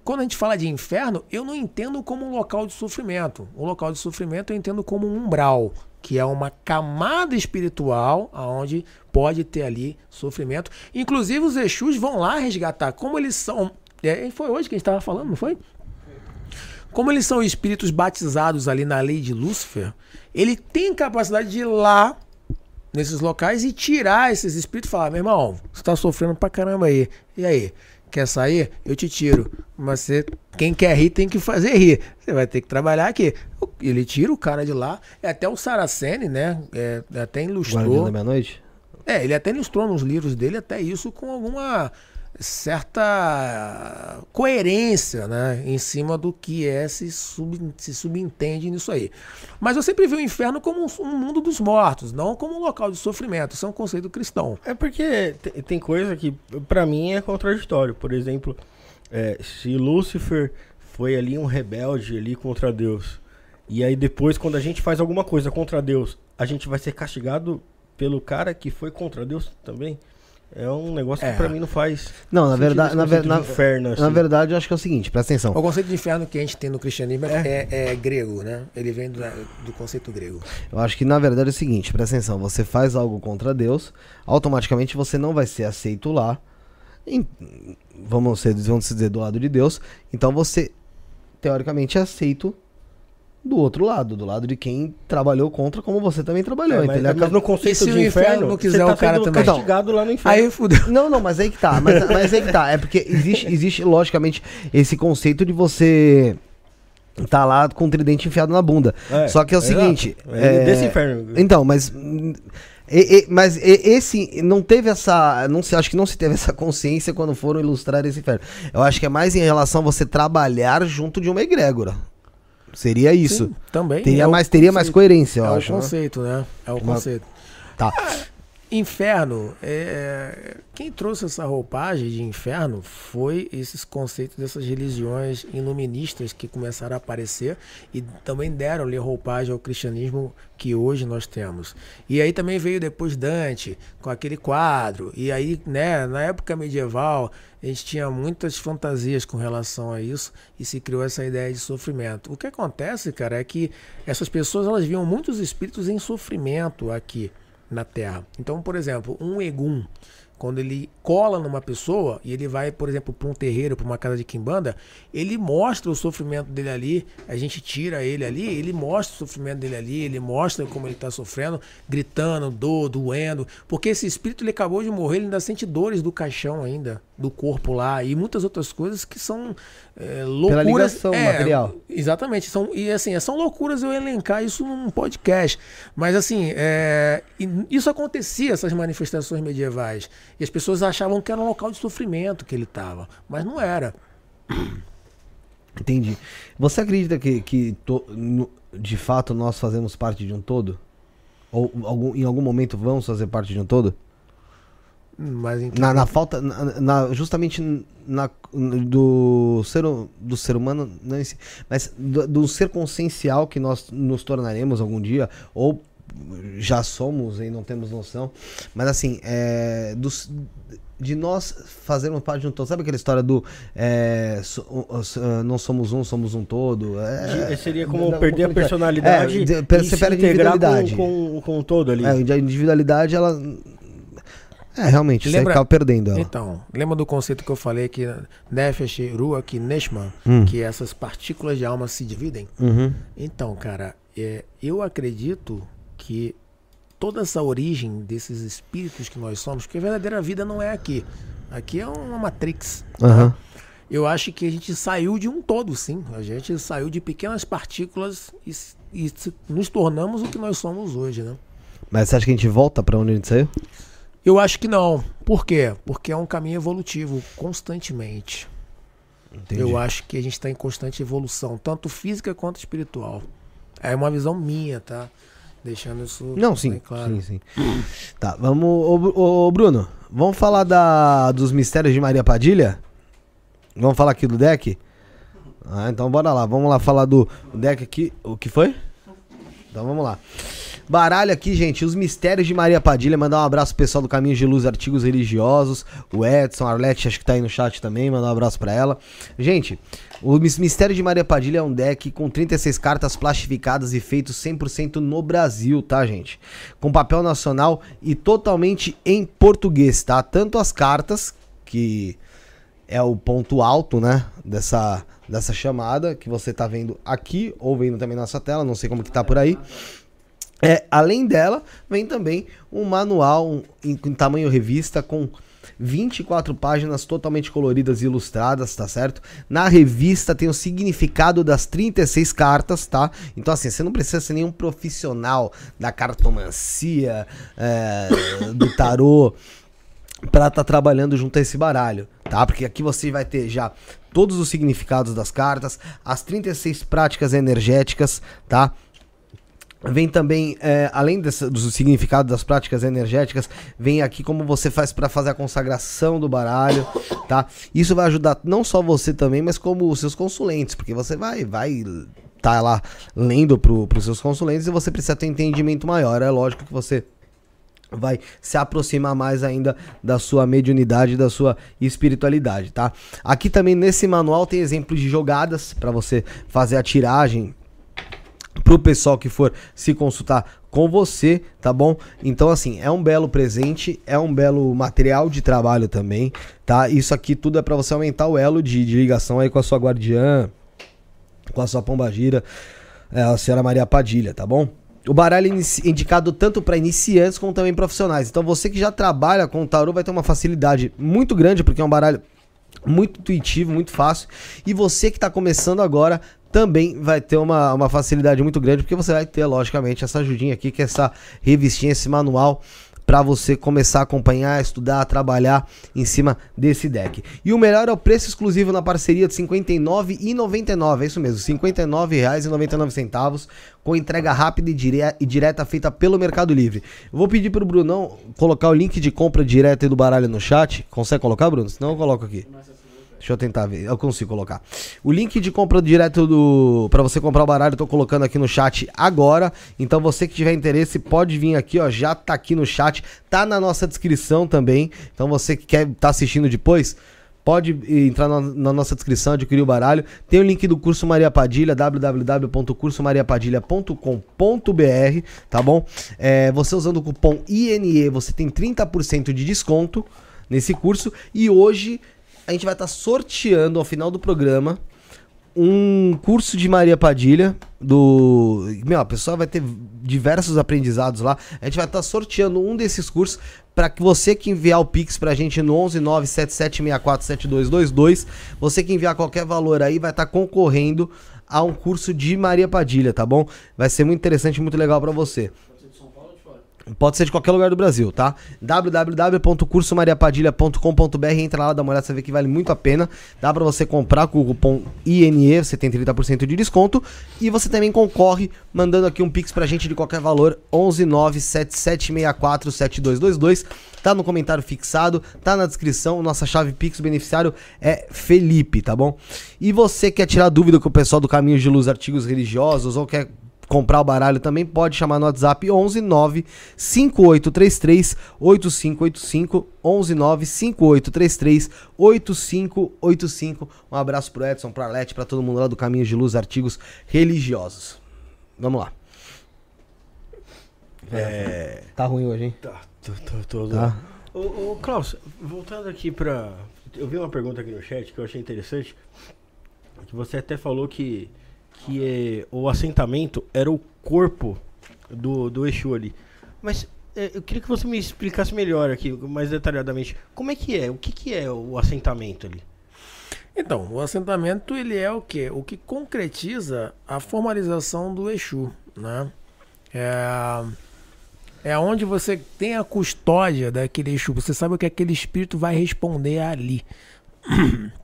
quando a gente fala de inferno, eu não entendo como um local de sofrimento. Um local de sofrimento eu entendo como um umbral, que é uma camada espiritual onde pode ter ali sofrimento. Inclusive os Exus vão lá resgatar, como eles são. É, foi hoje que a gente estava falando, não foi? Como eles são espíritos batizados ali na lei de Lúcifer, ele tem capacidade de ir lá nesses locais e tirar esses espíritos e falar: meu irmão, você tá sofrendo pra caramba aí. E aí? Quer sair? Eu te tiro. Mas você, quem quer rir tem que fazer rir. Você vai ter que trabalhar aqui. Ele tira o cara de lá. É até o Saraceni, né? É, até Guardião ilustrou. da meia-noite? É, ele até ilustrou nos livros dele até isso com alguma certa coerência né, em cima do que é se, sub, se subentende nisso aí. Mas eu sempre vi o inferno como um, um mundo dos mortos, não como um local de sofrimento. Isso é um conceito cristão. É porque tem, coisa que, pra mim, é contraditório. Por exemplo, é, se Lúcifer foi ali um rebelde ali contra Deus, e aí depois, quando a gente faz alguma coisa contra Deus, a gente vai ser castigado pelo cara que foi contra Deus também? É um negócio É. que pra mim não faz. Não, na sentido verdade, na, ver- na, inferno, na assim. verdade, eu acho que é o seguinte, presta atenção. O conceito de inferno que a gente tem no cristianismo é, é- é grego, né? Ele vem do, do conceito grego. Eu acho que na verdade é o seguinte, presta atenção, você faz algo contra Deus, automaticamente você não vai ser aceito lá. em- vamos, ser, vamos dizer do lado de Deus, então você teoricamente é aceito do outro lado, do lado de quem trabalhou contra, como você também trabalhou. É, mas, entendeu? mas no E conceito se de o inferno inferno, não quiser tá o cara também? castigado lá no inferno. Aí fudeu. Não, não, mas aí que tá. Mas, mas aí que tá. É porque existe, existe, logicamente, esse conceito de você tá lá com o tridente enfiado na bunda. É, Só que é o exato. seguinte. É é, desse inferno. Então, mas. e- e- mas e- esse não teve essa. Não se, acho que não se teve essa consciência quando foram ilustrar esse inferno. Eu acho que é mais em relação a você trabalhar junto de uma egrégora. Seria isso. Sim, também. Teria é o mais, teria mais coerência, eu É o acho. né? conceito, né? É o conceito. Tá. Inferno, é, quem trouxe essa roupagem de inferno foi esses conceitos dessas religiões iluministas que começaram a aparecer e também deram-lhe roupagem ao cristianismo que hoje nós temos. E aí também veio depois Dante com aquele quadro. E aí, né, na época medieval, a gente tinha muitas fantasias com relação a isso e se criou essa ideia de sofrimento. O que acontece, cara, é que essas pessoas elas viam muitos espíritos em sofrimento aqui na Terra. Então, por exemplo, um egum, quando ele cola numa pessoa e ele vai, por exemplo, para um terreiro, para uma casa de quimbanda, ele mostra o sofrimento dele ali, a gente tira ele ali, ele mostra o sofrimento dele ali, ele mostra como ele está sofrendo, gritando, dor, doendo, porque esse espírito ele acabou de morrer, ele ainda sente dores do caixão ainda, do corpo lá e muitas outras coisas que são é, loucuras. ligação é, material. Exatamente. São, e assim, são loucuras eu elencar isso num podcast. Mas assim, é, isso acontecia, essas manifestações medievais. E as pessoas achavam que era um local de sofrimento que ele estava. Mas não era. Entendi. Você acredita que, que to- de fato nós fazemos parte de um todo? Ou algum, em algum momento vamos fazer parte de um todo? Mas em que- Na, na falta. na- na- justamente na, do, ser, do ser humano, não em si, mas do, do ser consciencial que nós nos tornaremos algum dia, ou já somos e não temos noção. Mas assim, é, dos, de nós fazermos parte de um todo. Sabe aquela história do é, so- ah, não somos um, somos um todo? É, De- Seria como não, perder a personalidade É, de- e você se perde a integrar com, individualidade. com, com o todo ali. É, a individualidade, ela. É, realmente, você Lembra- acaba perdendo ela. Então, lembra do conceito que eu falei que Nefesh, Ruach e Neshman, Hum. que essas partículas de alma se dividem? Uhum. Então, cara, é, eu acredito que toda essa origem desses espíritos que nós somos, porque a verdadeira vida não é aqui. Aqui é uma matrix. tá? Aham. Eu acho que a gente saiu de um todo, sim. A gente saiu de pequenas partículas e, e nos tornamos o que nós somos hoje, né? Mas você acha que a gente volta pra onde a gente saiu? Eu acho que não. Por quê? Porque é um caminho evolutivo constantemente. Entendi. Eu acho que a gente está em constante evolução, tanto física quanto espiritual. É uma visão minha, tá? Deixando isso Não, sim. claro. Sim, sim. Tá, vamos. Ô, ô, Bruno, vamos falar da, dos mistérios de Maria Padilha? Vamos falar aqui do deck? Ah, então bora lá. Vamos lá falar do deck aqui. O que foi? Então vamos lá. Baralho aqui, gente, os mistérios de Maria Padilha. Mandar um abraço pro pessoal do Caminho de Luz Artigos Religiosos. O Edson, a Arlete, acho que tá aí no chat também. Mandar um abraço pra ela. Gente, o mis- Mistério de Maria Padilha é um deck com 36 cartas plastificadas e feito 100% no Brasil, tá, gente? Com papel nacional e totalmente em português, tá? Tanto as cartas, que é o ponto alto, né, dessa, dessa chamada, que você tá vendo aqui, ou vendo também na nossa tela, não sei como que tá por aí. É, além dela, vem também um manual em, em tamanho revista com 24 páginas totalmente coloridas e ilustradas, tá certo? Na revista tem o significado das 36 cartas, tá? Então, assim, você não precisa ser nenhum profissional da cartomancia, é, do tarô, para estar trabalhando junto a esse baralho, tá? Porque aqui você vai ter já todos os significados das cartas, as 36 práticas energéticas, tá? Vem também, é, além desse, do significado das práticas energéticas, vem aqui como você faz para fazer a consagração do baralho, tá? Isso vai ajudar não só você também, mas como os seus consulentes, porque você vai, vai tá lá lendo para os seus consulentes e você precisa ter um entendimento maior. É lógico que você vai se aproximar mais ainda da sua mediunidade, da sua espiritualidade, tá? Aqui também nesse manual tem exemplos de jogadas para você fazer a tiragem pro pessoal que for se consultar com você, tá bom? Então assim, é um belo presente, é um belo material de trabalho também, tá? Isso aqui tudo é para você aumentar o elo de, de, ligação aí com a sua guardiã, com a sua pombagira, é, a senhora Maria Padilha, tá bom? O baralho é indicado tanto para iniciantes como também profissionais. Então você que já trabalha com o tarô vai ter uma facilidade muito grande, porque é um baralho muito intuitivo, muito fácil. E você que está começando agora também vai ter uma, uma facilidade muito grande, porque você vai ter, logicamente, essa ajudinha aqui, que é essa revistinha, esse manual para você começar a acompanhar, estudar, trabalhar em cima desse deck. E o melhor é o preço exclusivo na parceria de R$ 59,99, é isso mesmo, R$ 59,99, com entrega rápida e, dire e, direta feita pelo Mercado Livre. Eu vou pedir pro Brunão colocar o link de compra direta do baralho no chat. Consegue colocar, Bruno? Senão eu coloco aqui. Deixa eu tentar ver, eu consigo colocar. O link de compra direto do para você comprar o baralho, eu tô colocando aqui no chat agora. Então você que tiver interesse, pode vir aqui, ó, já tá aqui no chat, tá na nossa descrição também. Então você que quer tá assistindo depois, pode entrar na, na, nossa descrição, adquirir o baralho. Tem o link do curso Maria Padilha, www.cursomariapadilha.com.br, tá bom? É, você usando o cupom INE, você tem 30% de desconto nesse curso. E hoje a gente vai estar tá sorteando ao final do programa um curso de Maria Padilha do, meu, a pessoa vai ter diversos aprendizados lá. A gente vai estar tá sorteando um desses cursos para que você que enviar o Pix pra gente no 11977647222, você que enviar qualquer valor aí vai estar tá concorrendo a um curso de Maria Padilha, tá bom? Vai ser muito interessante, muito legal para você. Pode ser de qualquer lugar do Brasil, tá? www.cursomariapadilha.com.br Entra lá, dá uma olhada, você vê que vale muito a pena. Dá para você comprar com o cupom INE, você tem 30% de desconto. E você também concorre mandando aqui um pix pra gente de qualquer valor, 11977647222. Tá no comentário fixado, tá na descrição. Nossa chave pix, o beneficiário é Felipe, tá bom? E você quer tirar dúvida com o pessoal do Caminho de Luz Artigos Religiosos ou quer comprar o baralho também, pode chamar no WhatsApp 11 9 5833 8585 11 9 5833 8585. Um abraço pro Edson, pra Lete, pra todo mundo lá do Caminho de Luz Artigos Religiosos. Vamos lá. É... Tá ruim hoje, hein? Tá, tô, tô, tô tá. Ô, ô, Klaus, voltando aqui pra. Eu vi uma pergunta aqui no chat que eu achei interessante. Que você até falou que que é, o assentamento era o corpo do, do Exu ali. Mas é, eu queria que você me explicasse melhor aqui, mais detalhadamente. Como é que é? O que, que é o assentamento ali? Então, o assentamento ele é o que? O que concretiza a formalização do Exu, né? É, é onde você tem a custódia daquele Exu. Você sabe o que aquele espírito vai responder ali.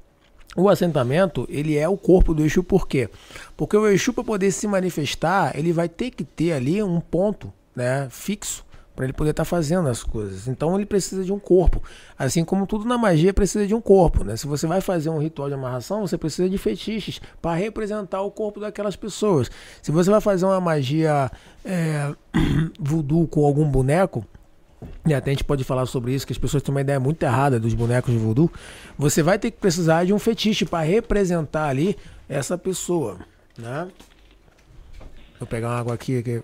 O assentamento, ele é o corpo do Exu, por quê? Porque o Exu, para poder se manifestar, ele vai ter que ter ali um ponto né, fixo para ele poder estar tá fazendo as coisas. Então ele precisa de um corpo. Assim como tudo na magia precisa de um corpo. Né? Se você vai fazer um ritual de amarração, você precisa de fetiches para representar o corpo daquelas pessoas. Se você vai fazer uma magia é, voodoo com algum boneco, e até a gente pode falar sobre isso, que as pessoas têm uma ideia muito errada dos bonecos de voodoo. Você vai ter que precisar de um fetiche para representar ali essa pessoa, né? Vou pegar uma água aqui, que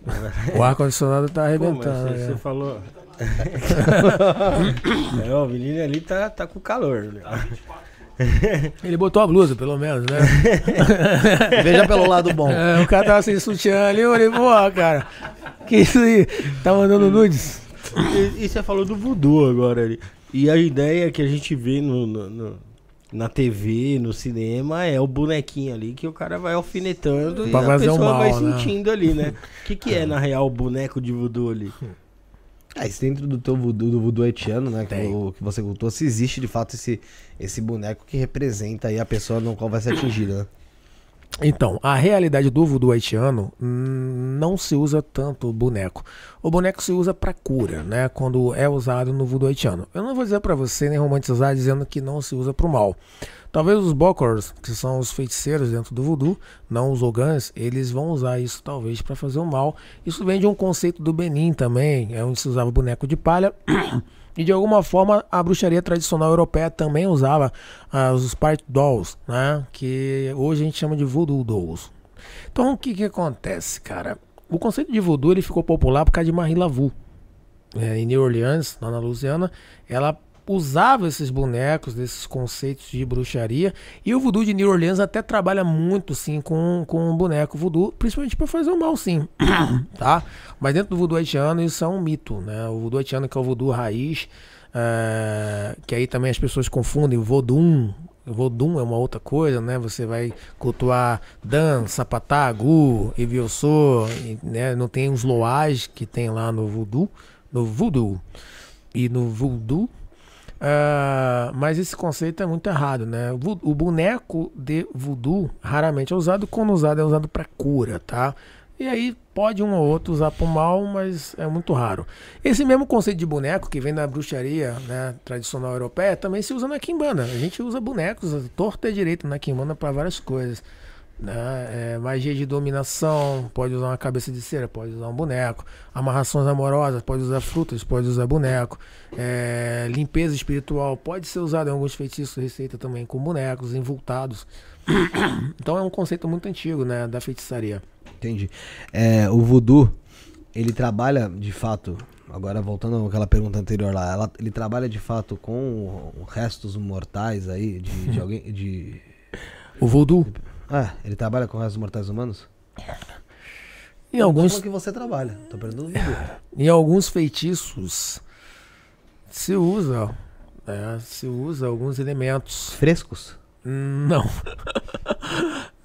o ar-condicionado tá arrebentando. Pô, você, né? falou. é, o menino ali tá, tá com calor. Né? Ele botou a blusa, pelo menos, né? Veja pelo lado bom. É, o cara tava sem sutiã ali, eu falei, porra, cara, que isso aí? Tá mandando nudes? E, e, você falou do voodoo agora ali. E a ideia que a gente vê no, no, no, na TV, no cinema, é o bonequinho ali que o cara vai alfinetando pra e a pessoa mal, vai né? sentindo ali, né? O que, que é, na real, o boneco de voodoo ali? É, isso dentro do teu voodoo, do voodoo haitiano, né? Que, o- que você cultua, se existe de fato esse, esse boneco que representa aí a pessoa no qual vai ser atingida, né? Então, a realidade do voodoo haitiano hum, não se usa tanto o boneco. O boneco se usa para cura, né? Quando é usado no voodoo haitiano. Eu não vou dizer para você nem romantizar dizendo que não se usa para o mal. Talvez os bokors, que são os feiticeiros dentro do voodoo, não os ogãs, eles vão usar isso talvez para fazer o mal. Isso vem de um conceito do Benin também, é onde se usava boneco de palha. E de alguma forma a bruxaria tradicional europeia também usava ah, os Spirit Dolls, né? Que hoje a gente chama de Voodoo Dolls. Então o que que acontece, cara? O conceito de voodoo ele ficou popular por causa de Marie Laveau. É, em New Orleans, lá na Louisiana, ela usava esses bonecos, desses conceitos de bruxaria. E o voodoo de New Orleans até trabalha muito, sim, com, com o boneco voodoo, principalmente para fazer o mal, sim. tá? Mas dentro do voodoo haitiano, isso é um mito, né? O voodoo haitiano, que é o voodoo raiz, é, que aí também as pessoas confundem vodum. Vodum é uma outra coisa, né? Você vai cultuar Dan, Sapatá, Gu, Eviossô, né? Não tem os loais que tem lá no voodoo, no voodoo e no voodoo. Ah, mas esse conceito é muito errado, né? O boneco de voodoo raramente é usado, quando usado é usado para cura, tá? E aí pode um ou outro usar para mal, mas é muito raro. Esse mesmo conceito de boneco que vem da bruxaria né, tradicional europeia também se usa na quimbanda. A gente usa bonecos torta e direito na quimbanda para várias coisas. Né? É, magia de dominação, pode usar uma cabeça de cera, pode usar um boneco. Amarrações amorosas, pode usar frutas, pode usar boneco. É, limpeza espiritual, pode ser usado em alguns feitiços, receita também com bonecos envoltados. então é um conceito muito antigo né, da feitiçaria. Entendi. É, o voodoo, ele trabalha de fato. Agora voltando àquela pergunta anterior lá, ela- ele trabalha de fato com restos mortais aí de, de alguém. De... O voodoo, Ah, ele trabalha com restos mortais humanos? em alguns, Como que você trabalha? Tô perguntando do voodoo. em alguns feitiços, se usa, né, se usa alguns elementos. Frescos? Não.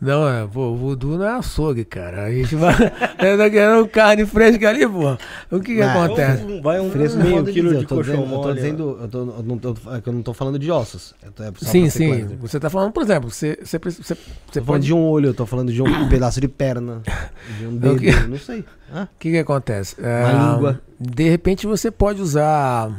Não, é, pô, o voodoo não é açougue, cara. A gente vai. Eu tô querendo carne fresca ali, pô. O que que Não, acontece? Um- Vai um Fresco meio de quilo de eu tô colchão dizendo, eu tô mole. dizendo, eu, tô, eu não tô, é que eu não tô falando de ossos. Eu tô, é só Sim, sim. claro. Você tá falando, por exemplo, você, você, você, você Tô falando pode. de um olho, eu tô falando de um pedaço de perna, de um É dedo, não sei. Ah, O que que acontece? É, Uma língua. De repente você pode usar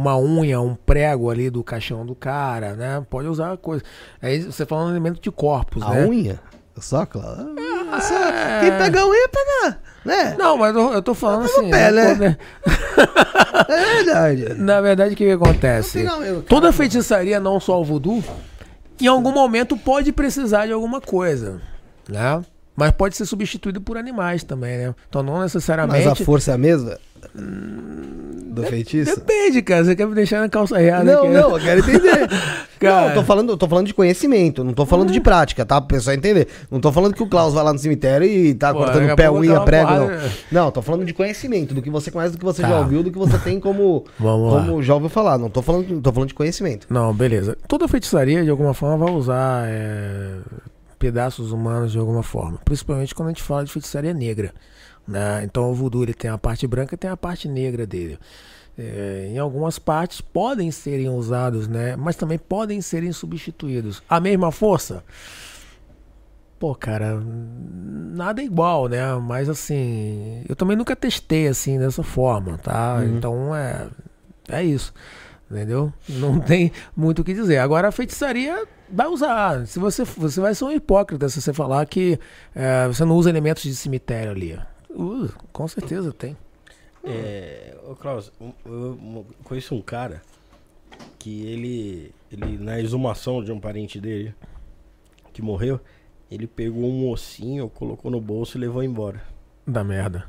uma unha, um prego ali do caixão do cara, né? Pode usar coisa. Aí você falando um elemento de corpos, a né? unha? Só, claro. Ah, só- Quem pega a unha, pega, né? Não, mas eu, eu tô falando assim. pé, né? né? É verdade. Na verdade, o que, que acontece? Meu, Toda feitiçaria, não só o voodoo, em algum momento pode precisar de alguma coisa, né? Mas pode ser substituído por animais também, né? Então não Mas necessariamente. a força é a mesma? Do feitiço? Depende, cara. Você quer me deixar na calça reada Não, aqui, né? não, eu quero entender. Cara. Não, eu tô falando, eu tô falando de conhecimento, não tô falando de prática, tá? Pra pessoal entender. Não tô falando que o Klaus vai lá no cemitério e tá Pô, cortando pé, unha, prego, não. porrada. Não, tô falando de conhecimento, do que você conhece, do que você Tá. já ouviu, do que você tem como, Vamos lá. como já ouviu falar. Não tô falando, tô falando de conhecimento. Não, beleza. Toda feitiçaria, de alguma forma, vai usar é, pedaços humanos de alguma forma. Principalmente quando a gente fala de feitiçaria negra. Né? Então o voodoo ele tem a parte branca e tem a parte negra dele. É, em algumas partes podem serem usados, né? mas também podem serem substituídos. A mesma força? Pô, cara, nada é igual, né? Mas assim, eu também nunca testei assim dessa forma, tá? Então é, é isso. Entendeu? Não tem muito o que dizer. Agora a feitiçaria vai usar. Se você, você vai ser um hipócrita se você falar que é, você não usa elementos de cemitério ali. Usa, com certeza tem. É, ô Klaus, eu mo- conheço um cara que ele, ele, na exumação de um parente dele que morreu, ele pegou um ossinho, colocou no bolso e levou embora. Da merda.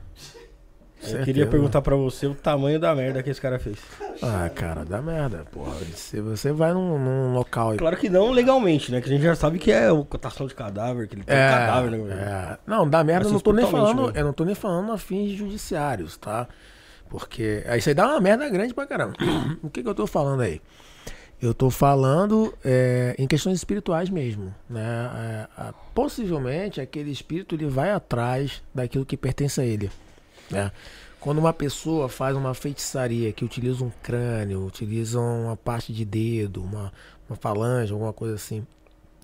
Eu Certeza. queria perguntar pra você o tamanho da merda que esse cara fez. Ah, cara, dá merda, porra. Se você vai num, num local e. Claro que não legalmente, né? Que a gente já sabe que é o cotação de cadáver, que ele tem um cadáver, né? é. Não, dá merda, eu não tô nem falando. mesmo. Eu não tô nem falando a fins judiciários, tá? Porque. Isso aí dá uma merda grande pra caramba. o que, que eu tô falando aí? Eu tô falando é, em questões espirituais mesmo, né? É, a- possivelmente aquele espírito ele vai atrás daquilo que pertence a ele, né? Quando uma pessoa faz uma feitiçaria que utiliza um crânio, utiliza uma parte de dedo, uma, uma falange, alguma coisa assim,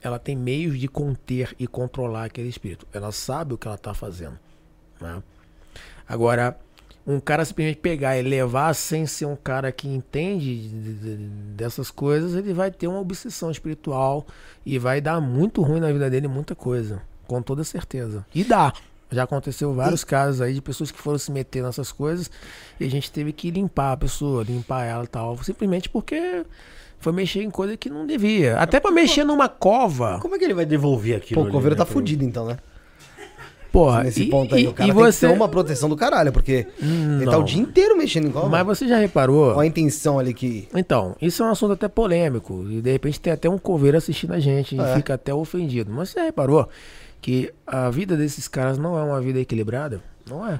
ela tem meios de conter e controlar aquele espírito. Ela sabe o que ela está fazendo. Né? Agora, um cara simplesmente pegar e levar sem ser um cara que entende dessas coisas, ele vai ter uma obsessão espiritual e vai dar muito ruim na vida dele muita coisa, com toda certeza. E dá. Já aconteceu vários e... casos aí de pessoas que foram se meter nessas coisas e a gente teve que limpar a pessoa, limpar ela e tal, simplesmente porque foi mexer em coisa que não devia. Até para mexer numa cova. Como é que ele vai devolver aquilo? Pô, o coveiro né, tá fudido então, né? Porra, Nesse e, ponto aí, o cara e tem você... que ter uma proteção do caralho, porque hum, ele tá o dia inteiro mexendo em cova. Mas você já reparou? Qual a intenção ali que. Então, isso é um assunto até polêmico. E de repente tem até um coveiro assistindo a gente é. e fica até ofendido. Mas você já reparou que a vida desses caras não é uma vida equilibrada? Não é.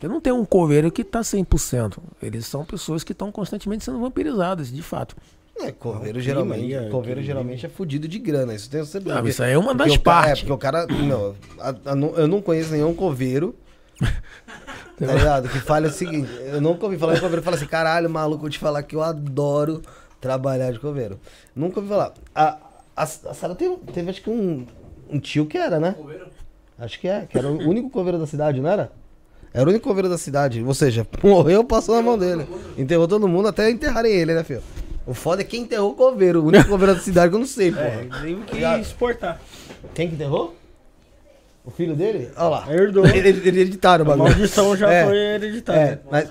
Eu não tenho um coveiro que tá 100%. Eles são pessoas que estão constantemente sendo vampirizadas, de fato. É, coveiro, geralmente, é, coveiro geralmente é fudido de grana, isso tem certeza. Não, isso aí é uma das partes. é, porque o cara. Não, a, a, eu não conheço nenhum coveiro. tá ligado? Que fala o seguinte: eu nunca ouvi falar de coveiro fala assim, caralho, maluco, vou te falar que eu adoro trabalhar de coveiro. Nunca ouvi falar. A, a, a Sara teve, teve, acho que um, um tio que era, né? Coveiro? Acho que é, que era o único coveiro da cidade, não era? Era o único coveiro da cidade. Ou seja, morreu, passou na mão dele. Enterrou todo mundo até enterrarem ele, né, filho? O foda é quem enterrou o coveiro. O único coveiro da cidade que eu não sei, pô. É, tem que exportar. Quem que enterrou? O filho dele? Olha lá. Herdou. Hereditário o bagulho. A maldição já é, foi hereditária. É, mas...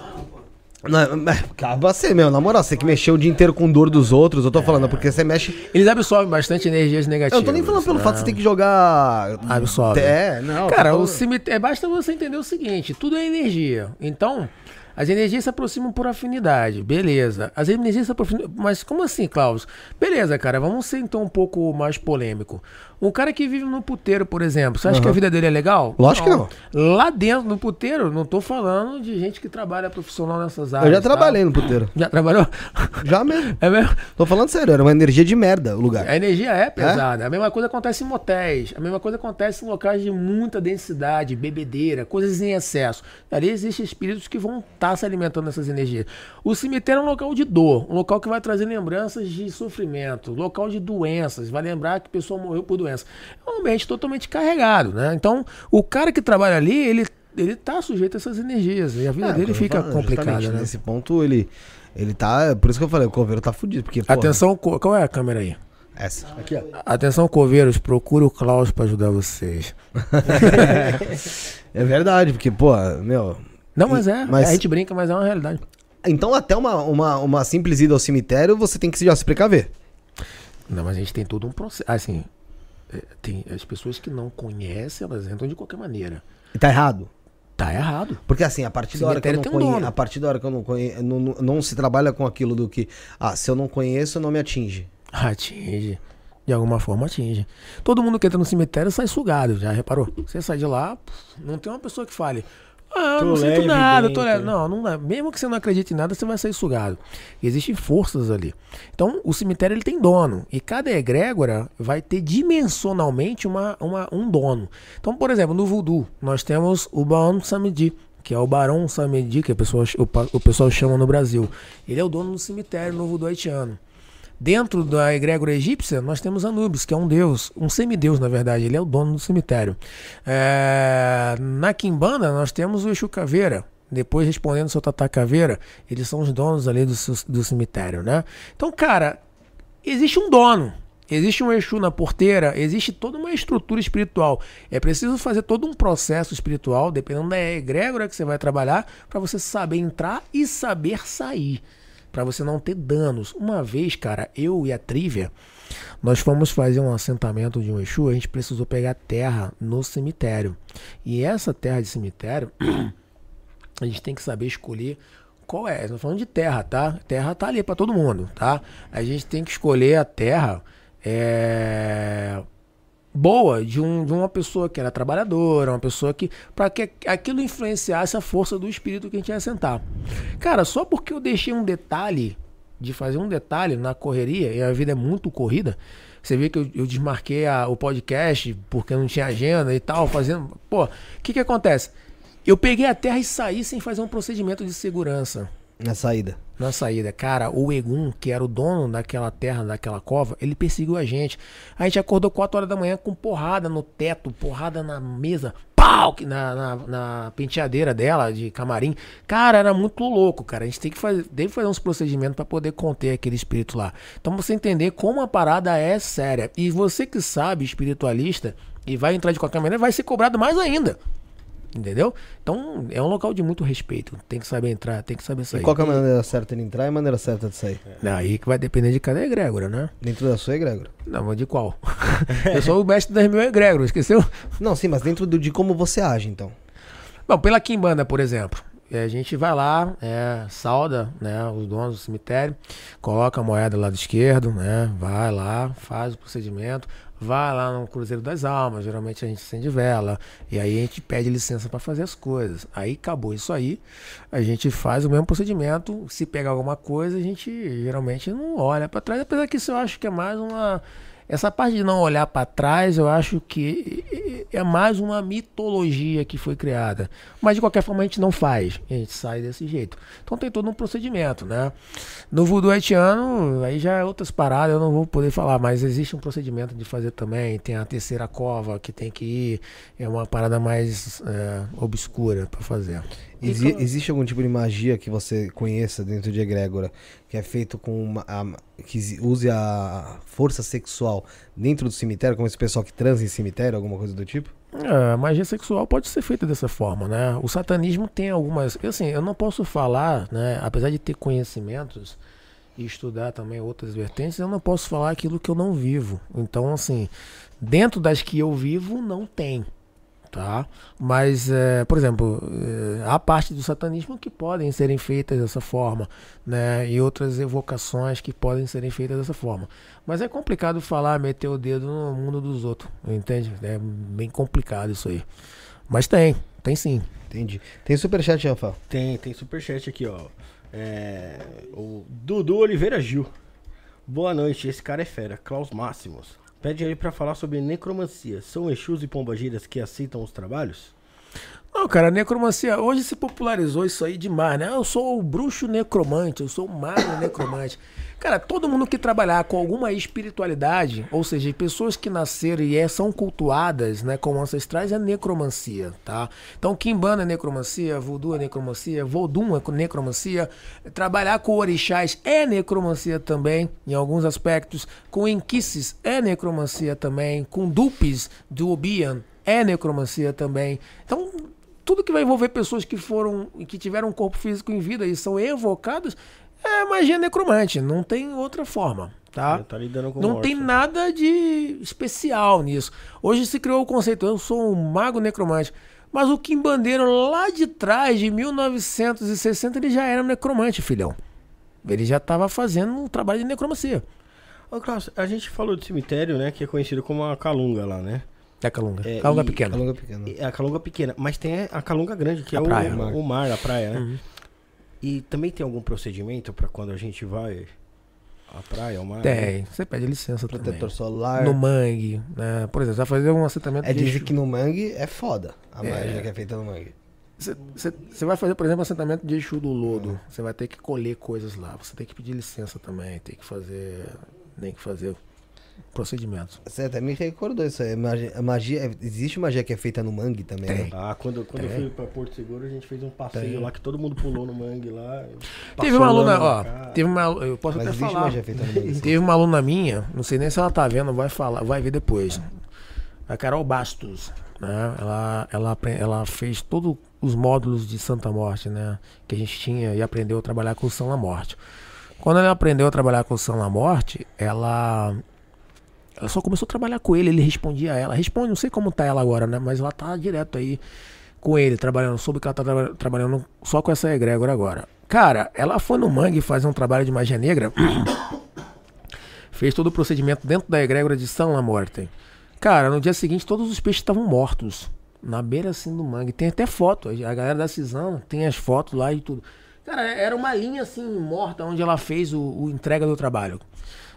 Mas, você, meu, na moral, você que mexeu o dia inteiro com dor dos outros, eu tô é. falando, porque você mexe. Eles absorvem bastante energias negativas. Eu não tô nem falando pelo não. fato de você ter que jogar. Absorve. É, não. Cara, o cemitério. É, basta você entender o seguinte: tudo é energia. Então, as energias se aproximam por afinidade, beleza. As energias se aproximam. Mas como assim, Klaus? Beleza, cara, vamos ser então um pouco mais polêmico. Um cara que vive no puteiro, por exemplo, você acha uhum. que a vida dele é legal? Lógico não. que não. Lá dentro, no puteiro, não tô falando de gente que trabalha profissional nessas áreas. Eu já trabalhei tá? no puteiro. Já trabalhou? Já mesmo. É mesmo? Tô falando sério, era uma energia de merda o lugar. A energia é pesada. É? A mesma coisa acontece em motéis. A mesma coisa acontece em locais de muita densidade, bebedeira, coisas em excesso. Ali existem espíritos que vão estar tá se alimentando dessas energias. O cemitério é um local de dor, um local que vai trazer lembranças de sofrimento, local de doenças. Vai lembrar que a pessoa morreu por doença. É um ambiente totalmente carregado, né? Então, o cara que trabalha ali, ele ele tá sujeito a essas energias e a vida é, dele fica complicada, né? Nesse ponto ele ele tá, por isso que eu falei, o coveiro tá fudido, porque porra, Atenção, qual é a câmera aí? Essa. Aqui, ó. Atenção, coveiros, procure o Klaus para ajudar vocês. é verdade, porque, pô, meu. Não, mas é. Mas... A gente brinca, mas é uma realidade. Então, até uma, uma, uma simples ida ao cemitério, você tem que já se precaver. Não, mas a gente tem todo um processo. Assim, tem as pessoas que não conhecem, elas entram de qualquer maneira. E tá errado? Tá errado. Porque assim, a partir da hora que eu não conheço, a partir da hora que eu não conheço, não, não, não, se trabalha com aquilo do que, ah, se eu não conheço, não me atinge. Atinge. De alguma forma atinge. Todo mundo que entra no cemitério sai sugado, já reparou? Você sai de lá, não tem uma pessoa que fale, ah, tô não sinto nada, tô leve. Não, não. Mesmo que você não acredite em nada, você vai sair sugado. Existem forças ali. Então, o cemitério ele tem dono. E cada egrégora vai ter dimensionalmente uma, uma, um dono. Então, por exemplo, no voodoo, nós temos o Baon Samedi, que é o Barão Samedi, que a pessoa, o, o pessoal chama no Brasil. Ele é o dono do cemitério no voodoo haitiano. Dentro da egrégora egípcia, nós temos Anubis, que é um deus, um semideus, na verdade, ele é o dono do cemitério. É... Na Quimbanda, nós temos o Exu Caveira, depois respondendo seu Tata Caveira, eles são os donos ali do, do cemitério, né? Então, cara, existe um dono, Existe um Exu na porteira, existe toda uma estrutura espiritual. É preciso fazer todo um processo espiritual, dependendo da egrégora que você vai trabalhar, para você saber entrar e saber sair para você não ter danos. Uma vez, cara, eu e a Trívia, nós fomos fazer um assentamento de um Exu, a gente precisou pegar terra no cemitério. E essa terra de cemitério, a gente tem que saber escolher qual é. Estamos falando de terra, tá? Terra tá ali para todo mundo, tá? A gente tem que escolher a terra é, boa de, um, de uma pessoa que era trabalhadora, uma pessoa que. para que aquilo influenciasse a força do espírito que a gente ia sentar. Cara, só porque eu deixei um detalhe, de fazer um detalhe na correria, e a vida é muito corrida. Você vê que eu, eu desmarquei a, o podcast porque não tinha agenda e tal, fazendo. Pô, o que que acontece? Eu peguei a terra e saí sem fazer um procedimento de segurança Na saída. na saída. Cara, o Egum, que era o dono daquela terra, daquela cova, ele perseguiu a gente. A gente acordou 4 horas da manhã com porrada no teto, porrada na mesa, pau, na, na, na penteadeira dela, de camarim. Cara, era muito louco, cara. A gente tem que fazer, deve fazer uns procedimentos para poder conter aquele espírito lá. Então você entender como a parada é séria. E você que sabe, espiritualista, e vai entrar de qualquer maneira, vai ser cobrado mais ainda. Entendeu? Então é um local de muito respeito. Tem que saber entrar, tem que saber sair. Qual que é a maneira certa de entrar e a maneira certa de sair? Aí que vai depender de cada egrégora, né? Dentro da sua egrégora. Não, mas de qual? eu sou o mestre das mil egrégoras, esqueceu? Não, sim, mas dentro do- de como você age, então. Bom, pela Quimbanda, por exemplo. é, A gente vai lá, é, salda né, os donos do cemitério, coloca a moeda do lado esquerdo, né, vai lá, faz o procedimento, vai lá no Cruzeiro das Almas, geralmente a gente acende vela, e aí a gente pede licença para fazer as coisas. Aí acabou isso aí, a gente faz o mesmo procedimento, se pegar alguma coisa, a gente geralmente não olha para trás, apesar que isso eu acho que é mais uma. Essa parte de não olhar para trás, eu acho que é mais uma mitologia que foi criada. Mas de qualquer forma a gente não faz, a gente sai desse jeito. Então tem todo um procedimento, né? No voodoo haitiano, aí já é outras paradas, eu não vou poder falar, mas existe um procedimento de fazer também. Tem a terceira cova que tem que ir, é uma parada mais é, obscura para fazer. Exi- existe algum tipo de magia que você conheça dentro de egrégora que é feito com uma, a- que use- use a força sexual dentro do cemitério, como esse pessoal que transa em cemitério, alguma coisa do tipo? É, a magia sexual pode ser feita dessa forma, né? O satanismo tem algumas. Assim, eu não posso falar, né? Apesar de ter conhecimentos e estudar também outras vertentes, eu não posso falar aquilo que eu não vivo. Então, assim, dentro das que eu vivo, não tem. Tá? Mas, é, por exemplo, é, há parte do satanismo que podem serem feitas dessa forma, né? E outras evocações que podem serem feitas dessa forma. Mas é complicado falar, meter o dedo no mundo dos outros, entende? É bem complicado isso aí. Mas tem, tem sim. Entendi. Tem superchat, Rafael. Tem, tem superchat aqui, ó. É, o Dudu Oliveira Gil. Boa noite, esse cara é fera. Klaus Máximos. Pede ele pra falar sobre necromancia. São Exus e Pombagiras que aceitam os trabalhos? Não, cara, necromancia, hoje se popularizou isso aí demais, né? Eu sou o bruxo necromante, eu sou o mago necromante. Cara, todo mundo que trabalhar com alguma espiritualidade, ou seja, pessoas que nasceram e é- são cultuadas, né, como ancestrais, é necromancia, tá? Então, Kimbanda é necromancia, Voodoo é necromancia, Vodum é necromancia, trabalhar com orixás é necromancia também, em alguns aspectos, com enquices é necromancia também, com dupes do Obian é necromancia também. Então, tudo que vai envolver pessoas que foram que tiveram um corpo físico em vida e são evocadas é magia necromante, não tem outra forma, tá? Tá lidando com Não mortos. tem nada de especial nisso. Hoje se criou o conceito, eu sou um mago necromante. Mas o Quimbandeiro lá de trás, de 1960, ele já era um necromante, filhão. Ele já estava fazendo um trabalho de necromancia. Ô, Klaus, a gente falou de cemitério, né? Que é conhecido como a Calunga lá, né? É Calunga. É, Calunga e- pequena. Calunga pequena. É a Calunga pequena, mas tem a Calunga grande, que A é o, praia. o mar, a praia, né? Uhum. E também tem algum procedimento pra quando a gente vai à praia, ao mar? Tem. Você pede licença também. Protetor solar. No mangue, né? Por exemplo, você vai fazer um assentamento É, de dizem que no mangue é foda a É. magia que é feita no mangue. Você- vai fazer, por exemplo, assentamento de Exu do Lodo. Você vai ter que colher coisas lá. Você tem que pedir licença também. Tem que fazer. Tem que fazer procedimentos. Você até me recordou isso aí. Magia, a magia, existe magia que é feita no mangue também, Tem. né? Ah, quando, quando eu Tem. fui pra Porto Seguro, a gente fez um passeio Tem. lá que todo mundo pulou no mangue lá. Teve uma aluna, ó. cara. Teve uma. Eu posso Mas até existe falar. magia feita no mangue. Teve uma aluna minha, não sei nem se ela tá vendo, vai falar, vai ver depois. A Carol Bastos, né? Ela, ela, ela fez todos os módulos de Santa Morte, né? Que a gente tinha e aprendeu a trabalhar com o São La Morte. Quando ela aprendeu a trabalhar com o São La Morte, ela, ela só começou a trabalhar com ele, ele respondia a ela. Responde, não sei como tá ela agora, né? Mas ela tá direto aí com ele, trabalhando. Soube que ela tá traba- trabalhando só com essa egrégora agora. Cara, ela foi no Mangue fazer um trabalho de magia negra. fez todo o procedimento dentro da egrégora de São La Morte. Cara, no dia seguinte todos os peixes estavam mortos. Na beira assim do mangue. Tem até foto. A galera da Cisão tem as fotos lá e tudo. Cara, era uma linha assim morta onde ela fez o, o entrega do trabalho.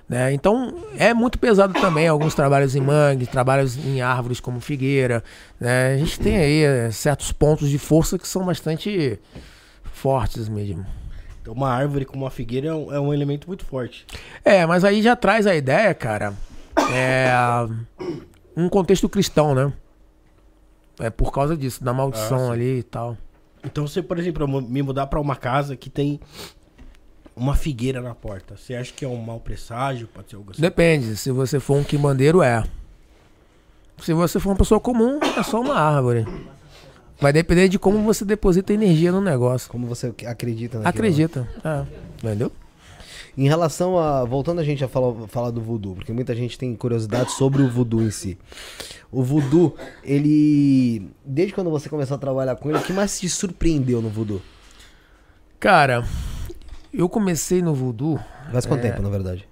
Né? Então é muito pesado também alguns trabalhos em mangue, trabalhos em árvores como figueira. Né? A gente tem aí é, certos pontos de força que são bastante fortes mesmo. Então uma árvore como uma figueira é um, é um elemento muito forte. É, mas aí já traz a ideia, cara, é um contexto cristão, né? É por causa disso, da maldição Ah, ali e tal. Então você, por exemplo, eu me mudar pra uma casa que tem uma figueira na porta, você acha que é um mau presságio? Pode ser algo assim? Depende, se você for um quimbandeiro, é. Se você for uma pessoa comum, é só uma árvore. Vai depender de como você deposita energia no negócio. Como você acredita naquilo. Acredita. É. Entendeu? Em relação a. Voltando a gente a falar, falar do voodoo, porque muita gente tem curiosidade sobre o voodoo em si. O voodoo, ele. Desde quando você começou a trabalhar com ele, o que mais te surpreendeu no voodoo? Cara, eu comecei no voodoo. Faz quanto É. tempo, na verdade?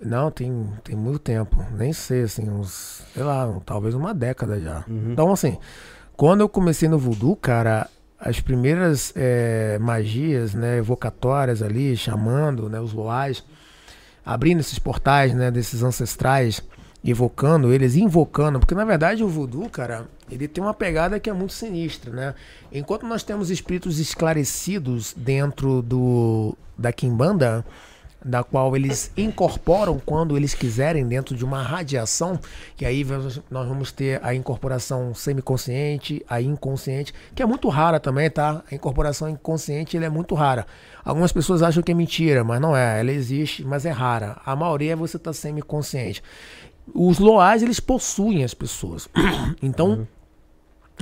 Não, tem, tem muito tempo. Nem sei, assim, uns. Sei lá, um- talvez uma década já. Então, assim, quando eu comecei no voodoo, cara, as primeiras eh, magias, né, evocatórias ali, chamando, né, os loais, abrindo esses portais, né, desses ancestrais, evocando eles, invocando, porque na verdade o voodoo, cara, ele tem uma pegada que é muito sinistra, né? Enquanto nós temos espíritos esclarecidos dentro do da quimbanda, da qual eles incorporam quando eles quiserem dentro de uma radiação, que aí nós vamos ter a incorporação semiconsciente, a inconsciente, que é muito rara também, tá? A incorporação inconsciente é muito rara. Algumas pessoas acham que é mentira, mas não é. Ela existe, mas é rara. A maioria você tá semiconsciente. Os loais, eles possuem as pessoas. Então,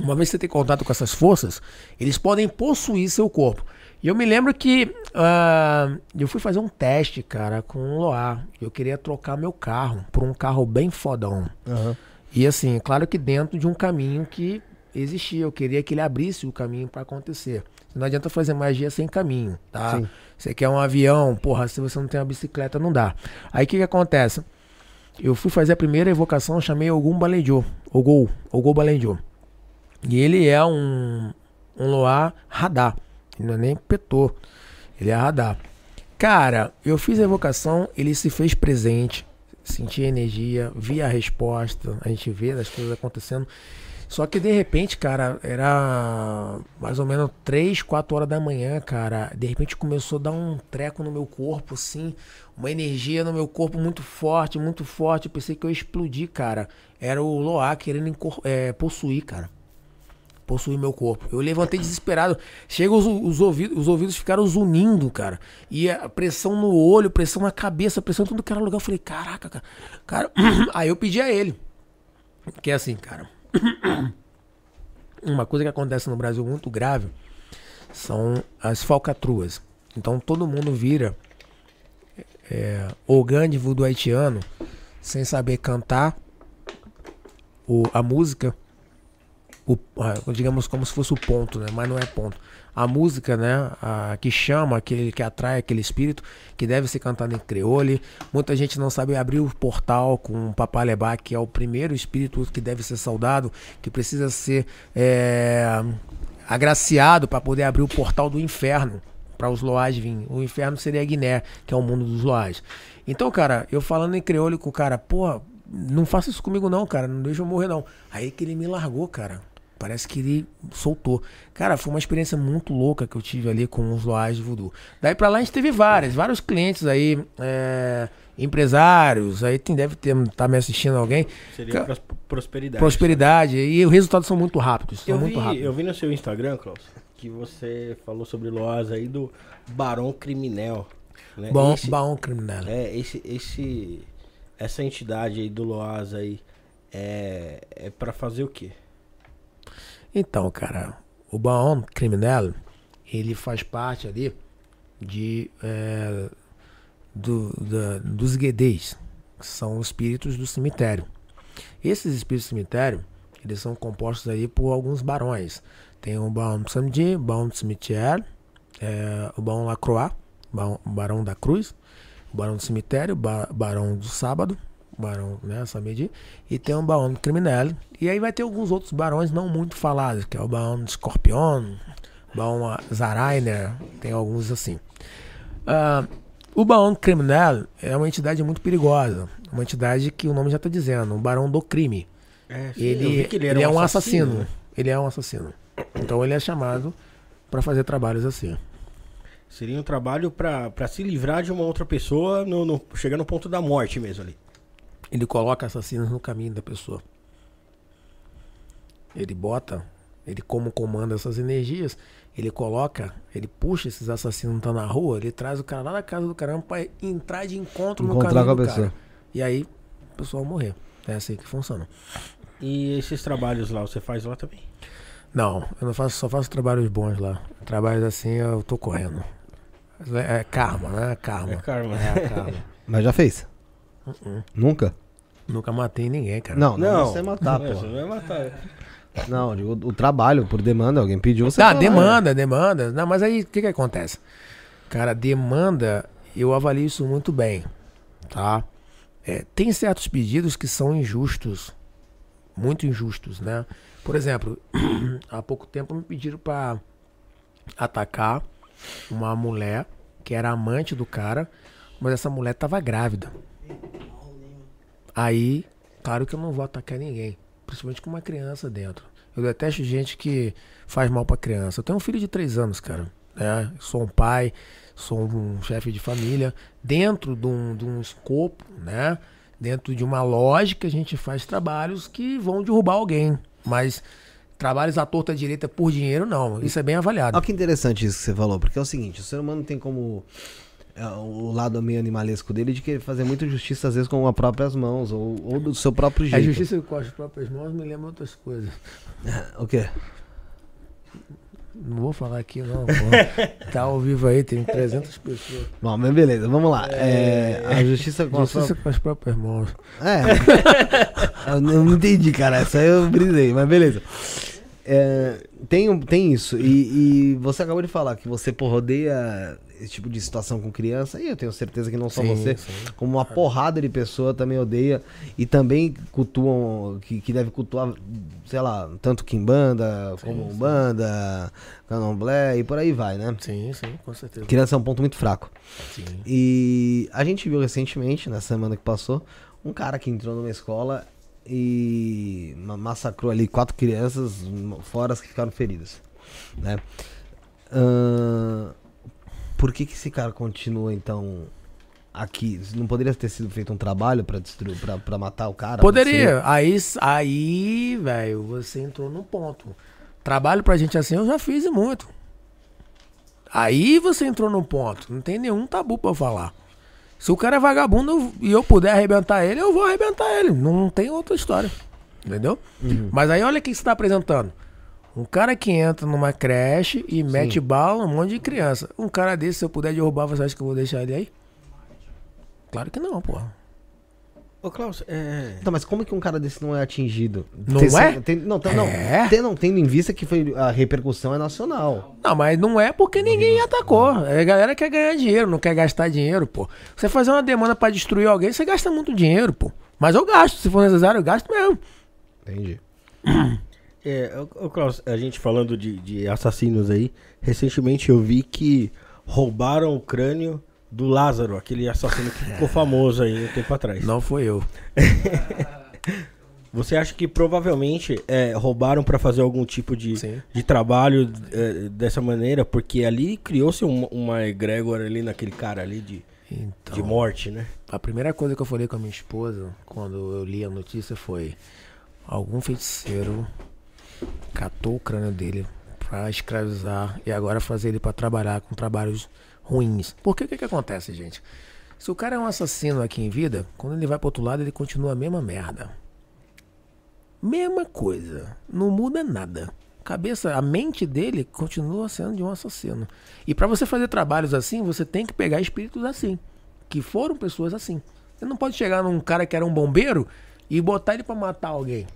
uma vez que você tem contato com essas forças, eles podem possuir seu corpo. E eu me lembro que ah, eu fui fazer um teste, cara, com um Loar. Eu queria trocar meu carro por um carro bem fodão. E assim, claro que dentro de um caminho que existia. Eu queria que ele abrisse o caminho para acontecer. Não adianta fazer magia sem caminho, tá? Sim. Você quer um avião, porra, se você não tem uma bicicleta, não dá. Aí o que, que acontece? Eu fui fazer a primeira evocação, chamei Ogum Balenjô. Ogou, Ogou Balenjô. E ele é um, um Loa radar. Não é nem petor. Ele é radar. Cara, eu fiz a evocação, ele se fez presente. Senti a energia, vi a resposta. A gente vê as coisas acontecendo. Só que de repente, cara, era mais ou menos 3, 4 horas da manhã, cara. De repente começou a dar um treco no meu corpo, assim. Uma energia no meu corpo muito forte, muito forte. Eu pensei que eu ia explodir, cara. Era o Loa querendo é, possuir, cara possuir meu corpo. Eu levantei desesperado. Chega os, os, ouvidos, os ouvidos ficaram zunindo, cara. E a pressão no olho, pressão na cabeça, pressão em tudo que era lugar. Eu falei, caraca, cara. cara. Aí eu pedi a ele. Que é assim, cara. Uma coisa que acontece no Brasil muito grave são as falcatruas. Então todo mundo vira é, Ogã de voodoo haitiano sem saber cantar o, a música o, digamos como se fosse o ponto, né? Mas não é ponto. A música, né? A, que chama, aquele que atrai aquele espírito, que deve ser cantado em creole. Muita gente não sabe abrir o portal com o Papalebá, que é o primeiro espírito que deve ser saudado, que precisa ser é, agraciado para poder abrir o portal do inferno para os loais virem. O inferno seria a Guiné, que é o mundo dos loais. Então, cara, eu falando em creole com o cara, pô, não faça isso comigo não, cara, não deixa eu morrer não. Aí que ele me largou, cara. Parece que ele soltou. Cara, foi uma experiência muito louca que eu tive ali com os loais de voodoo. Daí pra lá a gente teve várias, vários clientes aí, é, empresários, aí tem, deve ter, tá me assistindo alguém. Seria Ca- prosperidade. Prosperidade. E os resultados são muito rápidos. São Eu muito vi, rápidos. eu vi no seu Instagram, Klaus, que você falou sobre Loas aí do Barão Criminel. Né? Bom, Esse- bom criminal. É, esse, esse, essa entidade aí do Loas aí é, é para fazer o quê? Então, cara, o Baon Criminal, ele faz parte ali de é, do, da- dos guedês, que são os espíritos do cemitério. Esses espíritos do cemitério, eles são compostos aí por alguns barões. Tem o Baon Samedi, Baon Cemitério, é, o Baon Lacroix, Baon- Barão da Cruz, o Barão do Cemitério, ba Barão do Sábado, Barão, né, Samedi, e tem o Barão do Criminal. E aí vai ter alguns outros barões não muito falados, que é o do Scorpion, Barão Zarainer, tem alguns assim. Ah, O Barão Criminal é uma entidade muito perigosa. Uma entidade que o nome já está dizendo, um barão do crime. É, Ele, ele, era é um assassino. Ele é um assassino. Então ele é chamado para fazer trabalhos assim. Seria um trabalho pra pra se livrar de uma outra pessoa, no, no- chegar no ponto da morte mesmo ali. Ele coloca assassinos no caminho da pessoa. Ele bota, ele como comanda essas energias, ele coloca, ele puxa esses assassinos que estão na rua, ele traz o cara lá da casa do caramba pra entrar de encontro no Encontrar caminho com a do pessoa. cara. E aí, o pessoal morrer. É assim que funciona. E esses trabalhos lá, você faz lá também? Não, eu não faço, só faço trabalhos bons lá. Trabalhos assim eu tô correndo. É karma, né? Karma. É karma. É karma. Mas já fez? Uh-uh. Nunca? Nunca matei ninguém, cara. Não, não, Não. você matar, É, pô. você não vai matar. Não, digo, o, trabalho por demanda, alguém pediu, você Ah, demanda, demanda. Não, mas aí o que que acontece? Cara, demanda, eu avalio isso muito bem, tá? É, tem certos pedidos que são injustos, muito injustos, né? Por exemplo, há pouco tempo me pediram pra atacar uma mulher que era amante do cara, mas essa mulher tava grávida. Aí, claro que eu não vou atacar ninguém, principalmente com uma criança dentro. Eu detesto gente que faz mal pra criança. Eu tenho um filho de três anos, cara. Né? Sou um pai, sou um chefe de família. Dentro de um, de um escopo, né? Dentro de uma lógica, a gente faz trabalhos que vão derrubar alguém. Mas trabalhos à torta direita por dinheiro, não. Isso é bem avaliado. Olha que interessante isso que você falou, porque é o seguinte, o ser humano tem como é, o lado meio animalesco dele de querer fazer muita justiça, às vezes, com as próprias mãos, ou, ou do seu próprio A jeito. justiça com as próprias mãos me lembra outras coisas. O quê? Não vou falar aqui, não. Tá ao vivo aí, tem 300 pessoas. Bom, mas beleza, vamos lá. É, a justiça com as Justiça com as próprias mãos. É. eu não entendi, cara. Essa eu brisei, mas beleza. É, tem, tem isso. E, e você acabou de falar que você porra, odeia esse tipo de situação com criança. E eu tenho certeza que não só Sim, você, sim. como uma porrada de pessoa também odeia. E também cultuam, que, que deve cultuar, sei lá, tanto Kimbanda, como sim. Umbanda, Candomblé e por aí vai, né? Sim, sim, com certeza. Criança é um ponto muito fraco. Sim. E a gente viu recentemente, na semana que passou, um cara que entrou numa escola e ma- massacrou ali quatro crianças, fora as que ficaram feridas, né? Ahn, por que que esse cara continua então aqui? Não poderia ter sido feito um trabalho pra destruir, para para matar o cara? Poderia. Aí, aí velho, você entrou num ponto. Trabalho pra gente assim eu já fiz e muito. Aí você entrou num ponto. Não tem nenhum tabu pra eu falar. Se o cara é vagabundo e eu puder arrebentar ele, eu vou arrebentar ele. Não tem outra história. Entendeu? Mas aí olha quem você tá apresentando. Um cara que entra numa creche e mete bala num monte de criança. Um cara desse, se eu puder derrubar, você acha que eu vou deixar ele aí? Claro que não, porra. Ô, Klaus, é. Então, mas como que um cara desse não é atingido? Não Tem- é? tem- não, tá- não, É. tem- não, tendo em vista que foi, a repercussão é nacional. Não, mas não é porque ninguém atacou. É, A galera quer ganhar dinheiro, não quer gastar dinheiro, pô. Você fazer uma demanda pra destruir alguém, você gasta muito dinheiro, pô. Mas eu gasto, se for necessário, eu gasto mesmo. Entendi. É, ô, ô, Klaus, a gente falando de, de assassinos aí, recentemente eu vi que roubaram o crânio do Lázaro, aquele assassino que ficou famoso aí um tempo atrás. Não foi eu. Você acha que provavelmente é, roubaram pra fazer algum tipo de, Sim. de trabalho é, dessa maneira? Porque ali criou-se uma, uma egrégora ali naquele cara ali de, Então, de morte, né? a primeira coisa que eu falei com a minha esposa quando eu li a notícia foi: algum feiticeiro catou o crânio dele pra escravizar e agora fazer ele pra trabalhar com trabalhos ruins. Porque o que, que acontece, gente? Se o cara é um assassino aqui em vida, quando ele vai pro outro lado, ele continua a mesma merda. Mesma coisa. Não muda nada. Cabeça, a mente dele continua sendo de um assassino. E pra você fazer trabalhos assim, você tem que pegar espíritos assim, que foram pessoas assim. Você não pode chegar num cara que era um bombeiro e botar ele pra matar alguém.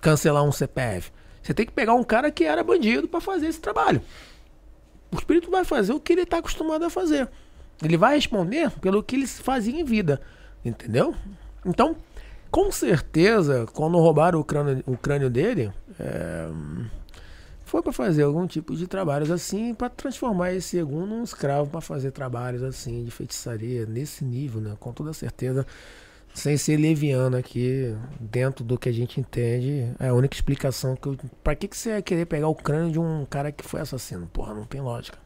Cancelar um CPF. Você tem que pegar um cara que era bandido pra fazer esse trabalho. O espírito vai fazer o que ele tá acostumado a fazer. Ele vai responder pelo que ele fazia em vida. Entendeu? Então, com certeza, quando roubaram o crânio, o crânio dele, é, foi para fazer algum tipo de trabalhos assim, para transformar esse Egum num escravo para fazer trabalhos assim de feitiçaria nesse nível, né? Com toda certeza, sem ser leviano aqui, dentro do que a gente entende, é a única explicação que eu. Pra que, que você ia querer pegar o crânio de um cara que foi assassino? Porra, não tem lógica.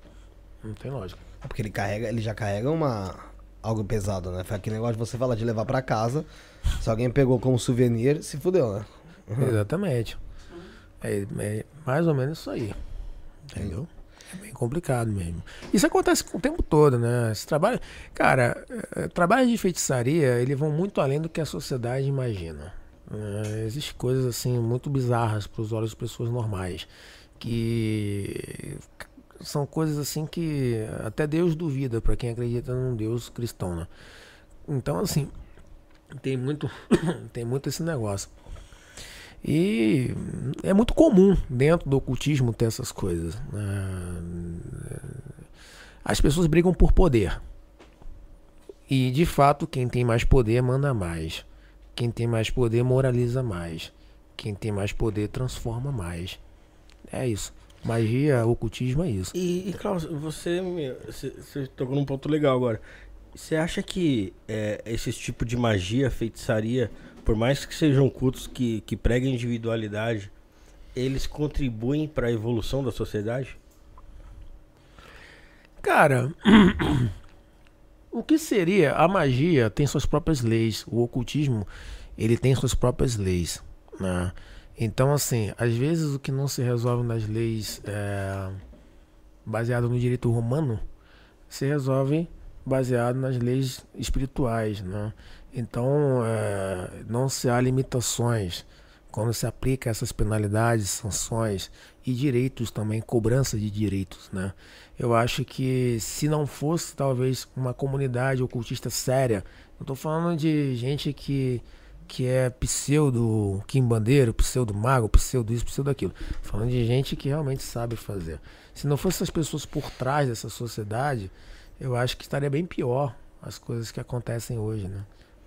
Não tem lógica. É porque ele carrega, ele já carrega uma algo pesado, né? Foi aquele negócio de você falar de levar para casa. Se alguém pegou como souvenir, se fudeu, né? Exatamente. É, é mais ou menos isso aí. Entendeu? É bem complicado mesmo. Isso acontece o tempo todo, né? Esse trabalho. Cara, é, trabalhos de feitiçaria, eles vão muito além do que a sociedade imagina. É, Existem coisas assim muito bizarras para os olhos de pessoas normais. Que são coisas assim que até Deus duvida para quem acredita num Deus cristão, né? Então, assim, tem muito, tem muito esse negócio. E é muito comum dentro do ocultismo ter essas coisas. né? As pessoas brigam por poder. E de fato, quem tem mais poder manda mais. Quem tem mais poder moraliza mais. Quem tem mais poder transforma mais. É isso. Magia, ocultismo é isso. E, e Klaus, você, você tocou num ponto legal agora. Você acha que é, esse tipo de magia, feitiçaria, por mais que sejam cultos que, que preguem individualidade, eles contribuem para a evolução da sociedade? Cara, o que seria a magia tem suas próprias leis, o ocultismo ele tem suas próprias leis, né? Então assim, às vezes o que não se resolve nas leis é, baseado no direito romano se resolve baseado nas leis espirituais, né? Então é, não se há limitações quando se aplica essas penalidades, sanções e direitos também, cobrança de direitos, né? Eu acho que se não fosse talvez uma comunidade ocultista séria, eu tô falando de gente que que é pseudo quimbandeiro, pseudo mago, pseudo isso, pseudo aquilo. Falando de gente que realmente sabe fazer. Se não fossem essas pessoas por trás dessa sociedade, eu acho que estaria bem pior as coisas que acontecem hoje, né?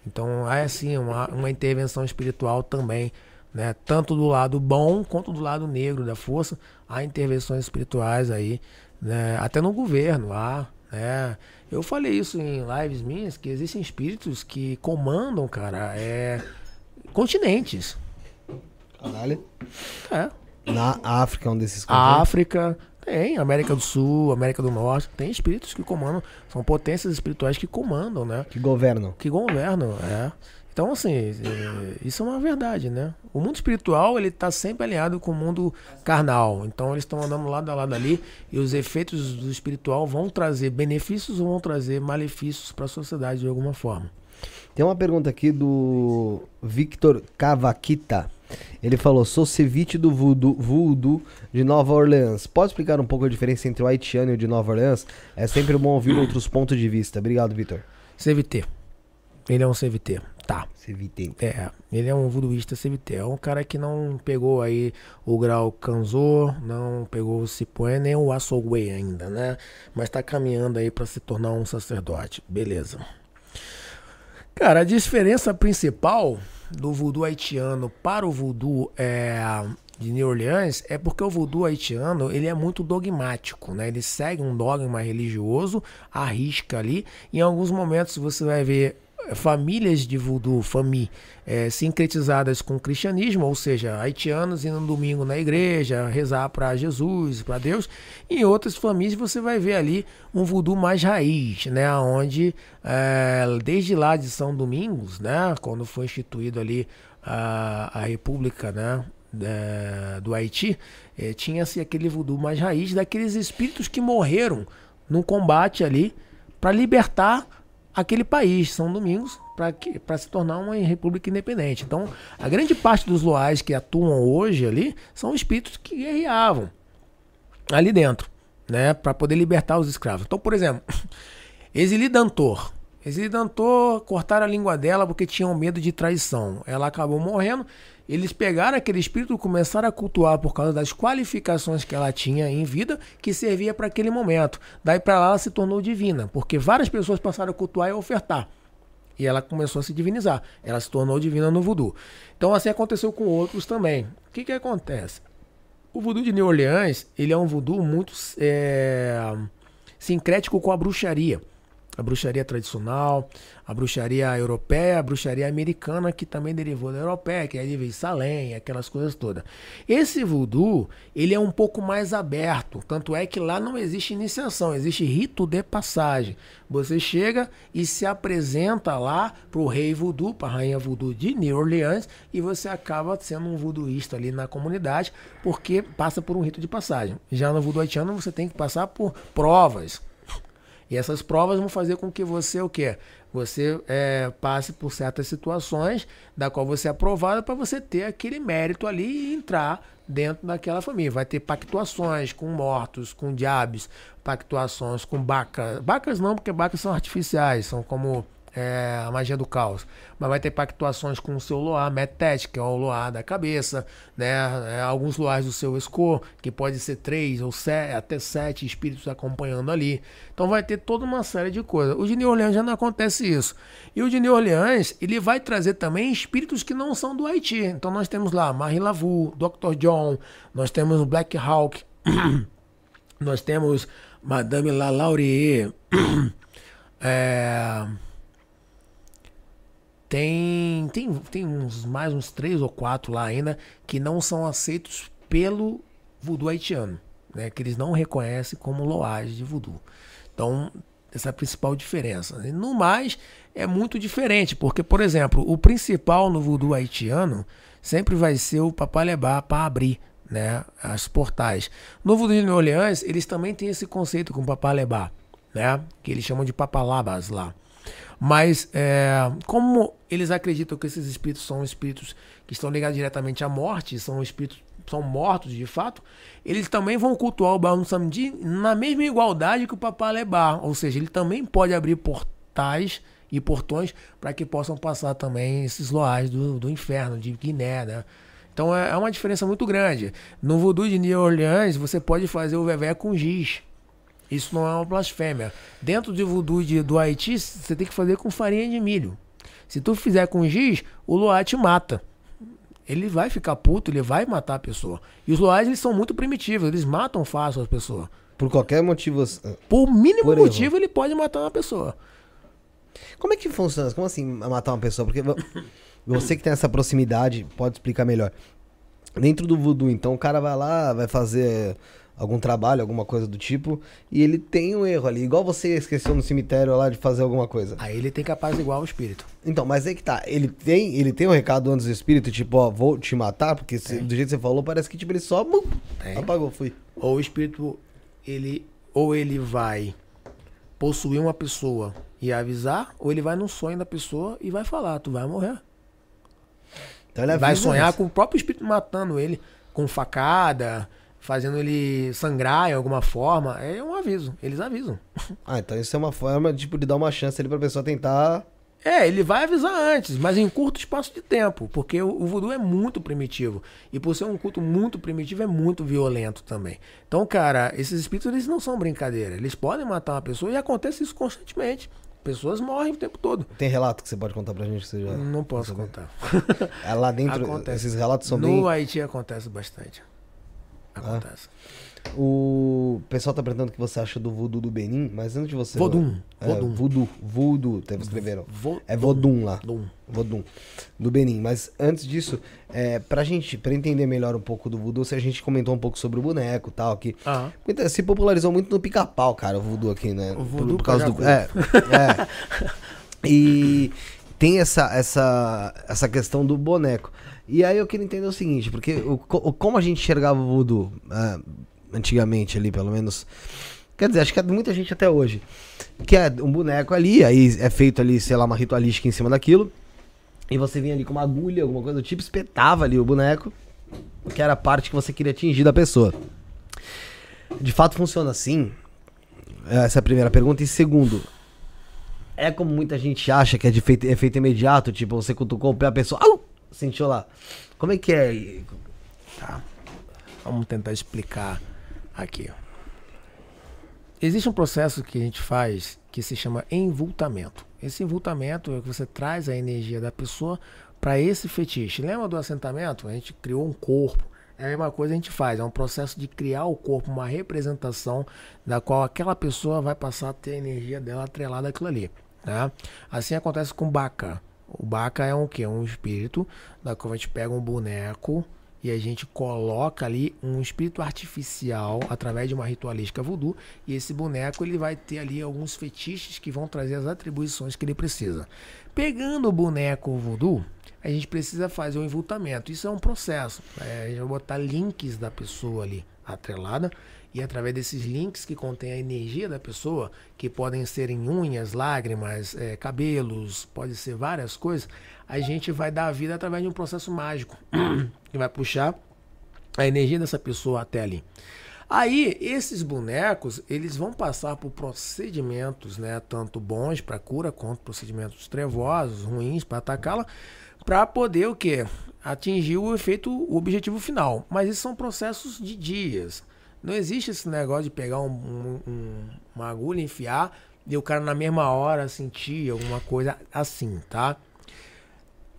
Então há assim uma, uma intervenção espiritual também, né? Tanto do lado bom quanto do lado negro da força, há intervenções espirituais aí, né? Até no governo há, né? Eu falei isso em lives minhas que existem espíritos que comandam, cara, é continentes. Caralho. É. Na África, um desses A África, tem, América do Sul, América do Norte, tem espíritos que comandam, são potências espirituais que comandam, né? que governam. que governam, é. Então, assim, é, isso é uma verdade, né? O mundo espiritual, ele tá sempre alinhado com o mundo carnal. Então, eles estão andando lado a lado ali e os efeitos do espiritual vão trazer benefícios ou vão trazer malefícios para a sociedade de alguma forma. Tem uma pergunta aqui do Victor Cavaquita. Ele falou: sou ceviche do voodoo, voodoo de Nova Orleans. Pode explicar um pouco a diferença entre o haitiano e o de Nova Orleans? É sempre bom ouvir outros pontos de vista. Obrigado, Victor. CVT. Ele é um CVT. Tá. Ceviche. É, ele é um voodooísta CVT. É um cara que não pegou aí o grau Kanzo, não pegou o Cipué, nem o Assogwe ainda, né? Mas tá caminhando aí para se tornar um sacerdote. Beleza. Cara, a diferença principal do voodoo haitiano para o voodoo é, de New Orleans é porque o voodoo haitiano ele é muito dogmático, né? Ele segue um dogma religioso, arrisca ali. Em alguns momentos você vai ver famílias de voodoo, fami, eh, sincretizadas com o cristianismo, ou seja, haitianos indo no domingo na igreja, rezar para Jesus, para Deus. E em outras famílias você vai ver ali um voodoo mais raiz, né, onde eh, desde lá de São Domingos, né, quando foi instituído ali a, a República, né, da- do Haiti, eh, tinha-se aquele voodoo mais raiz daqueles espíritos que morreram no combate ali para libertar aquele país, São Domingos, para se tornar uma república independente. Então, a grande parte dos loais que atuam hoje ali são espíritos que guerreavam ali dentro, né, para poder libertar os escravos. Então, por exemplo, Exili Dantor. Exili Dantor cortaram a língua dela porque tinham medo de traição. Ela acabou morrendo. Eles pegaram aquele espírito e começaram a cultuar por causa das qualificações que ela tinha em vida, que servia para aquele momento. Daí para lá ela se tornou divina, porque várias pessoas passaram a cultuar e ofertar. E ela começou a se divinizar. Ela se tornou divina no voodoo. Então assim aconteceu com outros também. O que que acontece? O voodoo de New Orleans, ele é um voodoo muito é, sincrético com a bruxaria a bruxaria tradicional, a bruxaria europeia, a bruxaria americana, que também derivou da europeia, que aí veio Salem, aquelas coisas todas. Esse voodoo, ele é um pouco mais aberto, tanto é que lá não existe iniciação, existe rito de passagem. Você chega e se apresenta lá para o rei voodoo, para a rainha voodoo de New Orleans, e você acaba sendo um voodooísta ali na comunidade, porque passa por um rito de passagem. Já no voodoo haitiano, você tem que passar por provas, e essas provas vão fazer com que você o quê? Você é, passe por certas situações da qual você é aprovado para você ter aquele mérito ali e entrar dentro daquela família. Vai ter pactuações com mortos, com diabos, pactuações com bacas. Bacas não, porque bacas são artificiais, são como é, a magia do caos. Mas vai ter pactuações com o seu Loar Metet, que é o Loar da cabeça, né? É, alguns Loares do seu Escor, que pode ser três ou sete, até sete espíritos acompanhando ali. Então vai ter toda uma série de coisas. O de New Orleans já não acontece isso. E o de New Orleans, ele vai trazer também espíritos que não são do Haiti. Então nós temos lá Marie Lavu, Dr. John, nós temos Black Hawk, nós temos Madame La Laurier, é... Tem, tem, tem uns mais uns três ou quatro lá ainda que não são aceitos pelo voodoo haitiano, né? Que eles não reconhecem como loagem de voodoo. Então, essa é a principal diferença. No mais, é muito diferente, porque, por exemplo, o principal no voodoo haitiano sempre vai ser o papalebá para abrir né, as portais. No voodoo de New Orleans, eles também têm esse conceito com papalebá, né, que eles chamam de papalabas lá. Mas é, como eles acreditam que esses espíritos são espíritos que estão ligados diretamente à morte, são espíritos são mortos de fato, eles também vão cultuar o Baal Samedi na mesma igualdade que o Papalebá, ou seja, ele também pode abrir portais e portões para que possam passar também esses loais do, do inferno, de Guiné, né? Então é, é uma diferença muito grande. No voodoo de New Orleans, você pode fazer o vevé com giz. Isso não é uma blasfêmia. Dentro do voodoo de, do Haiti, você tem que fazer com farinha de milho. Se tu fizer com giz, o Loá te mata. Ele vai ficar puto, ele vai matar a pessoa. E os Loás, eles são muito primitivos, eles matam fácil as pessoas. Por qualquer motivo. Por mínimo Por motivo, ele pode matar uma pessoa. Como é que funciona? Como assim matar uma pessoa? Porque você que tem essa proximidade pode explicar melhor. Dentro do voodoo, então, o cara vai lá, vai fazer algum trabalho, alguma coisa do tipo, e ele tem um erro ali, igual você esqueceu no cemitério lá de fazer alguma coisa. Aí ele tem capaz igual o espírito. Então, mas aí que tá, ele tem, ele tem um recado antes do espírito, tipo, ó, vou te matar, porque se, do jeito que você falou, parece que tipo ele só tem. apagou, fui. Ou o espírito ele ou ele vai possuir uma pessoa e avisar, ou ele vai no sonho da pessoa e vai falar, tu vai morrer. Então ele vai sonhar com o próprio espírito matando ele com facada, fazendo ele sangrar em alguma forma, é um aviso. Eles avisam. Ah, então isso é uma forma tipo, de dar uma chance ali pra pessoa tentar. É, ele vai avisar antes, mas em curto espaço de tempo, porque o, o voodoo é muito primitivo. E por ser um culto muito primitivo, é muito violento também. Então, cara, esses espíritos eles não são brincadeira. Eles podem matar uma pessoa e acontece isso constantemente. Pessoas morrem o tempo todo. Tem relato que você pode contar pra gente que você já. Não posso contar. É lá dentro, acontece. esses relatos são no bem. No Haiti acontece bastante. Acontece. O pessoal tá perguntando o que você acha do voodoo do Benin, mas antes de você. Vodum. É, Vodum. Voodoo. Voodoo, até escreveram. É Vodum lá. Dum. Vodum. Do Benin. Mas antes disso, é, pra gente, pra entender melhor um pouco do voodoo, se a gente comentou um pouco sobre o boneco e tal, que Aham. se popularizou muito no pica-pau, cara, o voodoo aqui, né? O voodoo por, por causa do. É. é. E tem essa, essa, essa questão do boneco. E aí eu queria entender o seguinte, porque o, como a gente enxergava o voodoo uh, antigamente ali, pelo menos. Quer dizer, acho que é muita gente até hoje. Que é um boneco ali, aí é feito ali, sei lá, uma ritualística em cima daquilo. E você vinha ali com uma agulha, alguma coisa do tipo, espetava ali o boneco, que era a parte que você queria atingir da pessoa. De fato funciona assim? Essa é a primeira pergunta. E segundo, é como muita gente acha que é de feito, efeito imediato, tipo, você cutucou o pé, a pessoa. Au! Sentiu lá. Como é que é? Tá. Vamos tentar explicar aqui. Existe um processo que a gente faz que se chama envultamento. Esse envultamento é que você traz a energia da pessoa para esse fetiche. Lembra do assentamento? A gente criou um corpo, É a mesma coisa que a gente faz, é um processo de criar o corpo, uma representação da qual aquela pessoa vai passar a ter a energia dela atrelada àquilo ali. Né? Assim acontece com o Baka. O Baka é um que? Um espírito, da qual a gente pega um boneco e a gente coloca ali um espírito artificial através de uma ritualística voodoo e esse boneco ele vai ter ali alguns fetiches que vão trazer as atribuições que ele precisa. Pegando o boneco voodoo, a gente precisa fazer o envoltamento. Isso é um processo. É, a gente vai botar links da pessoa ali atrelada e através desses links que contém a energia da pessoa, que podem ser em unhas, lágrimas, é, cabelos, pode ser várias coisas, a gente vai dar a vida através de um processo mágico que vai puxar a energia dessa pessoa até ali. Aí, esses bonecos, eles vão passar por procedimentos, né, tanto bons para cura quanto procedimentos trevosos, ruins para atacá-la, para poder o quê? Atingir o efeito, o objetivo final. Mas isso são processos de dias. Não existe esse negócio de pegar um, um, um, uma agulha, enfiar e o cara na mesma hora sentir alguma coisa assim, tá?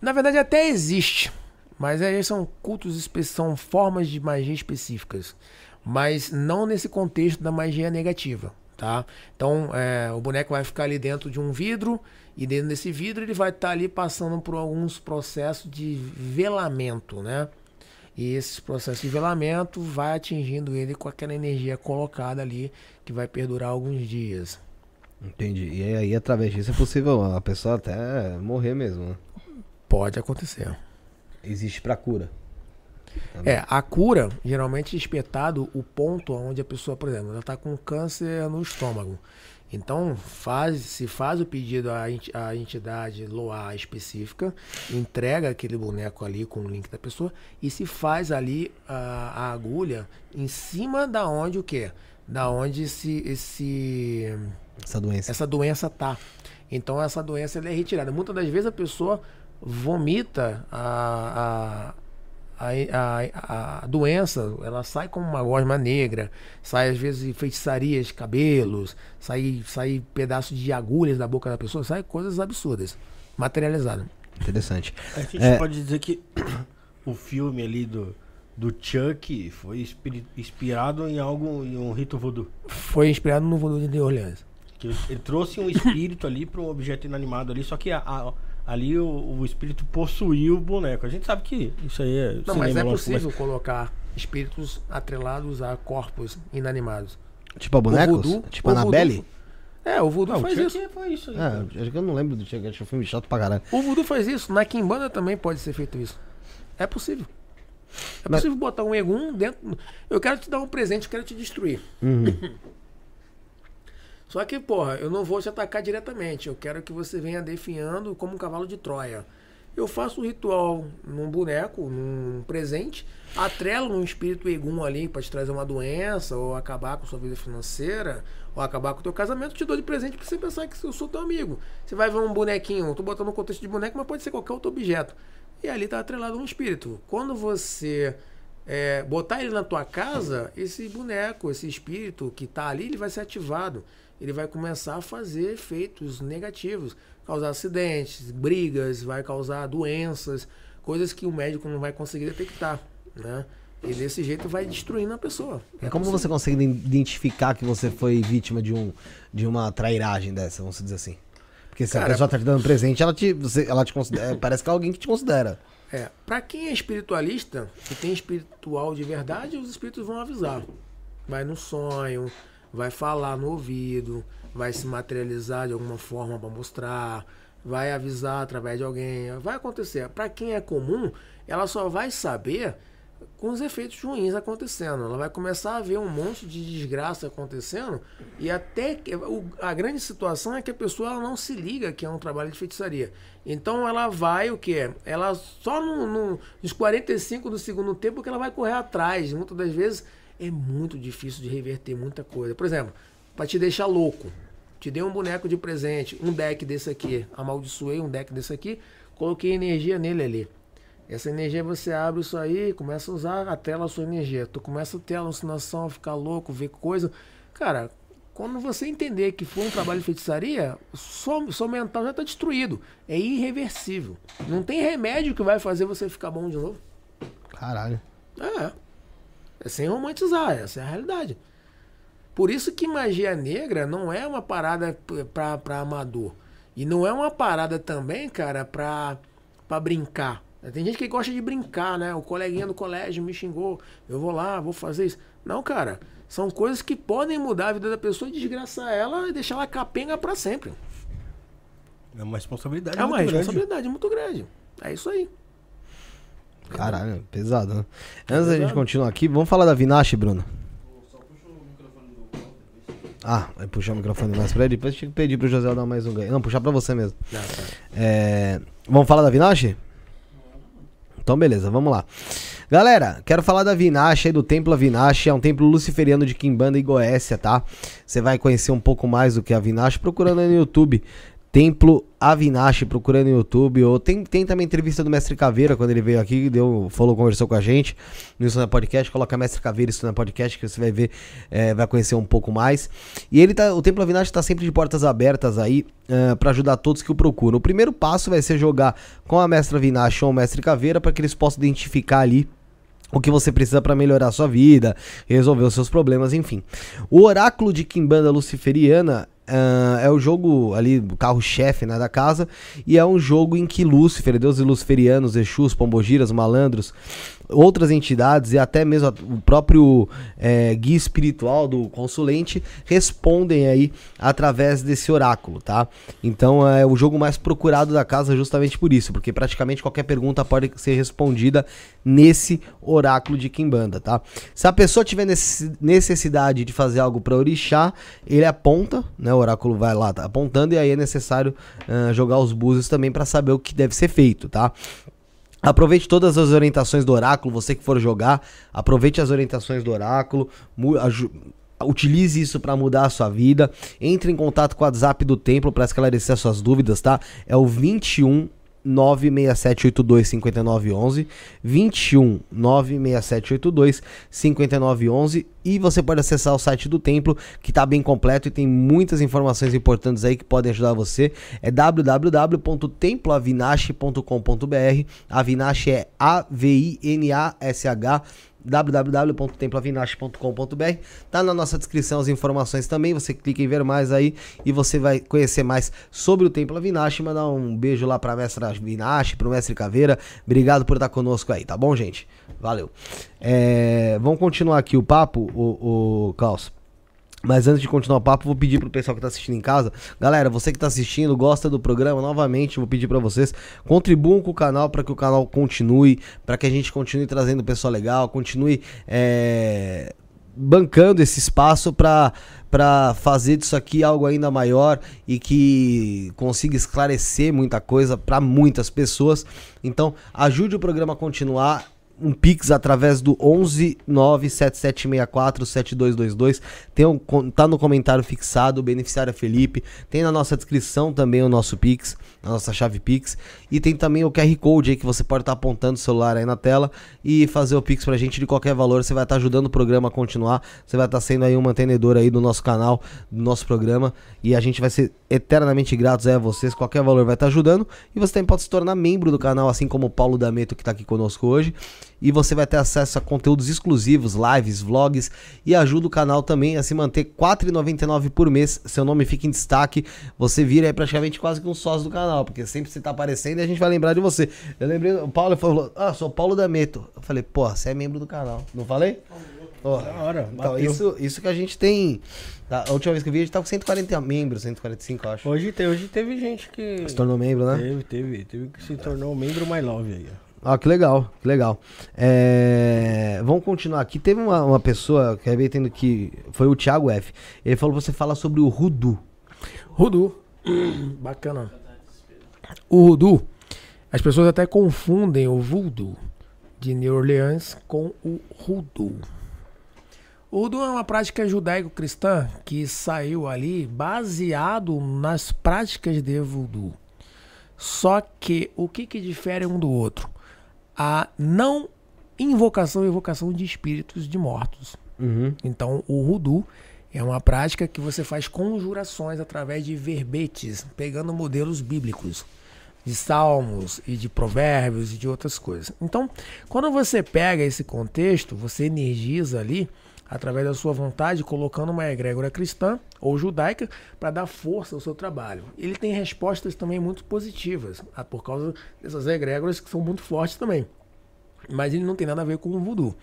Na verdade até existe, mas aí são cultos, são formas de magia específicas, mas não nesse contexto da magia negativa, tá? Então é, o boneco vai ficar ali dentro de um vidro e dentro desse vidro ele vai estar tá ali passando por alguns processos de velamento, né? E esse processo de velamento vai atingindo ele com aquela energia colocada ali que vai perdurar alguns dias. Entendi. E aí, através disso, é possível a pessoa até morrer mesmo, né? Pode acontecer. Existe para cura. Também. É, a cura, geralmente é espetado o ponto onde a pessoa, por exemplo, ela está com câncer no estômago. Então, faz, se faz o pedido à, entidade LOA específica, entrega aquele boneco ali com o link da pessoa e se faz ali a, a agulha em cima da onde o quê? Da onde esse, esse essa doença essa doença tá. Então essa doença é retirada. Muitas das vezes a pessoa vomita a, a a, a, doença ela sai como uma gosma negra, sai às vezes feitiçarias, cabelos, sai, sai pedaços de agulhas da boca da pessoa, sai coisas absurdas, materializadas. Interessante. A gente é... pode dizer que o filme ali do, do Chuck foi inspirado em algo, em um rito voodoo. Foi inspirado no voodoo de New Orleans. Que ele trouxe um espírito ali para um objeto inanimado ali, só que a, a ali o, o, espírito possuiu o boneco. A gente sabe que isso aí é. Não, mas é possível mas... colocar espíritos atrelados a corpos inanimados. Tipo a bonecos? Voodoo, tipo a Anabelle? É, o Voodoo não, faz isso. Foi isso aí, é, acho que eu não lembro do Chuck, acho que foi um chato pra caralho. O Voodoo faz isso. Na Kimbanda também pode ser feito isso. É possível. É possível Mas... botar um Egum dentro. Eu quero te dar um presente, eu quero te destruir. Uhum. Só que, porra, eu não vou te atacar diretamente. Eu quero que você venha definhando como um cavalo de Troia. Eu faço um ritual num boneco, num presente, atrelo um espírito egum ali para te trazer uma doença, ou acabar com sua vida financeira, ou acabar com o teu casamento, te dou de presente pra você pensar que eu sou teu amigo. Você vai ver um bonequinho, eu tô botando no contexto de boneco, mas pode ser qualquer outro objeto. E ali tá atrelado um espírito. Quando você é, botar ele na tua casa, esse boneco, esse espírito que tá ali, ele vai ser ativado ele vai começar a fazer efeitos negativos, causar acidentes, brigas, vai causar doenças, coisas que o médico não vai conseguir detectar, né? E desse jeito vai destruindo a pessoa. É como você consegue identificar que você foi vítima de, um, de uma trairagem dessa, vamos dizer assim? Porque se Cara, a pessoa tá te dando presente, ela te, você, ela te considera, parece que é alguém que te considera. É, para quem é espiritualista, que tem espiritual de verdade, os espíritos vão avisar. Vai no sonho, vai falar no ouvido, vai se materializar de alguma forma para mostrar, vai avisar através de alguém, vai acontecer. Para quem é comum, ela só vai saber com os efeitos ruins acontecendo. Ela vai começar a ver um monte de desgraça acontecendo e até que, o, a grande situação é que a pessoa não se liga que é um trabalho de feitiçaria. Então ela vai o que? Ela só no, no, nos 45 do segundo tempo que ela vai correr atrás. Muitas das vezes é muito difícil de reverter muita coisa. Por exemplo, para te deixar louco, te dei um boneco de presente, um deck desse aqui, amaldiçoei um deck desse aqui, coloquei energia nele ali. Essa energia você abre isso aí, começa a usar a tela a sua energia. Tu começa a ter alucinação, a ficar louco, ver coisa. Cara, quando você entender que foi um trabalho de feitiçaria, seu, seu mental já está destruído. É irreversível. Não tem remédio que vai fazer você ficar bom de novo. Caralho. É. É sem romantizar, essa é a realidade. Por isso que magia negra não é uma parada pra, pra amador. E não é uma parada também, cara, pra, pra brincar. Tem gente que gosta de brincar, né? O coleguinha do colégio me xingou, eu vou lá, vou fazer isso. Não, cara, são coisas que podem mudar a vida da pessoa e desgraçar ela e deixar ela capenga pra sempre. É uma responsabilidade É uma muito grande. responsabilidade muito grande. É isso aí. Caralho, pesado, né? Antes da gente continuar aqui, vamos falar da Vinache, Bruno. Ah, vai puxar o microfone mais pra ele. Depois tinha que pedir pro José dar mais um ganho. Não, puxar pra você mesmo. É, Vamos falar da Vinache? Então, beleza, vamos lá. Galera, quero falar da Vinache aí, do Templo Avinache. É um templo luciferiano de Quimbanda e Goécia, tá? Você vai conhecer um pouco mais do que a Vinache procurando aí no YouTube. Templo Avinache, procurando no YouTube. Ou tem, tem também entrevista do Mestre Caveira, quando ele veio aqui, deu, falou, conversou com a gente no Isso na Podcast. Coloca Mestre Caveira Isso na Podcast, que você vai ver, é, vai conhecer um pouco mais. E ele tá, o Templo Avinache tá sempre de portas abertas aí uh, para ajudar todos que o procuram. O primeiro passo vai ser jogar com a Mestra Avinache ou o Mestre Caveira para que eles possam identificar ali o que você precisa para melhorar a sua vida, resolver os seus problemas, enfim. O Oráculo de Kimbanda Luciferiana é o jogo ali, carro-chefe né, da casa, e é um jogo em que Lúcifer, deuses luciferianos, Exus, Pombogiras, Malandros, outras entidades e até mesmo o próprio é, guia espiritual do consulente respondem aí através desse oráculo, tá? Então é o jogo mais procurado da casa justamente por isso, porque praticamente qualquer pergunta pode ser respondida nesse oráculo de Kimbanda, tá? Se a pessoa tiver necessidade de fazer algo para orixá, ele aponta, né? O oráculo vai lá tá apontando e aí é necessário uh, jogar os búzios também para saber o que deve ser feito, tá? Aproveite todas as orientações do oráculo, você que for jogar, aproveite as orientações do oráculo, utilize isso para mudar a sua vida. Entre em contato com o WhatsApp do templo para esclarecer as suas dúvidas, tá? É o 21 96782 5911 21 96782 5911 e você pode acessar o site do templo que está bem completo e tem muitas informações importantes aí que podem ajudar você. É www.temploavinache.com.br Avinache é A V I N A S H www.temploavinache.com.br Tá na nossa descrição as informações também, você clica em ver mais aí e você vai conhecer mais sobre o Templo Avinache, mandar um beijo lá pra mestra Avinache, pro mestre Caveira, obrigado por estar conosco aí, tá bom gente? Valeu. É, vamos continuar aqui o papo, o, o Klaus. Mas antes de continuar o papo, vou pedir pro pessoal que tá assistindo em casa, galera, você que tá assistindo, gosta do programa, novamente, vou pedir para vocês, contribuam com o canal para que o canal continue, para que a gente continue trazendo pessoal legal, continue é, bancando esse espaço para para fazer disso aqui algo ainda maior e que consiga esclarecer muita coisa para muitas pessoas. Então, ajude o programa a continuar um pix através do 11 97764 7222. Tem um, tá no comentário fixado, o beneficiário é Felipe. Tem na nossa descrição também o nosso pix, a nossa chave pix. E tem também o QR Code aí que você pode estar tá apontando o celular aí na tela e fazer o pix pra gente de qualquer valor. Você vai estar tá ajudando o programa a continuar. Você vai estar tá sendo aí um mantenedor aí do nosso canal, do nosso programa. E a gente vai ser eternamente gratos a vocês. Qualquer valor vai estar tá ajudando. E você também pode se tornar membro do canal, assim como o Paulo Dameto que está aqui conosco hoje e você vai ter acesso a conteúdos exclusivos, lives, vlogs e ajuda o canal também a se manter R$ 4,99 por mês. Seu nome fica em destaque, você vira aí praticamente quase que um sócio do canal, porque sempre você tá aparecendo e a gente vai lembrar de você. Eu lembrei, o Paulo falou: "Ah, sou Paulo Dameto". Eu falei: "Pô, você é membro do canal". Não falei? Oh, da hora, então, isso, isso que a gente tem. A última vez que eu vi, a gente tá com 140 membros, 145, eu acho. Hoje, te, hoje teve gente que. Se tornou membro, né? Teve, teve. Teve que se tornou membro mais love aí, ó. Ah, que legal, que legal. É, vamos continuar aqui. Teve uma, uma pessoa que acabei tendo que. Foi o Thiago F. Ele falou você fala sobre o Rudu. Rudu. Bacana. O Rudu. As pessoas até confundem o Voodoo de New Orleans com o Rudu. O Rudu é uma prática judaico-cristã que saiu ali baseado nas práticas de Voodoo. Só que o que, que difere um do outro? A não invocação e evocação de espíritos de mortos. Uhum. Então, o Rudu é uma prática que você faz conjurações através de verbetes, pegando modelos bíblicos. de salmos e de provérbios e de outras coisas. Então, quando você pega esse contexto, você energiza ali através da sua vontade, colocando uma egrégora cristã ou judaica para dar força ao seu trabalho. Ele tem respostas também muito positivas, ah, por causa dessas egrégoras que são muito fortes também. Mas ele não tem nada a ver com o voodoo.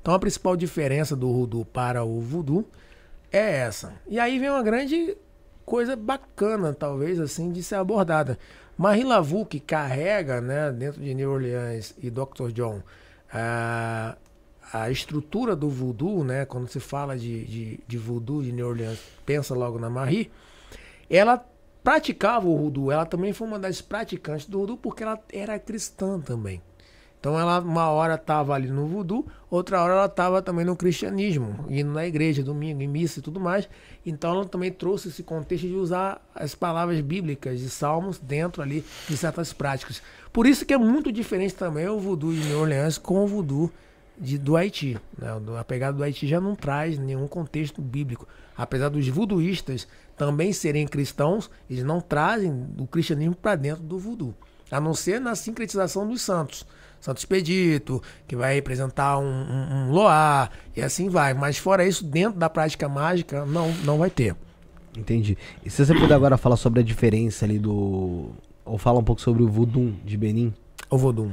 Então a principal diferença do voodoo para o voodoo é essa. E aí vem uma grande coisa bacana, talvez, assim, de ser abordada. Marie Laveau, que carrega, né, dentro de New Orleans e Dr. John, a, estrutura do voodoo, né, quando se fala de, de, de voodoo de New Orleans, pensa logo na Marie, ela praticava o voodoo, ela também foi uma das praticantes do voodoo porque ela era cristã também. Então ela uma hora estava ali no voodoo, outra hora ela estava também no cristianismo, indo na igreja, domingo, em missa e tudo mais. Então ela também trouxe esse contexto de usar as palavras bíblicas de salmos dentro ali de certas práticas. Por isso que é muito diferente também o voodoo de New Orleans com o voodoo de, do Haiti. Né? A pegada do Haiti já não traz nenhum contexto bíblico. Apesar dos voodooístas também serem cristãos, eles não trazem o cristianismo para dentro do voodoo. A não ser na sincretização dos santos. Santo Expedito, que vai representar um, um, um Loá, e assim vai. Mas fora isso, dentro da prática mágica, não, não vai ter. Entendi. E se você puder agora falar sobre a diferença ali do. Ou fala um pouco sobre o voodoo de Benin? O Vodum.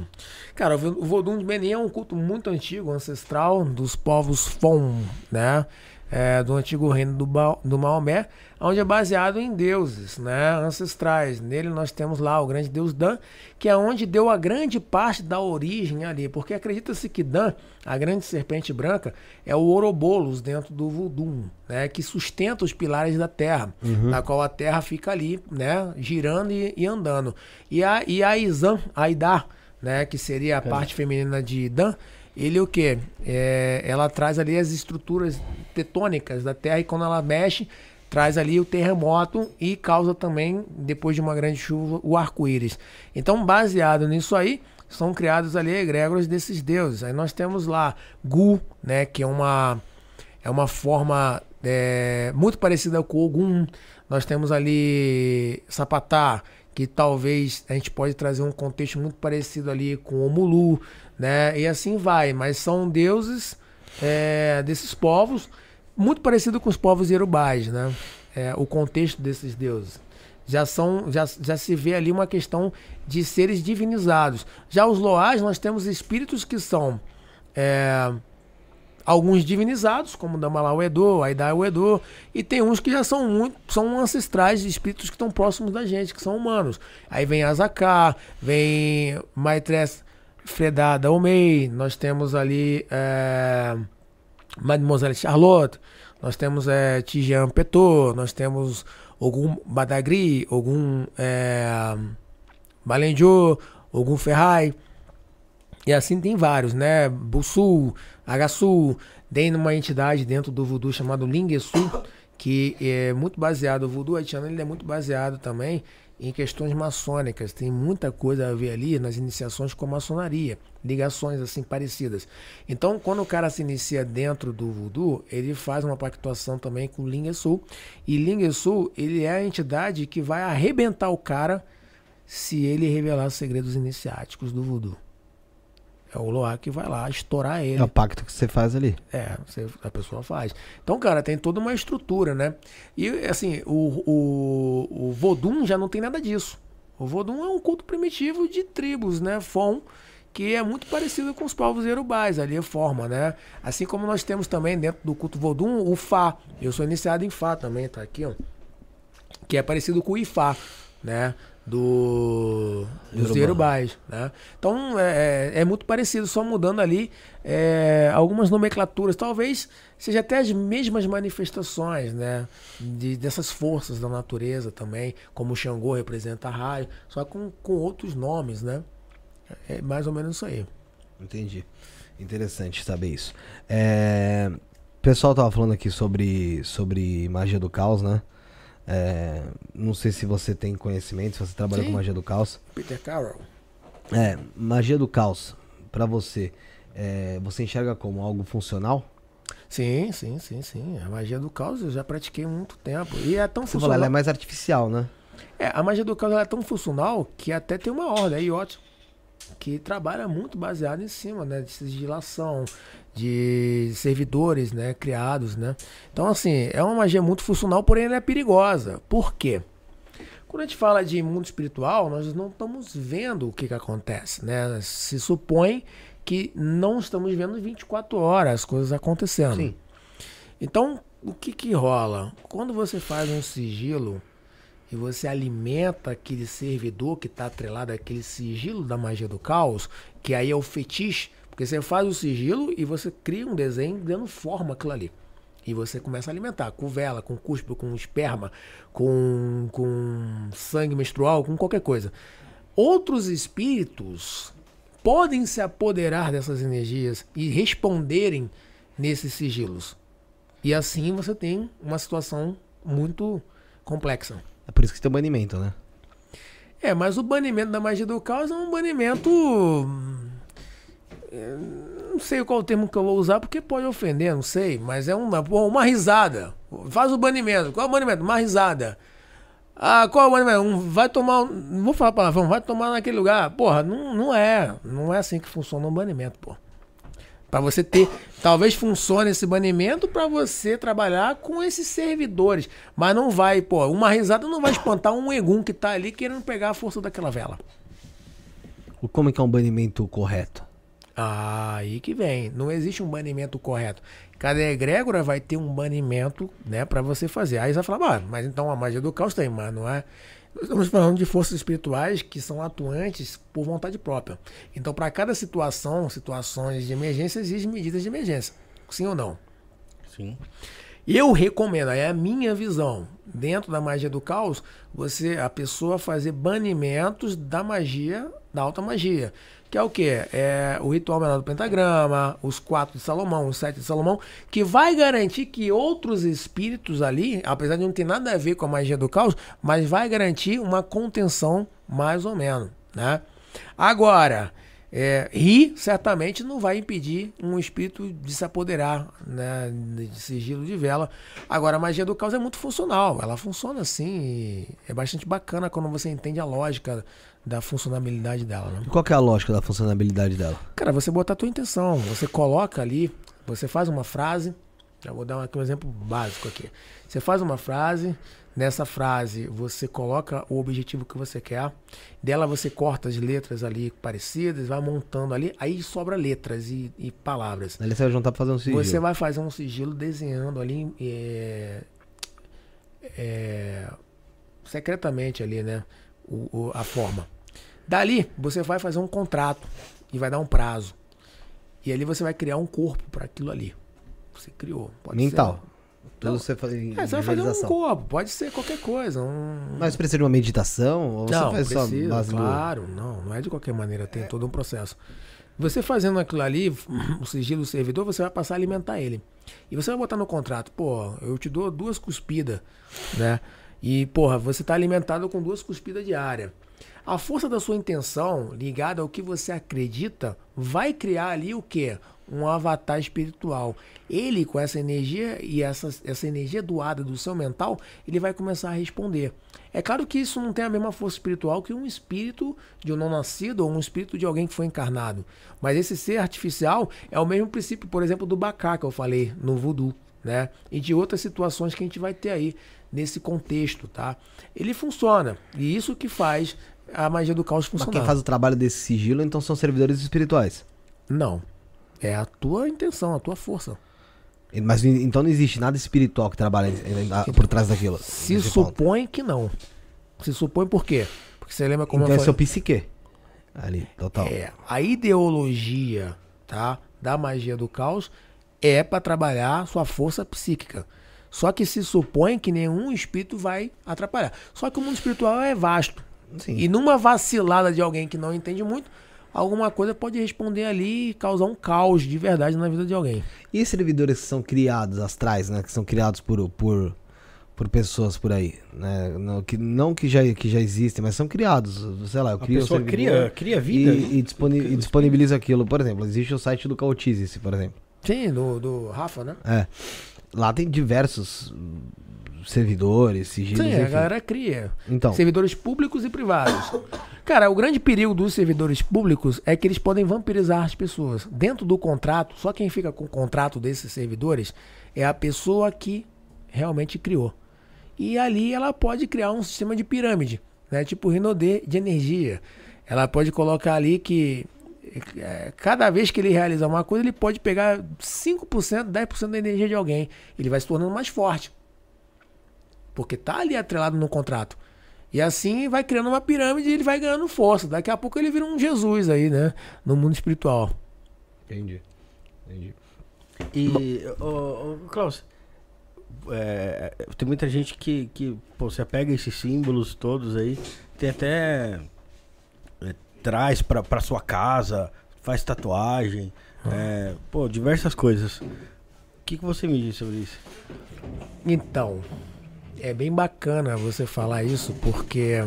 Cara, o Vodum de Benin é um culto muito antigo, ancestral, dos povos Fon, né? é, do antigo reino do, ba do Maomé, onde é baseado em deuses né, ancestrais. Nele nós temos lá o grande deus Dan, que é onde deu a grande parte da origem ali, porque acredita-se que Dan, a grande serpente branca, é o Ourobolos dentro do Voodoo, né, que sustenta os pilares da terra, uhum. na qual a terra fica ali, né, girando e, e andando. E a, e a Izan, a Idar, né, que seria a parte feminina de Dan, ele o que? É, ela traz ali as estruturas tetônicas da Terra e quando ela mexe, traz ali o terremoto e causa também, depois de uma grande chuva, o arco-íris. Então, baseado nisso aí, são criados ali egrégoras desses deuses. Aí nós temos lá Gu, né, que é uma, é uma forma é, muito parecida com Ogum. Nós temos ali Sapatá, que talvez a gente pode trazer um contexto muito parecido ali com o Mulu, né? E assim vai, mas são deuses é, desses povos, muito parecido com os povos iorubais, né? É, o contexto desses deuses. Já, são, já, já se vê ali uma questão de seres divinizados. Já os loás, nós temos espíritos que são é, alguns divinizados, como Damalau Edo, Aidai Edo, e tem uns que já são muito, são ancestrais de espíritos que estão próximos da gente, que são humanos. Aí vem Azaká, vem Maitres Fredada Omei, nós temos ali é, Mademoiselle Charlotte, nós temos é, Tijan Petor, nós temos algum Badagri, algum é, Balenjo, algum Ferrai. E assim tem vários, né? Bussu, Agaçu, tem uma entidade dentro do voodoo chamado Linguesu, que é muito baseado, o voodoo haitiano ele é muito baseado também em questões maçônicas. Tem muita coisa a ver ali nas iniciações com a maçonaria, ligações assim parecidas. Então, quando o cara se inicia dentro do voodoo, ele faz uma pactuação também com o Linguesul. E Linguesul, ele é a entidade que vai arrebentar o cara se ele revelar os segredos iniciáticos do voodoo. É o Loa que vai lá estourar ele. É o pacto que você faz ali. É, você, a pessoa faz. Então, cara, tem toda uma estrutura, né? E, assim, o, o, o Vodun já não tem nada disso. O Vodun é um culto primitivo de tribos, né? Fon, que é muito parecido com os povos iorubais, ali a forma, né? Assim como nós temos também dentro do culto Vodun o Fá. Eu sou iniciado em Fá também, tá aqui, ó. Que é parecido com o Ifá, né? Do, dos Yorubais, né? Então é, é, é, muito parecido, só mudando ali é, algumas nomenclaturas. Talvez seja até as mesmas manifestações, né? De, dessas forças da natureza também, como o Xangô representa a raio, só com, com outros nomes, né? É mais ou menos isso aí. Entendi. Interessante saber isso. É, o pessoal tava falando aqui sobre, sobre magia do caos, né? É, não sei se você tem conhecimento, se você trabalha Sim. com magia do caos. Peter Carroll. É, magia do caos, para você, é, você enxerga como algo funcional? Sim, sim, sim, sim. A magia do caos eu já pratiquei há muito tempo. E é tão você funcional. Fala, ela é mais artificial, né? É, a magia do caos ela é tão funcional que até tem uma ordem, a IOT, que trabalha muito baseado em cima, né, de sigilação, de servidores, né, criados, né. Então, assim, é uma magia muito funcional, porém ela é perigosa. Por quê? Quando a gente fala de mundo espiritual, nós não estamos vendo o que, que acontece, né? Se supõe que não estamos vendo 24 horas as coisas acontecendo. Sim. Então, o que que rola? Quando você faz um sigilo e você alimenta aquele servidor que está atrelado àquele sigilo da magia do caos, que aí é o fetiche, porque você faz o sigilo e você cria um desenho dando forma aquilo ali. E você começa a alimentar com vela, com cuspo, com esperma, com, com sangue menstrual, com qualquer coisa. Outros espíritos podem se apoderar dessas energias e responderem nesses sigilos. E assim você tem uma situação muito complexa. É por isso que tem o banimento, né? É, mas o banimento da magia do caos é um banimento. Não sei qual o termo que eu vou usar, porque pode ofender, não sei. Mas é uma, uma risada. Faz o banimento. Qual é o banimento? Uma risada. Ah, qual é o banimento? Um, vai tomar. Não vou falar palavrão, vai tomar naquele lugar. Porra, não, não é. Não é assim que funciona um banimento, pô. Pra você ter. Talvez funcione esse banimento pra você trabalhar com esses servidores. Mas não vai, pô. Uma risada não vai espantar um egum que tá ali querendo pegar a força daquela vela. Como é que é um banimento correto? Ah, aí que vem. Não existe um banimento correto. Cada egrégora vai ter um banimento, né, para você fazer. Aí você vai falar, ah, mas então a magia do caos tem, mas não é. Nós estamos falando de forças espirituais que são atuantes por vontade própria. Então, para cada situação, situações de emergência, existem medidas de emergência. Sim ou não? Sim. Eu recomendo, é a minha visão. Dentro da magia do caos, você, a pessoa fazer banimentos da magia, da alta magia. Que é o quê? É o ritual menor do pentagrama, os quatro de Salomão, os sete de Salomão, que vai garantir que outros espíritos ali, apesar de não ter nada a ver com a magia do caos, mas vai garantir uma contenção mais ou menos, né? Agora, é, certamente não vai impedir um espírito de se apoderar né, de sigilo de vela. Agora, a magia do caos é muito funcional. Ela funciona assim. é bastante bacana quando você entende a lógica da funcionalidade dela. Né? Qual que é a lógica da funcionalidade dela? Cara, você botar a tua intenção. Você coloca ali, você faz uma frase. Eu vou dar aqui um exemplo básico aqui. Você faz uma frase, nessa frase você coloca o objetivo que você quer. Dela você corta as letras ali parecidas, vai montando ali, aí sobra letras e, e palavras. Ali você vai juntar pra fazer um sigilo. Você vai fazer um sigilo desenhando ali é, é, secretamente ali, né? O- o- a forma. Dali, você vai fazer um contrato e vai dar um prazo. E ali você vai criar um corpo para aquilo ali. Você criou. Pode Mental. Ser, Tudo você faz em é, você vai fazer um corpo, pode ser qualquer coisa. Um... Mas precisa de uma meditação? Ou você não, faz só precisa, base do- claro, não, não é de qualquer maneira, tem todo um processo. Você fazendo aquilo ali, o sigilo do servidor, você vai passar a alimentar ele. E você vai botar no contrato, pô, eu te dou duas cuspidas, né? E, porra, você tá alimentado com duas cuspidas diárias. A força da sua intenção, ligada ao que você acredita, vai criar ali o quê? Um avatar espiritual. Ele, com essa energia e essa, essa energia doada do seu mental, ele vai começar a responder. É claro que isso não tem a mesma força espiritual que um espírito de um não nascido ou um espírito de alguém que foi encarnado. Mas esse ser artificial é o mesmo princípio, por exemplo, do bacá que eu falei no voodoo, né? E de outras situações que a gente vai ter aí nesse contexto, tá? Ele funciona. E isso que faz a magia do caos Mas funcionar. quem faz o trabalho desse sigilo, então, são servidores espirituais. Não. É a tua intenção, a tua força. Mas então não existe nada espiritual que trabalha em- em- por trás daquilo. Se supõe que não. Se supõe por quê? Porque você lembra como Então é eu seu psique. Ali, total. É, a ideologia, tá, da magia do caos é para trabalhar sua força psíquica. Só que se supõe que nenhum espírito vai atrapalhar. Só que o mundo espiritual é vasto. Sim. E numa vacilada de alguém que não entende muito, alguma coisa pode responder ali e causar um caos de verdade na vida de alguém. E esses servidores que são criados, astrais, né? Que são criados por, por, por pessoas por aí, né? Não que, não que, já, que já existem, mas são criados. Sei lá, eu A crio um pessoa cria, cria vida. e, e, disponi- e disponibiliza aquilo. Por exemplo, existe o site do Cautize, por exemplo. Sim, do, do Rafa, né? É. Lá tem diversos servidores, sigilos, Sim, a enfim. galera cria. Então, Servidores públicos e privados. Cara, o grande perigo dos servidores públicos é que eles podem vampirizar as pessoas. Dentro do contrato, só quem fica com o contrato desses servidores é a pessoa que realmente criou. E ali ela pode criar um sistema de pirâmide, né? Tipo Rinode de energia. Ela pode colocar ali que cada vez que ele realizar uma coisa, ele pode pegar 5%, 10% da energia de alguém. Ele vai se tornando mais forte. Porque tá ali atrelado no contrato. E assim vai criando uma pirâmide e ele vai ganhando força. Daqui a pouco ele vira um Jesus aí, né? No mundo espiritual. entendi. Entendi. E, ô, ô, Klaus, é, tem muita gente que, que pô, você pega esses símbolos todos aí, tem até. É, traz pra, pra sua casa, faz tatuagem, é, pô, diversas coisas. O que, que você me diz sobre isso? Então, é bem bacana você falar isso porque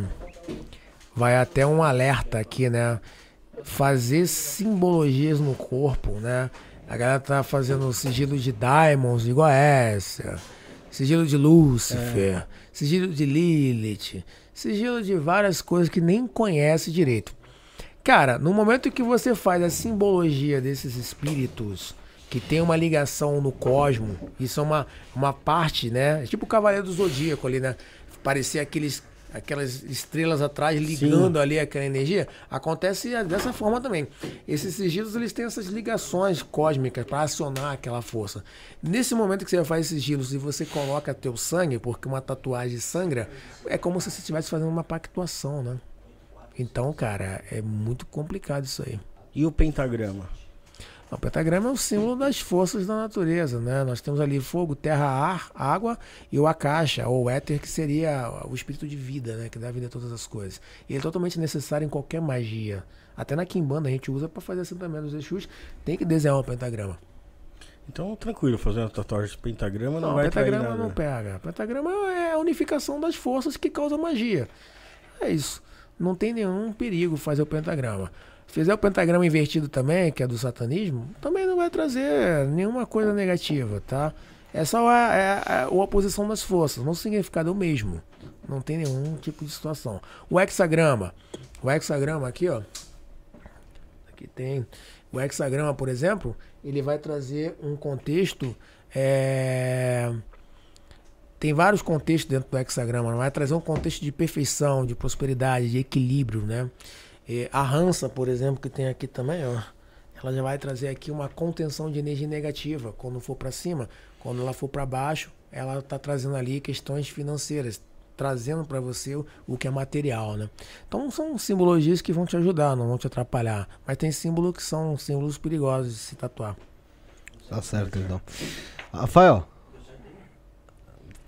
vai até um alerta aqui, né? Fazer simbologias no corpo, né? A galera tá fazendo sigilo de Diamonds igual a essa, sigilo de Lúcifer, sigilo de Lilith, sigilo de várias coisas que nem conhece direito. Cara, no momento que você faz a simbologia desses espíritos que tem uma ligação no cosmo, isso é uma, uma parte, né? É tipo o Cavaleiro do Zodíaco ali, né? Parecia aqueles, aquelas estrelas atrás ligando ali aquela energia. Acontece dessa forma também. Esses sigilos, eles têm essas ligações cósmicas para acionar aquela força. Nesse momento que você faz esses sigilos e você coloca teu sangue, porque uma tatuagem sangra, é como se você estivesse fazendo uma pactuação, né? Então, cara, é muito complicado isso aí. E o pentagrama? O pentagrama é o símbolo das forças da natureza, né? Nós temos ali fogo, terra, ar, água e o akasha, ou éter, que seria o espírito de vida, né? Que dá vida a todas as coisas. E ele é totalmente necessário em qualquer magia. Até na Kimbanda a gente usa para fazer assentamento dos Exus, tem que desenhar um pentagrama. Então, tranquilo, fazer uma tatuagem de pentagrama não, Não, vai pentagrama não pega. Pentagrama é a unificação das forças que causa magia. É isso. Não tem nenhum perigo fazer o pentagrama. Fizer o pentagrama invertido também, que é do satanismo, também não vai trazer nenhuma coisa negativa, tá? É só a, é a- a oposição das forças, mas o significado é o mesmo. Não tem nenhum tipo de situação. O hexagrama. O hexagrama aqui, ó. Aqui tem. O hexagrama, por exemplo, ele vai trazer um contexto. é, Tem vários contextos dentro do hexagrama. Vai trazer um contexto de perfeição, de prosperidade, de equilíbrio, né? E a rança, por exemplo, que tem aqui também, ó. Ela já vai trazer aqui uma contenção de energia negativa quando for para cima. Quando ela for para baixo, ela está trazendo ali questões financeiras, trazendo para você o, o que é material, né? Então são simbologias que vão te ajudar, não vão te atrapalhar. Mas tem símbolos que são símbolos perigosos de se tatuar. Tá certo, então. Rafael,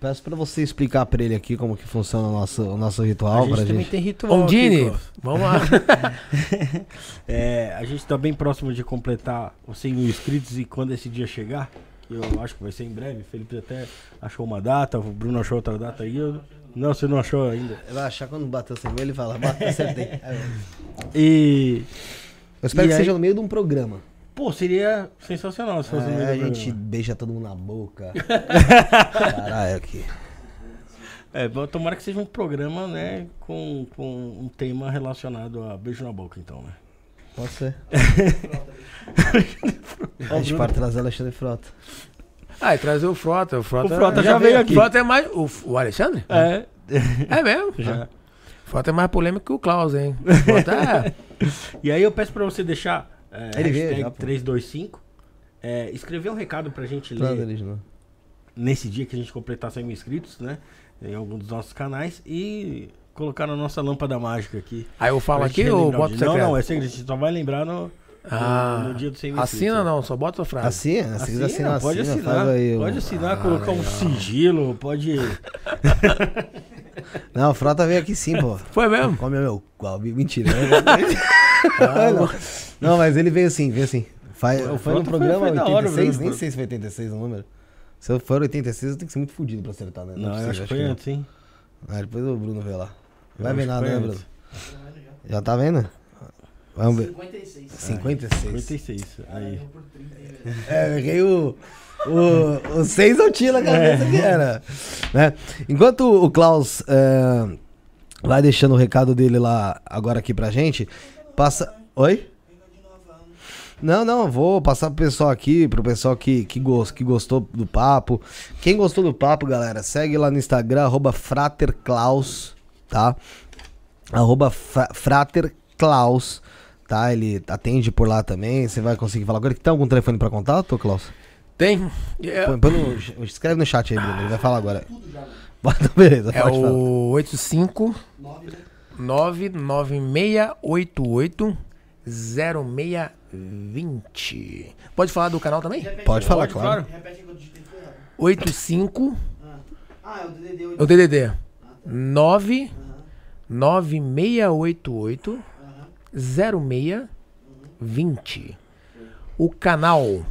peço pra você explicar pra ele aqui como que funciona o nosso, o nosso A ritual gente pra também gente. tem ritual Ondine, vamos lá. É, a gente está bem próximo de completar os 100 mil inscritos e quando esse dia chegar, que eu acho que vai ser em breve, o Felipe até achou uma data, o Bruno achou outra data aí. Eu... Não, você não achou ainda. Ele vai achar quando bater sem ele e fala, bateu, acertei. E. Eu espero E que aí- seja no meio de um programa. Pô, seria sensacional se fosse É, a gente programa. beija todo mundo na boca. Caralho, aqui. É, bom, tomara que seja um programa, né, com, com um tema relacionado a beijo na boca, então, né? Pode ser. A gente pode trazer o Alexandre Frota. Ah, e trazer o Frota. O Frota, O Frota já veio aqui. O Frota é mais. O, o Alexandre? É, É mesmo? já. O Frota é mais polêmico que o Klaus, hein? O Frota é. E aí eu peço pra você deixar é, Ele veio já, pô. 325, é, escrever um recado pra gente ler. Eles, não. nesse dia que a gente completar 100 mil inscritos, né? Em algum dos nossos canais e colocar na nossa lâmpada mágica aqui. Aí eu falo aqui ou boto? Não, não, é segredo. A gente só vai lembrar no, no- Ah, no dia do 100 mil assina inscritos. não, só bota a frase. Assina, Assina, assinar, pode assina, assinar. faz aí o- Pode assinar, Ah, colocar um legal. sigilo, pode. Não, o Frota veio aqui sim, pô. Foi mesmo? Come meu. Mentira. não. Não, mas ele veio assim, veio assim. Faz, O foi no programa foi- foi da hora 86, mesmo, nem pô. sei se foi 86 o número. Se eu for 86, eu tenho que ser muito fudido pra acertar, né? Não, é eu possível, acho que foi não. antes, hein? Ah, depois o Bruno veio lá. Vai Eu ver nada, né, foi Bruno? Já tá vendo? Vamos ver. 56. 56. 56. Aí. É, eu errei o. o, o seis eu tiro a cabeça que era. Né? Enquanto o Klaus é, vai deixando o recado dele lá agora aqui pra gente, passa. Oi? Não, não, vou passar pro pessoal aqui, pro pessoal que, que, gost, que gostou do papo. Quem gostou do papo, galera, segue lá no Instagram, arroba fraterclaus, tá? Arroba fra, fraterclaus, tá? Ele atende por lá também, você vai conseguir falar. Agora, tem algum telefone pra contato, Klaus? Tem. É, põe, põe no, escreve no chat aí, Bruno, ele vai falar agora. Beleza, é o 85 99688 0620. Pode falar do canal também? Repete, Pode falar, claro. claro. Repete enquanto digita 85 Ah, é o DDD. É o DDD. Ah, tá. 9 9688 0620. O canal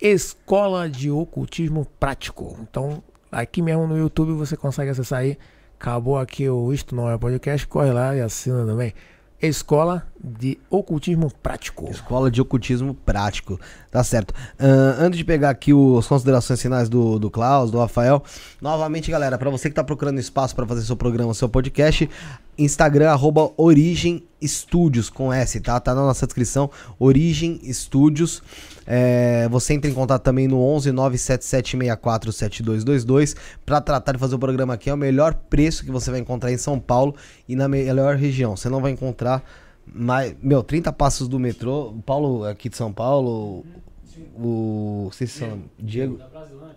Escola de Ocultismo Prático. Então, aqui mesmo no YouTube você consegue acessar aí. Acabou aqui o Isto Não É Podcast. Corre lá e assina também. Escola de Ocultismo Prático. Escola de Ocultismo Prático. Tá certo. Uh, antes de pegar aqui as considerações finais do, do Klaus, do Rafael, novamente, galera, para você que tá procurando espaço para fazer seu programa, seu podcast, Instagram, arroba Origem Studios, com S, tá? Tá na nossa descrição, Origem Studios. É, você entra em contato também no 11 97764 7222 para tratar de fazer o programa aqui. É o melhor preço que você vai encontrar em São Paulo e na melhor região. Você não vai encontrar mais, meu, 30 passos do metrô. O Paulo aqui de São Paulo, o. Sei se são, Diego. Da Brasilândia.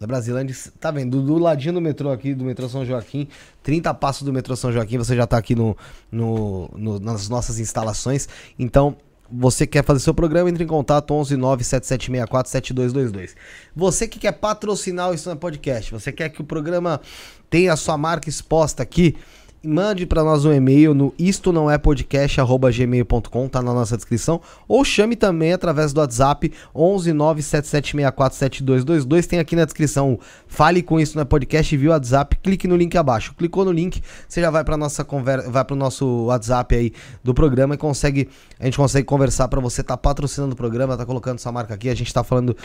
Da Brasilândia. Tá vendo? Do, do, ladinho do metrô aqui, do metrô São Joaquim. 30 passos do metrô São Joaquim, você já tá aqui no, no, no nas nossas instalações. Então, você quer fazer seu programa, entre em contato 11 97764 7222. Você que quer patrocinar o Isso Podcast, você quer que o programa tenha a sua marca exposta aqui, mande para nós um e-mail no isto não é podcast@gmail.com, tá na nossa descrição, ou chame também através do WhatsApp 11 977647222, tem aqui na descrição. Fale com isso no podcast, viu o WhatsApp, clique no link abaixo. Clicou no link, você já vai para nossa conversa, vai para o nosso WhatsApp aí do programa e consegue a gente consegue conversar para você tá patrocinando o programa, tá colocando sua marca aqui, a gente tá falando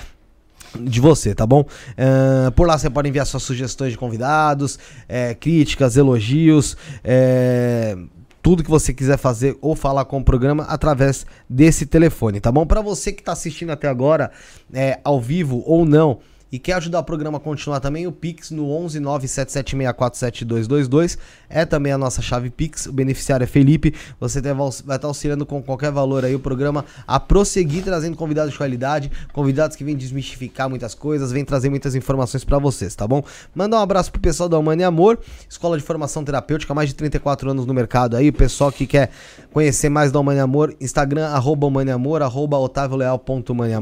de você, tá bom? Uh, por lá você pode enviar suas sugestões de convidados, é, críticas, elogios, é, tudo que você quiser fazer ou falar com o programa através desse telefone, tá bom? Para você que está assistindo até agora, é, ao vivo ou não, e quer ajudar o programa a continuar também, o Pix no 11 977647222 é também a nossa chave Pix. O beneficiário é Felipe. Você vai estar auxiliando com qualquer valor aí o programa a prosseguir trazendo convidados de qualidade, convidados que vêm desmistificar muitas coisas, vêm trazer muitas informações para vocês, tá bom? Manda um abraço pro pessoal da Humana e Amor, escola de formação terapêutica, mais de 34 anos no mercado aí. O pessoal que quer conhecer mais da Humana e Amor, Instagram, arroba Humana e Amor, arroba otavioleal.humana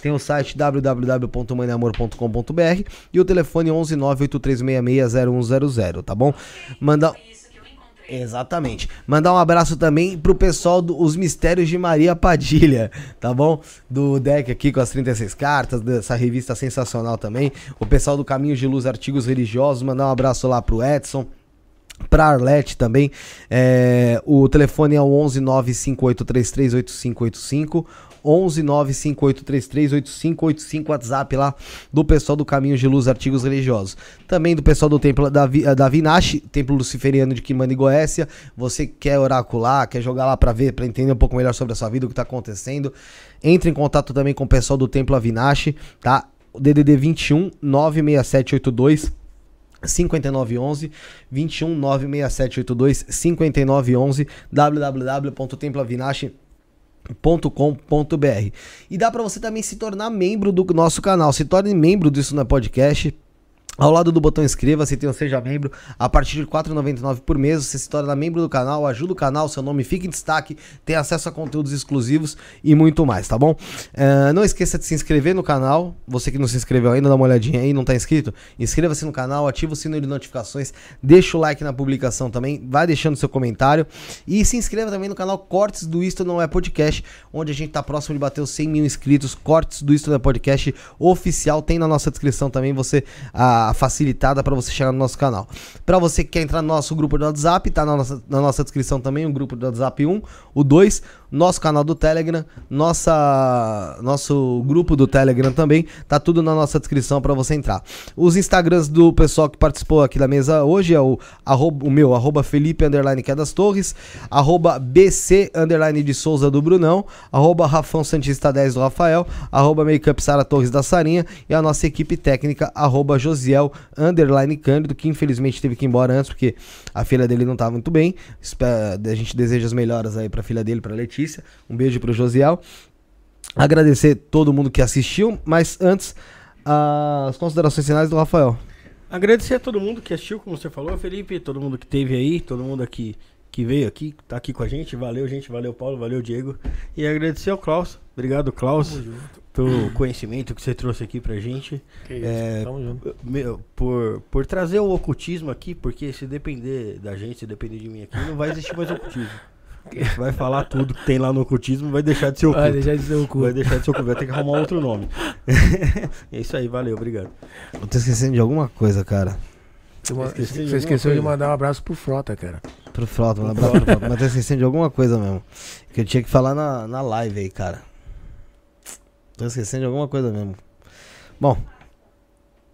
Tem o site www.humaneamor.com www.radiofobia.com.br e o telefone 11 983660100, tá bom? Manda Exatamente. Mandar um abraço também pro pessoal dos Mistérios de Maria Padilha, tá bom? Do deck aqui com as 36 cartas, dessa revista sensacional também. O pessoal do Caminho de Luz Artigos Religiosos, mandar um abraço lá pro Edson. Pra Arlete também, é, o telefone é o 11 958338585 11 958338585 WhatsApp lá do pessoal do Caminho de Luz Artigos Religiosos. Também do pessoal do Templo da, da Vinache, Templo Luciferiano de Quimanda e Goécia. Você quer oracular, quer jogar lá para ver, para entender um pouco melhor sobre a sua vida, o que tá acontecendo. Entre em contato também com o pessoal do Templo Avinache, tá? DDD 21 96782 5911 21 96782 5911 www.temploavinache.com .com.br e dá para você também se tornar membro do nosso canal. Se torne membro disso na podcast ao lado do botão inscreva-se, tem um seja membro. A partir de R$ 4,99 por mês, você se torna membro do canal, ajuda o canal, seu nome fica em destaque, tem acesso a conteúdos exclusivos e muito mais, tá bom? Uh, não esqueça de se inscrever no canal. Você que não se inscreveu ainda, dá uma olhadinha aí, não tá inscrito? Inscreva-se no canal, ativa o sino de notificações, deixa o like na publicação também, vai deixando seu comentário e se inscreva também no canal Cortes do Isto Não É Podcast, onde a gente tá próximo de bater os 100 mil inscritos. Cortes do Isto Não É Podcast oficial, tem na nossa descrição também você. Uh, facilitada para você chegar no nosso canal. Para você que quer entrar no nosso grupo do WhatsApp, tá na nossa, na nossa descrição também o grupo do WhatsApp 1, o 2, nosso canal do Telegram, nossa, nosso grupo do Telegram também, tá tudo na nossa descrição para você entrar. Os Instagrams do pessoal que participou aqui da mesa hoje é o, arroba, o meu, arroba Felipe Underline Quedas Torres, arroba BC Underline de Souza do Brunão, arroba Rafão Santista 10 do Rafael, arroba Makeup Sara Torres da Sarinha e a nossa equipe técnica, arroba Josiel Underline Cândido, que infelizmente teve que ir embora antes porque a filha dele não tá muito bem. A gente deseja as melhoras aí pra filha dele, pra Letícia. Um beijo pro Josiel. Agradecer todo mundo que assistiu, mas antes, as considerações finais do Rafael. Agradecer a todo mundo que assistiu, como você falou, Felipe, todo mundo que teve aí, todo mundo aqui que veio aqui, tá aqui com a gente. Valeu, gente. Valeu, Paulo. Valeu, Diego. E agradecer ao Klaus. Obrigado, Klaus, pelo conhecimento que você trouxe aqui pra gente. Que isso, É, tamo junto. Meu, por, por trazer o ocultismo aqui, porque se depender da gente, se depender de mim aqui, não vai existir mais ocultismo. Vai falar tudo que tem lá no ocultismo, vai deixar de ser oculto. Vai deixar de ser o cu. Vai deixar de ser oculto, vai ter que arrumar outro nome. é isso aí, valeu, obrigado. Eu tô esquecendo de alguma coisa, cara. Você, ma- Esqueci de você esqueceu de coisa. mandar um abraço pro Frota, cara. Pro Frota, um abraço pro Frota. Mas tô esquecendo de alguma coisa mesmo. Que eu tinha que falar na, na live aí, cara. Tô esquecendo de alguma coisa mesmo. Bom.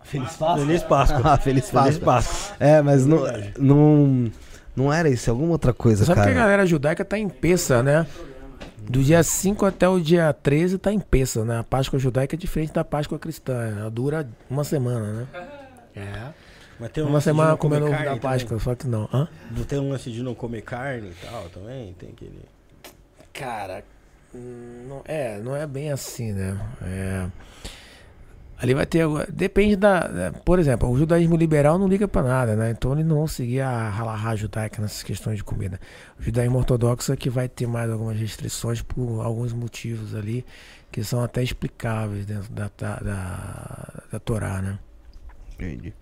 Feliz Páscoa. Feliz Páscoa. Ah, feliz Feliz Páscoa. Páscoa. É, mas não, não, não era isso, é alguma outra coisa, Sabe que a cara. galera judaica tá em peça, né? Do dia 5 até o dia 13 tá em peça, né? A Páscoa judaica é diferente da Páscoa cristã. Ela dura uma semana, né? É. Mas tem um Uma semana comendo ovo da carne Páscoa, só que não. Hã? também. Não tem um lance de não comer carne e tal também? Tem aquele. Cara, hum, não, é, não é bem assim, né? É, ali vai ter. Depende da. Por exemplo, o judaísmo liberal não liga pra nada, né? Então eles não vão seguir a halahá judaica nessas questões de comida. O judaísmo ortodoxo é que vai ter mais algumas restrições por alguns motivos ali que são até explicáveis dentro da, da, da, da Torá, né? Entendi.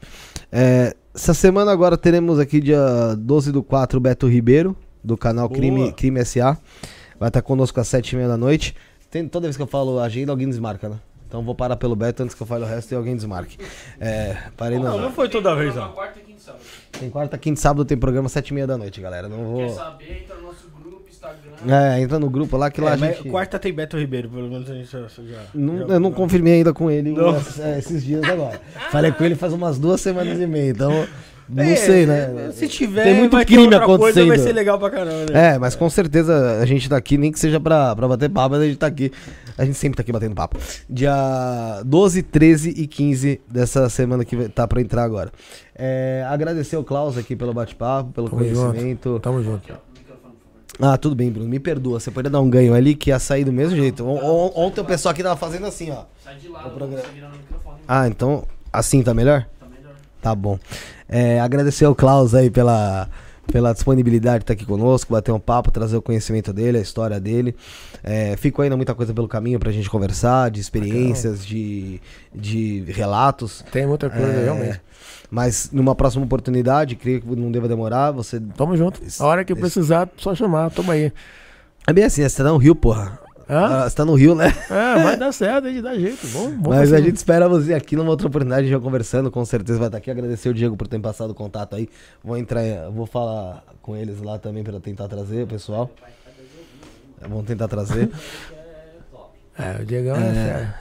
É, essa semana agora teremos aqui dia 12 do 4 o Beto Ribeiro, do canal Boa. Crime, Crime SA. Vai estar conosco às 7h30 da noite. Tem, toda vez que eu falo agenda, alguém desmarca, né? Então vou parar pelo Beto antes que eu fale o resto e alguém desmarque. É, parei Não, não. não foi toda vez, não. Quarta e quinta e sábado. Tem quarta, quinta e sábado tem programa 7h30 da noite, galera. Não Quer vou. saber? Entra no nosso grupo, Instagram. É, entra no grupo lá que lá É, a mas gente. Quarta tem Beto Ribeiro, pelo menos a gente já. já- Não, já- eu não confirmei ainda com ele Não. esses, é, esses dias agora. Falei com ele faz umas duas semanas e meia, então não É, sei, né? Se tiver, Tem muito vai ter crime outra coisa, acontecendo. vai ser legal pra caramba, né? É, mas com certeza a gente tá aqui, nem que seja pra, pra bater papo, mas a gente tá aqui. A gente sempre tá aqui batendo papo. Dia 12, 13 e 15 dessa semana que tá pra entrar agora. É, agradecer ao Klaus aqui pelo bate-papo, pelo Tamo junto. conhecimento. Tamo junto. Ah, tudo bem, Bruno. Me perdoa. Você poderia dar um ganho ali que ia sair do mesmo jeito. On- on- Ontem o pessoal aqui tava fazendo assim, ó. Sai de lado, programa- você virando o microfone. Ah, então assim tá melhor? Tá melhor. Tá bom. É, agradecer ao Klaus aí pela, pela disponibilidade de estar aqui conosco, bater um papo, trazer o conhecimento dele, a história dele. É, ficou ainda muita coisa pelo caminho pra gente conversar, de experiências, de, de relatos. Tem muita coisa, É, realmente. Mas numa próxima oportunidade, creio que não deva demorar, você... Tamo junto. A hora que precisar, só chamar. Tamo aí. É bem assim, você tá no Rio, porra. Hã? Ah, você tá no Rio, né? É, vai dar certo, a gente dá jeito. Vamos, vamos Mas a gente espera você aqui numa outra oportunidade, vai conversando, com certeza vai estar aqui. Agradecer o Diego por ter passado o contato aí. Vou entrar, vou falar com eles lá também para tentar trazer o pessoal. Vamos tentar trazer. É, o Diegão é,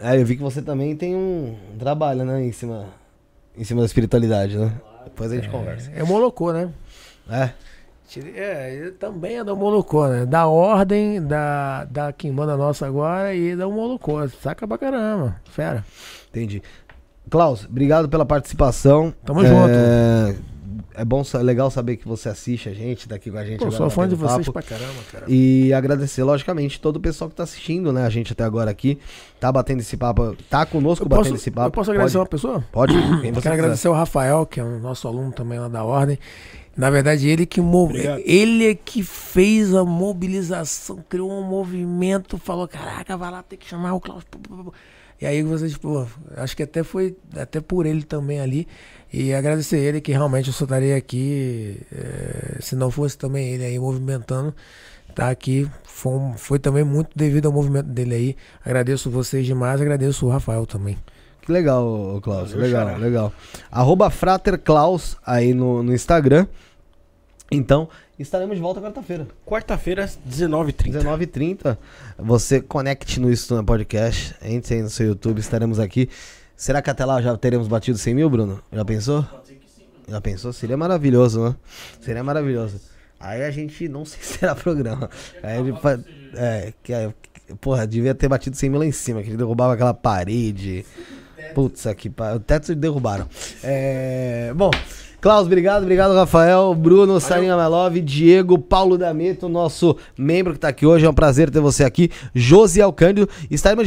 É. É, eu vi que você também tem um trabalho, né, em cima, em cima da espiritualidade, né? Depois a gente conversa. É Molocô, né? É. É, ele também é da Molocô, né? Da ordem da, da Quimbanda nossa agora e da Molocô. Saca pra caramba. Fera. Entendi. Klaus, obrigado pela participação. Tamo é, junto. É bom, sa- legal saber que você assiste a gente, tá aqui com a gente Pô, agora sou fã de batendo vocês papo. pra caramba, cara. E agradecer, logicamente, todo o pessoal que tá assistindo, né? A gente até agora aqui, tá batendo esse papo, tá conosco Eu batendo posso, esse papo. eu posso agradecer uma Pode, pessoa? pode quem Eu quero quiser. agradecer o Rafael, que é um nosso aluno também lá da Ordem. Na verdade, ele que mov... Ele é que fez a mobilização, criou um movimento, falou: caraca, vai lá, tem que chamar o Klaus. pô, pô, pô." E aí vocês, pô, acho que até foi até por ele também ali. E agradecer ele que realmente eu só estaria aqui, eh, se não fosse também ele aí movimentando, tá aqui. Foi, foi também muito devido ao movimento dele aí. Agradeço vocês demais, agradeço o Rafael também. Que legal, Klaus. Valeu, legal, xará. legal. Arroba Frater Klaus aí no, no Instagram. Então, estaremos de volta quarta-feira. Quarta-feira, às 19h30. 19h30. Você conecte no Isso Podcast. Entre aí no seu YouTube, estaremos aqui. Será que até lá já teremos batido 100 mil, Bruno? Já pensou? Já pensou? Seria maravilhoso, né? Seria maravilhoso. Aí a gente não sei se será programa. Aí a gente é, que é, porra, devia ter batido 100 mil lá em cima, que ele derrubava aquela parede. Putz, aqui, o teto derrubaram. É, bom, Klaus, obrigado, obrigado, Rafael, Bruno, Sarinha Melove, Diego, Paulo D'Ameto, nosso membro que tá aqui hoje. É um prazer ter você aqui. Josi Alcândido. Estaremos de